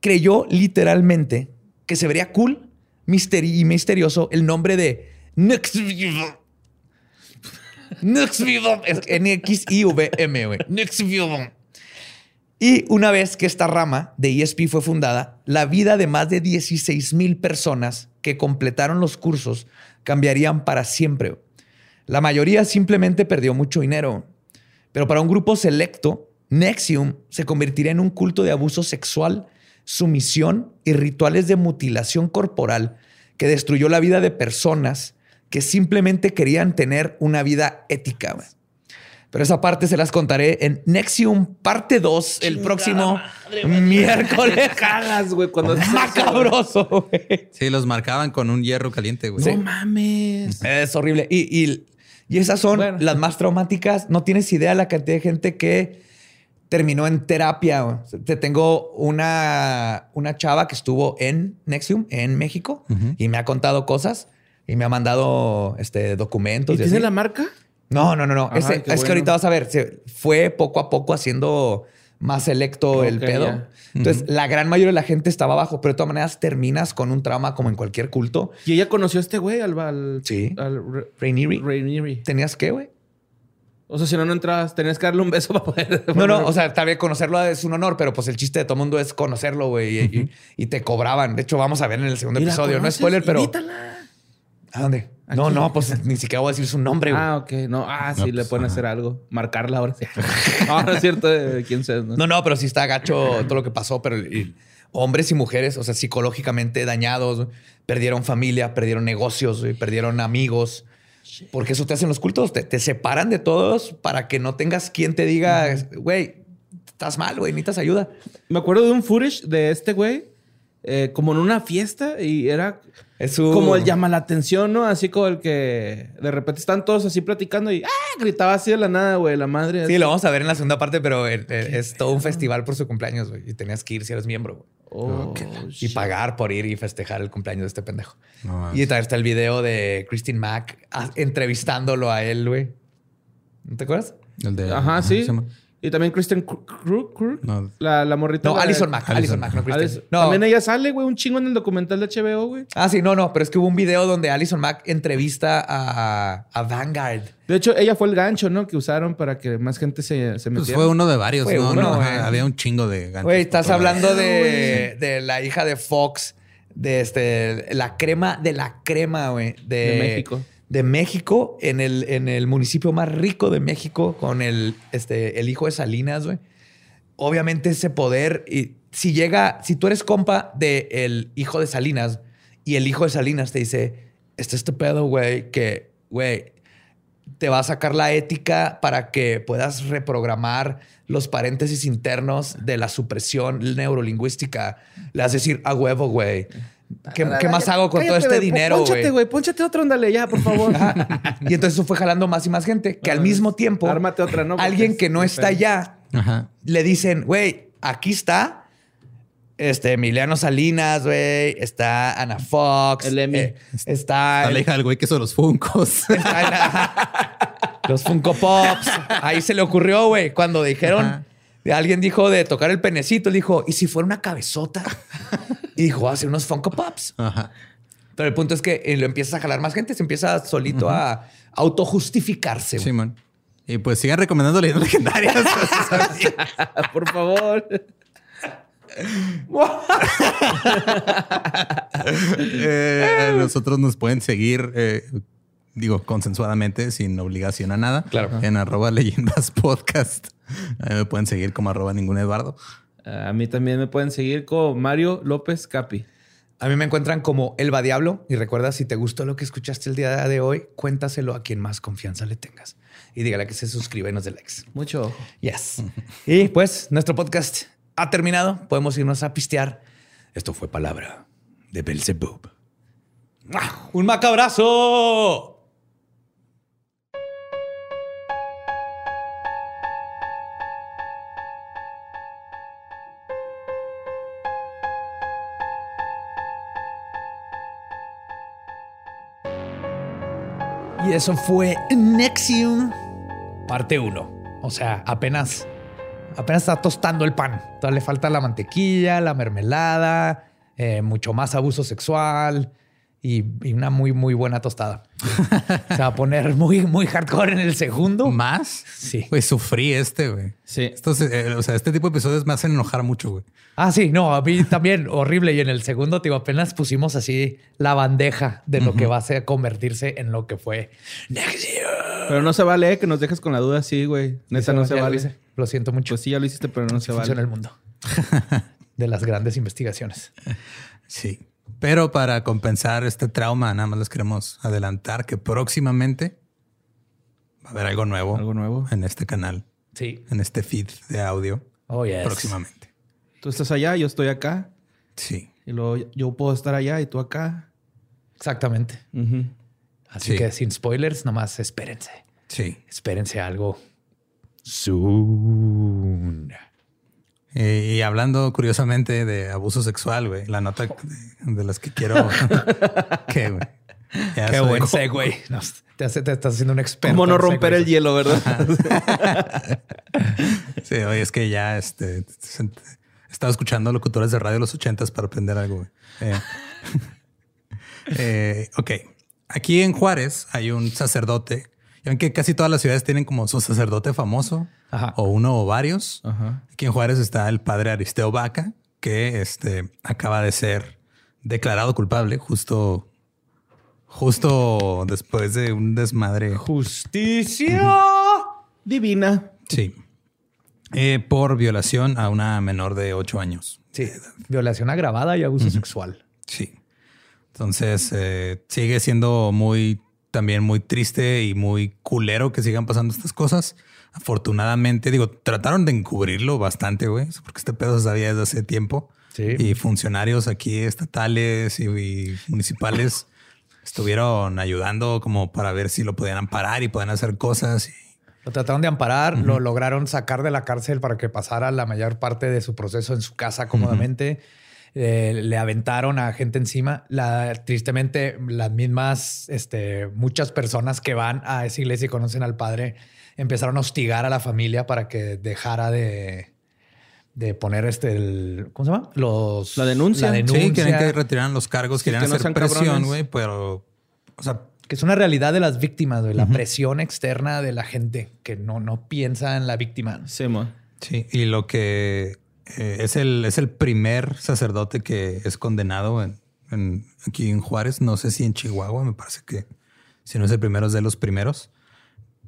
[SPEAKER 2] creyó literalmente que se vería cool y misterioso el nombre de Nuxvivo. Nuxvivo. N-X-I-V-M, güey. Y una vez que esta rama de ESP fue fundada, la vida de más de 16 mil personas que completaron los cursos cambiarían para siempre. La mayoría simplemente perdió mucho dinero. Pero para un grupo selecto, Nexium se convertiría en un culto de abuso sexual sumisión y rituales de mutilación corporal que destruyó la vida de personas que simplemente querían tener una vida ética. Pero esa parte se las contaré en Nexium parte 2 el próximo miércoles. [laughs]
[SPEAKER 3] Cagas, güey, cuando [laughs]
[SPEAKER 2] macabroso, güey.
[SPEAKER 1] Sí, los marcaban con un hierro caliente, güey.
[SPEAKER 3] No mames.
[SPEAKER 2] Es horrible. Y, y, esas son las más traumáticas. No tienes idea de la cantidad de gente que terminó en terapia. Te tengo una, una chava que estuvo en Nexium, en México, y me ha contado cosas y me ha mandado este, documentos.
[SPEAKER 3] ¿Y, tiene la marca?
[SPEAKER 2] No, no, no, no. es que ahorita vas a ver, se fue poco a poco haciendo más selecto el pedo. Entonces, la gran mayoría de la gente estaba abajo, pero de todas maneras terminas con un trauma como en cualquier culto.
[SPEAKER 3] ¿Y ella conoció a este güey, al,
[SPEAKER 2] sí.
[SPEAKER 3] al
[SPEAKER 2] Rainieri. ¿Tenías qué, güey?
[SPEAKER 3] O sea, si no, no entrabas, tenías que darle un beso [laughs] para poder.
[SPEAKER 2] No, no, o sea, tal vez conocerlo es un honor, pero pues el chiste de todo mundo es conocerlo, güey, y, te cobraban. De hecho, vamos a ver en el segundo episodio. No spoiler, pero. ¿A dónde? No, no, pues ni siquiera voy a decir su nombre, güey.
[SPEAKER 3] Ah, ok. No, ah, sí, le pues, pueden hacer algo. Marcarla ahora sí. [laughs] [laughs] ahora es cierto de quién sea. ¿no?
[SPEAKER 2] ¿no? pero sí está gacho todo lo que pasó, pero hombres y mujeres, o sea, psicológicamente dañados, perdieron familia, perdieron negocios, perdieron amigos. Porque eso te hacen los cultos, te, separan de todos para que no tengas quien te diga, güey, estás mal, güey, necesitas ayuda.
[SPEAKER 3] Me acuerdo de un footage de este güey, eh, como en una fiesta y era como el llama la atención, ¿no? Así como el que de repente están todos así platicando y ¡ah! gritaba así de la nada, güey, la madre.
[SPEAKER 2] Sí, lo vamos a ver en la segunda parte, pero es todo un festival por su cumpleaños, güey, y tenías que ir si eres miembro, güey. Oh, y pagar por ir y festejar el cumpleaños de este pendejo. y también está el video de Christine Mack ah, entrevistándolo a él, güey. ¿No te acuerdas?
[SPEAKER 3] El de. Ajá, sí. Y también Kristen Krug, no. la, la morrita.
[SPEAKER 2] No, Alison Mack. Alison Mack, no
[SPEAKER 3] No. También ella sale, güey, un chingo en el documental de HBO, güey.
[SPEAKER 2] Ah, sí, no, no, pero es que hubo un video donde Alison Mack entrevista a, a Vanguard.
[SPEAKER 3] De hecho, ella fue el gancho, ¿no? Que usaron para que más gente se, se
[SPEAKER 1] metiera. Pues fue uno de varios, ¿no? no había un chingo de ganchos.
[SPEAKER 2] Güey, estás hablando de, de, la hija de Fox, de este, la crema de la crema, güey.
[SPEAKER 3] de México
[SPEAKER 2] de México, en el, en el municipio más rico de México, con el, este, el hijo de Salinas, güey. Obviamente ese poder, y si llega, si tú eres compa del hijo de Salinas y el hijo de Salinas te dice, este es este pedo, güey, que, güey, te va a sacar la ética para que puedas reprogramar los paréntesis internos de la supresión neurolingüística. Le vas a decir, a huevo, güey. ¿Qué, más hago con todo este dinero,
[SPEAKER 3] güey? Pónchate, güey. Pónchate otro, ándale ya, por favor. [laughs]
[SPEAKER 2] y entonces eso fue jalando más y más gente. Que al mismo tiempo...
[SPEAKER 3] Ármate otra, ¿no?
[SPEAKER 2] Alguien que no está allá, le dicen, güey, aquí está este, Emiliano Salinas, güey. Está Ana Fox.
[SPEAKER 3] El Emmy.
[SPEAKER 2] eh, está,
[SPEAKER 1] Está la
[SPEAKER 2] el-
[SPEAKER 1] hija del güey que hizo los funcos. [laughs]
[SPEAKER 2] está la- los Funko Pops. Ahí se le ocurrió, güey, cuando dijeron,
[SPEAKER 1] Ajá.
[SPEAKER 2] Alguien dijo de tocar el penecito, él dijo, ¿y si fuera una cabezota? [laughs] Y dijo, hace unos Funko Pops.
[SPEAKER 1] Ajá.
[SPEAKER 2] Pero el punto es que eh, lo empiezas a jalar más gente, se empieza solito a autojustificarse. güey.
[SPEAKER 1] Simón. Y pues sigan recomendando leyendas legendarias. [laughs] [laughs]
[SPEAKER 3] Por favor.
[SPEAKER 1] Eh, nosotros nos pueden seguir, eh, digo, consensuadamente, sin obligación a nada.
[SPEAKER 2] Claro.
[SPEAKER 1] En arroba [laughs] leyendas podcast. Ahí me pueden seguir como arroba ningún Eduardo.
[SPEAKER 3] A mí también me pueden seguir con Mario López Capi.
[SPEAKER 2] A mí me encuentran como Elba Diablo y recuerda si te gustó lo que escuchaste el día de hoy, cuéntaselo a quien más confianza le tengas y dígale que se suscriba y nos dé likes.
[SPEAKER 3] Mucho ojo.
[SPEAKER 2] Yes. [laughs] y pues nuestro podcast ha terminado. Podemos irnos a pistear. Esto fue palabra de Belzebub. ¡Un macabrazo! Y eso fue Nexium, parte 1. O sea, apenas, apenas está tostando el pan. Todavía le falta la mantequilla, la mermelada, eh, mucho más abuso sexual y, y una muy, muy buena tostada. Se va a poner muy, muy hardcore en el segundo.
[SPEAKER 1] ¿Más?
[SPEAKER 2] Sí.
[SPEAKER 1] Güey, sufrí este, güey.
[SPEAKER 3] Sí.
[SPEAKER 1] Estos, eh, o sea, este tipo de episodios me hacen enojar mucho, güey.
[SPEAKER 2] Ah, sí, no, a mí también horrible. Y en el segundo, digo, apenas pusimos así la bandeja de lo que va a ser convertirse en lo que fue.
[SPEAKER 3] Pero no se vale eh, que nos dejes con la duda así, güey. Neta, no se vale.
[SPEAKER 2] Lo siento mucho.
[SPEAKER 3] Pues sí, ya lo hiciste, pero no se
[SPEAKER 2] funciona
[SPEAKER 3] vale.
[SPEAKER 2] el mundo [laughs] de las grandes investigaciones.
[SPEAKER 1] Sí. Pero para compensar este trauma, nada más les queremos adelantar que próximamente va a haber algo nuevo,
[SPEAKER 3] Algo nuevo.
[SPEAKER 1] en este canal,
[SPEAKER 2] Sí.
[SPEAKER 1] en este feed de audio
[SPEAKER 2] Oh, yes.
[SPEAKER 1] próximamente.
[SPEAKER 3] Tú estás allá, yo estoy acá.
[SPEAKER 1] Sí.
[SPEAKER 3] Y luego yo puedo estar allá y tú acá.
[SPEAKER 2] Exactamente. Así
[SPEAKER 1] Sí.
[SPEAKER 2] que sin spoilers, nomás espérense.
[SPEAKER 1] Sí.
[SPEAKER 2] Espérense algo. Soon.
[SPEAKER 1] Eh, y hablando curiosamente de abuso sexual, güey, la nota de, de las que quiero [laughs] que, güey.
[SPEAKER 2] Qué buen segue. [laughs] Nos- te, hace- te estás haciendo un experto.
[SPEAKER 3] ¿Cómo no romper el hielo, verdad?
[SPEAKER 1] Sí, oye, es que ya este, estaba escuchando locutores de radio de los ochentas para aprender algo. güey. Eh, [laughs] eh, ok, aquí en Juárez hay un sacerdote. Ya ven que casi todas las ciudades tienen como su sacerdote famoso
[SPEAKER 2] Ajá.
[SPEAKER 1] o uno o varios.
[SPEAKER 3] Ajá.
[SPEAKER 1] Aquí en Juárez está el padre Aristeo Vaca, que este, acaba de ser declarado culpable justo, justo después de un desmadre.
[SPEAKER 2] Justicia.
[SPEAKER 3] Divina.
[SPEAKER 1] Sí. Eh, por violación a una menor de ocho años.
[SPEAKER 2] Sí. Violación agravada y abuso sexual.
[SPEAKER 1] Sí. Entonces eh, sigue siendo muy, también muy triste y muy culero que sigan pasando estas cosas. Afortunadamente, digo, trataron de encubrirlo bastante, güey, porque este pedo se sabía desde hace tiempo.
[SPEAKER 2] Sí.
[SPEAKER 1] Y funcionarios aquí estatales y, y municipales [laughs] estuvieron ayudando como para ver si lo podían amparar y podían hacer cosas. Y,
[SPEAKER 2] Lo trataron de amparar, lo lograron sacar de la cárcel para que pasara la mayor parte de su proceso en su casa cómodamente. Eh, le aventaron a gente encima. La, tristemente, las mismas, este, muchas personas que van a esa iglesia y conocen al padre empezaron a hostigar a la familia para que dejara de, de poner este, el, ¿cómo se llama? Los,
[SPEAKER 3] La denuncia.
[SPEAKER 2] La
[SPEAKER 3] Sí,
[SPEAKER 1] sí,
[SPEAKER 2] denuncia.
[SPEAKER 1] querían que retiraran los cargos,
[SPEAKER 3] Sí,
[SPEAKER 1] querían
[SPEAKER 3] que no
[SPEAKER 1] hacer presión, güey, pero, o sea,
[SPEAKER 2] que es una realidad de las víctimas, güey, la presión externa de la gente que no, no piensa en la víctima.
[SPEAKER 3] Sí, mo.
[SPEAKER 1] Sí, y lo que eh, es, el, es el primer sacerdote que es condenado en, en- aquí en Juárez. No sé si en Chihuahua, me parece que si no es el primero, es de los primeros.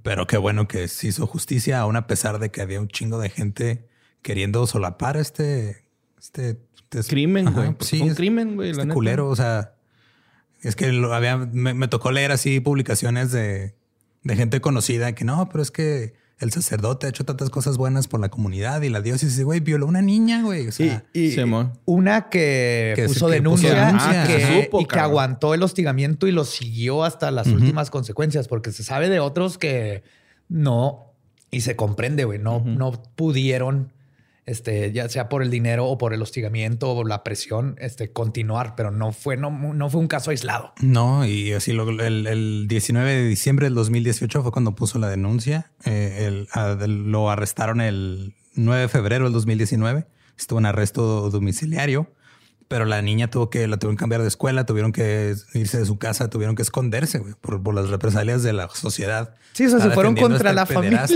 [SPEAKER 1] Pero qué bueno que se hizo justicia, aún a pesar de que había un chingo de gente queriendo solapar este, este, este-
[SPEAKER 3] Crimen, güey.
[SPEAKER 1] pues
[SPEAKER 3] Fue un crimen, güey,
[SPEAKER 1] Este
[SPEAKER 3] neta.
[SPEAKER 1] culero, o sea, es que lo había, me, me tocó leer así publicaciones de, de gente conocida que no, pero es que el sacerdote ha hecho tantas cosas buenas por la comunidad y la diócesis, güey, violó a una niña, güey. O sea,
[SPEAKER 2] Y
[SPEAKER 3] Simón.
[SPEAKER 2] una que,
[SPEAKER 1] Que
[SPEAKER 2] puso
[SPEAKER 1] se- que
[SPEAKER 2] denuncia,
[SPEAKER 1] puso denuncia.
[SPEAKER 2] y que,
[SPEAKER 3] Ah, que supo,
[SPEAKER 2] y que
[SPEAKER 3] cabrón.
[SPEAKER 2] aguantó el hostigamiento y lo siguió hasta las últimas consecuencias, porque se sabe de otros que no, y se comprende, güey, no, no pudieron este, ya sea por el dinero o por el hostigamiento o la presión, este, continuar, pero no fue, no, no fue un caso aislado.
[SPEAKER 1] No, y así lo, el, el, 19 de diciembre del 2018 fue cuando puso la denuncia. Eh, el, lo arrestaron el 9 de febrero del 2019. Estuvo en arresto domiciliario, pero la niña tuvo que, la tuvieron que cambiar de escuela, tuvieron que irse de su casa, tuvieron que esconderse por, por, las represalias de la sociedad.
[SPEAKER 2] Sí, o sea, se fueron contra la familia.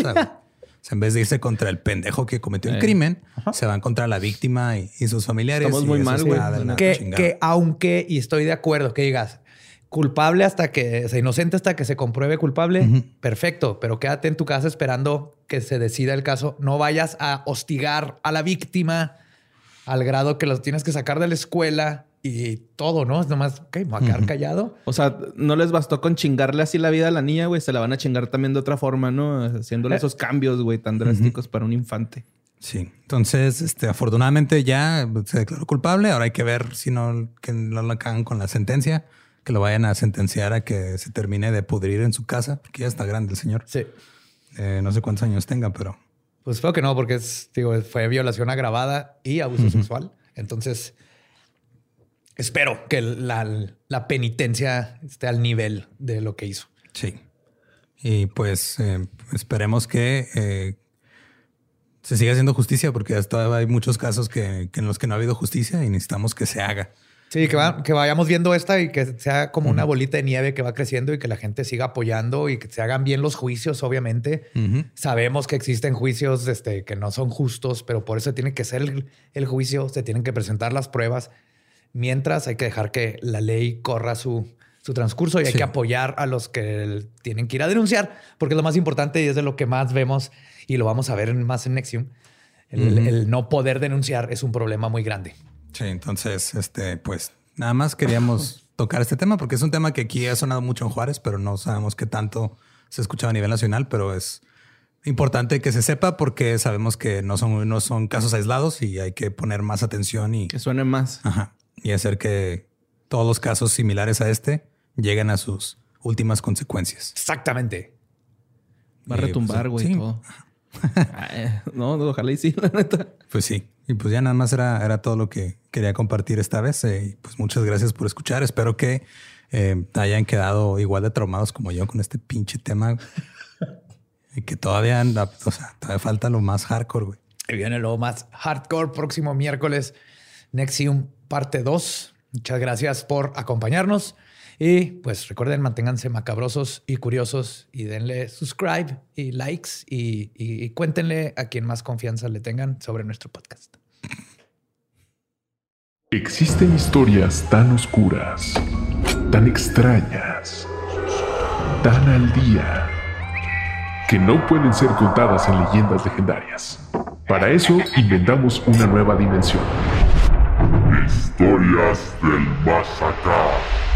[SPEAKER 1] En vez de irse contra el pendejo que cometió el eh, crimen, se van contra la víctima y, sus familiares.
[SPEAKER 3] Estamos muy mal, güey.
[SPEAKER 2] Que, que, aunque, y estoy de acuerdo, que digas, culpable hasta que, sea, inocente hasta que se compruebe culpable, perfecto, pero quédate en tu casa esperando que se decida el caso. No vayas a hostigar a la víctima al grado que los tienes que sacar de la escuela y todo, ¿no? Es nomás, ok, me voy a quedar callado.
[SPEAKER 3] O sea, no les bastó con chingarle así la vida a la niña, güey. Se la van a chingar también de otra forma, ¿no? Haciéndole eh. esos cambios, güey, tan drásticos para un infante.
[SPEAKER 1] Sí. Entonces, este, afortunadamente ya se declaró culpable. Ahora hay que ver si no, que no lo cagan con la sentencia, que lo vayan a sentenciar a que se termine de pudrir en su casa, porque ya está grande el señor.
[SPEAKER 2] Sí.
[SPEAKER 1] Eh, no sé cuántos años tenga, pero.
[SPEAKER 2] Pues creo que no, porque es, digo, fue violación agravada y abuso sexual. Entonces, espero que la, penitencia esté al nivel de lo que hizo.
[SPEAKER 1] Sí. Y pues eh, esperemos que eh, se siga haciendo justicia, porque hasta hay muchos casos que, en los que no ha habido justicia y necesitamos que se haga.
[SPEAKER 2] Sí, que, que vayamos viendo esta y que sea como una bolita de nieve que va creciendo y que la gente siga apoyando y que se hagan bien los juicios, obviamente. Sabemos que existen juicios este, que no son justos, pero por eso tiene que ser el, el juicio, se tienen que presentar las pruebas Mientras hay que dejar que la ley corra su, transcurso y hay que apoyar a los que tienen que ir a denunciar, porque es lo más importante y es de lo que más vemos y lo vamos a ver más en Nexium. El, no poder denunciar es un problema muy grande.
[SPEAKER 1] Sí, entonces, este, pues nada más queríamos [laughs] tocar este tema porque es un tema que aquí ha sonado mucho en Juárez, pero no sabemos qué tanto se escucha a nivel nacional, pero es importante que se sepa porque sabemos que no son, no son casos aislados y hay que poner más atención y
[SPEAKER 3] que suene más.
[SPEAKER 1] Ajá y hacer que todos los casos similares a este lleguen a sus últimas consecuencias.
[SPEAKER 2] Exactamente.
[SPEAKER 3] Va a retumbar, pues, güey. [laughs] no, ojalá y sí, [laughs] la neta.
[SPEAKER 1] Pues sí. Y pues ya nada más era, era todo lo que quería compartir esta vez. Eh, y pues muchas gracias por escuchar. Espero que eh, hayan quedado igual de traumados como yo con este pinche tema. [laughs] y que todavía, anda, o sea, todavía falta lo más hardcore, güey.
[SPEAKER 2] Y viene lo más hardcore próximo miércoles. Nexium parte 2. Muchas gracias por acompañarnos. Y pues recuerden, manténganse macabrosos y curiosos y denle subscribe y likes y, cuéntenle a quien más confianza le tengan sobre nuestro podcast.
[SPEAKER 4] Existen historias tan oscuras, tan extrañas, tan al día, que no pueden ser contadas en leyendas legendarias. Para eso inventamos una nueva dimensión Historias del Más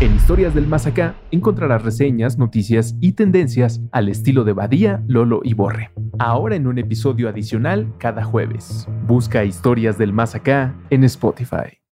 [SPEAKER 5] En Historias del Más encontrarás reseñas, noticias y tendencias al estilo de Badía, Lolo y Borre. Ahora en un episodio adicional cada jueves. Busca Historias del Más en Spotify.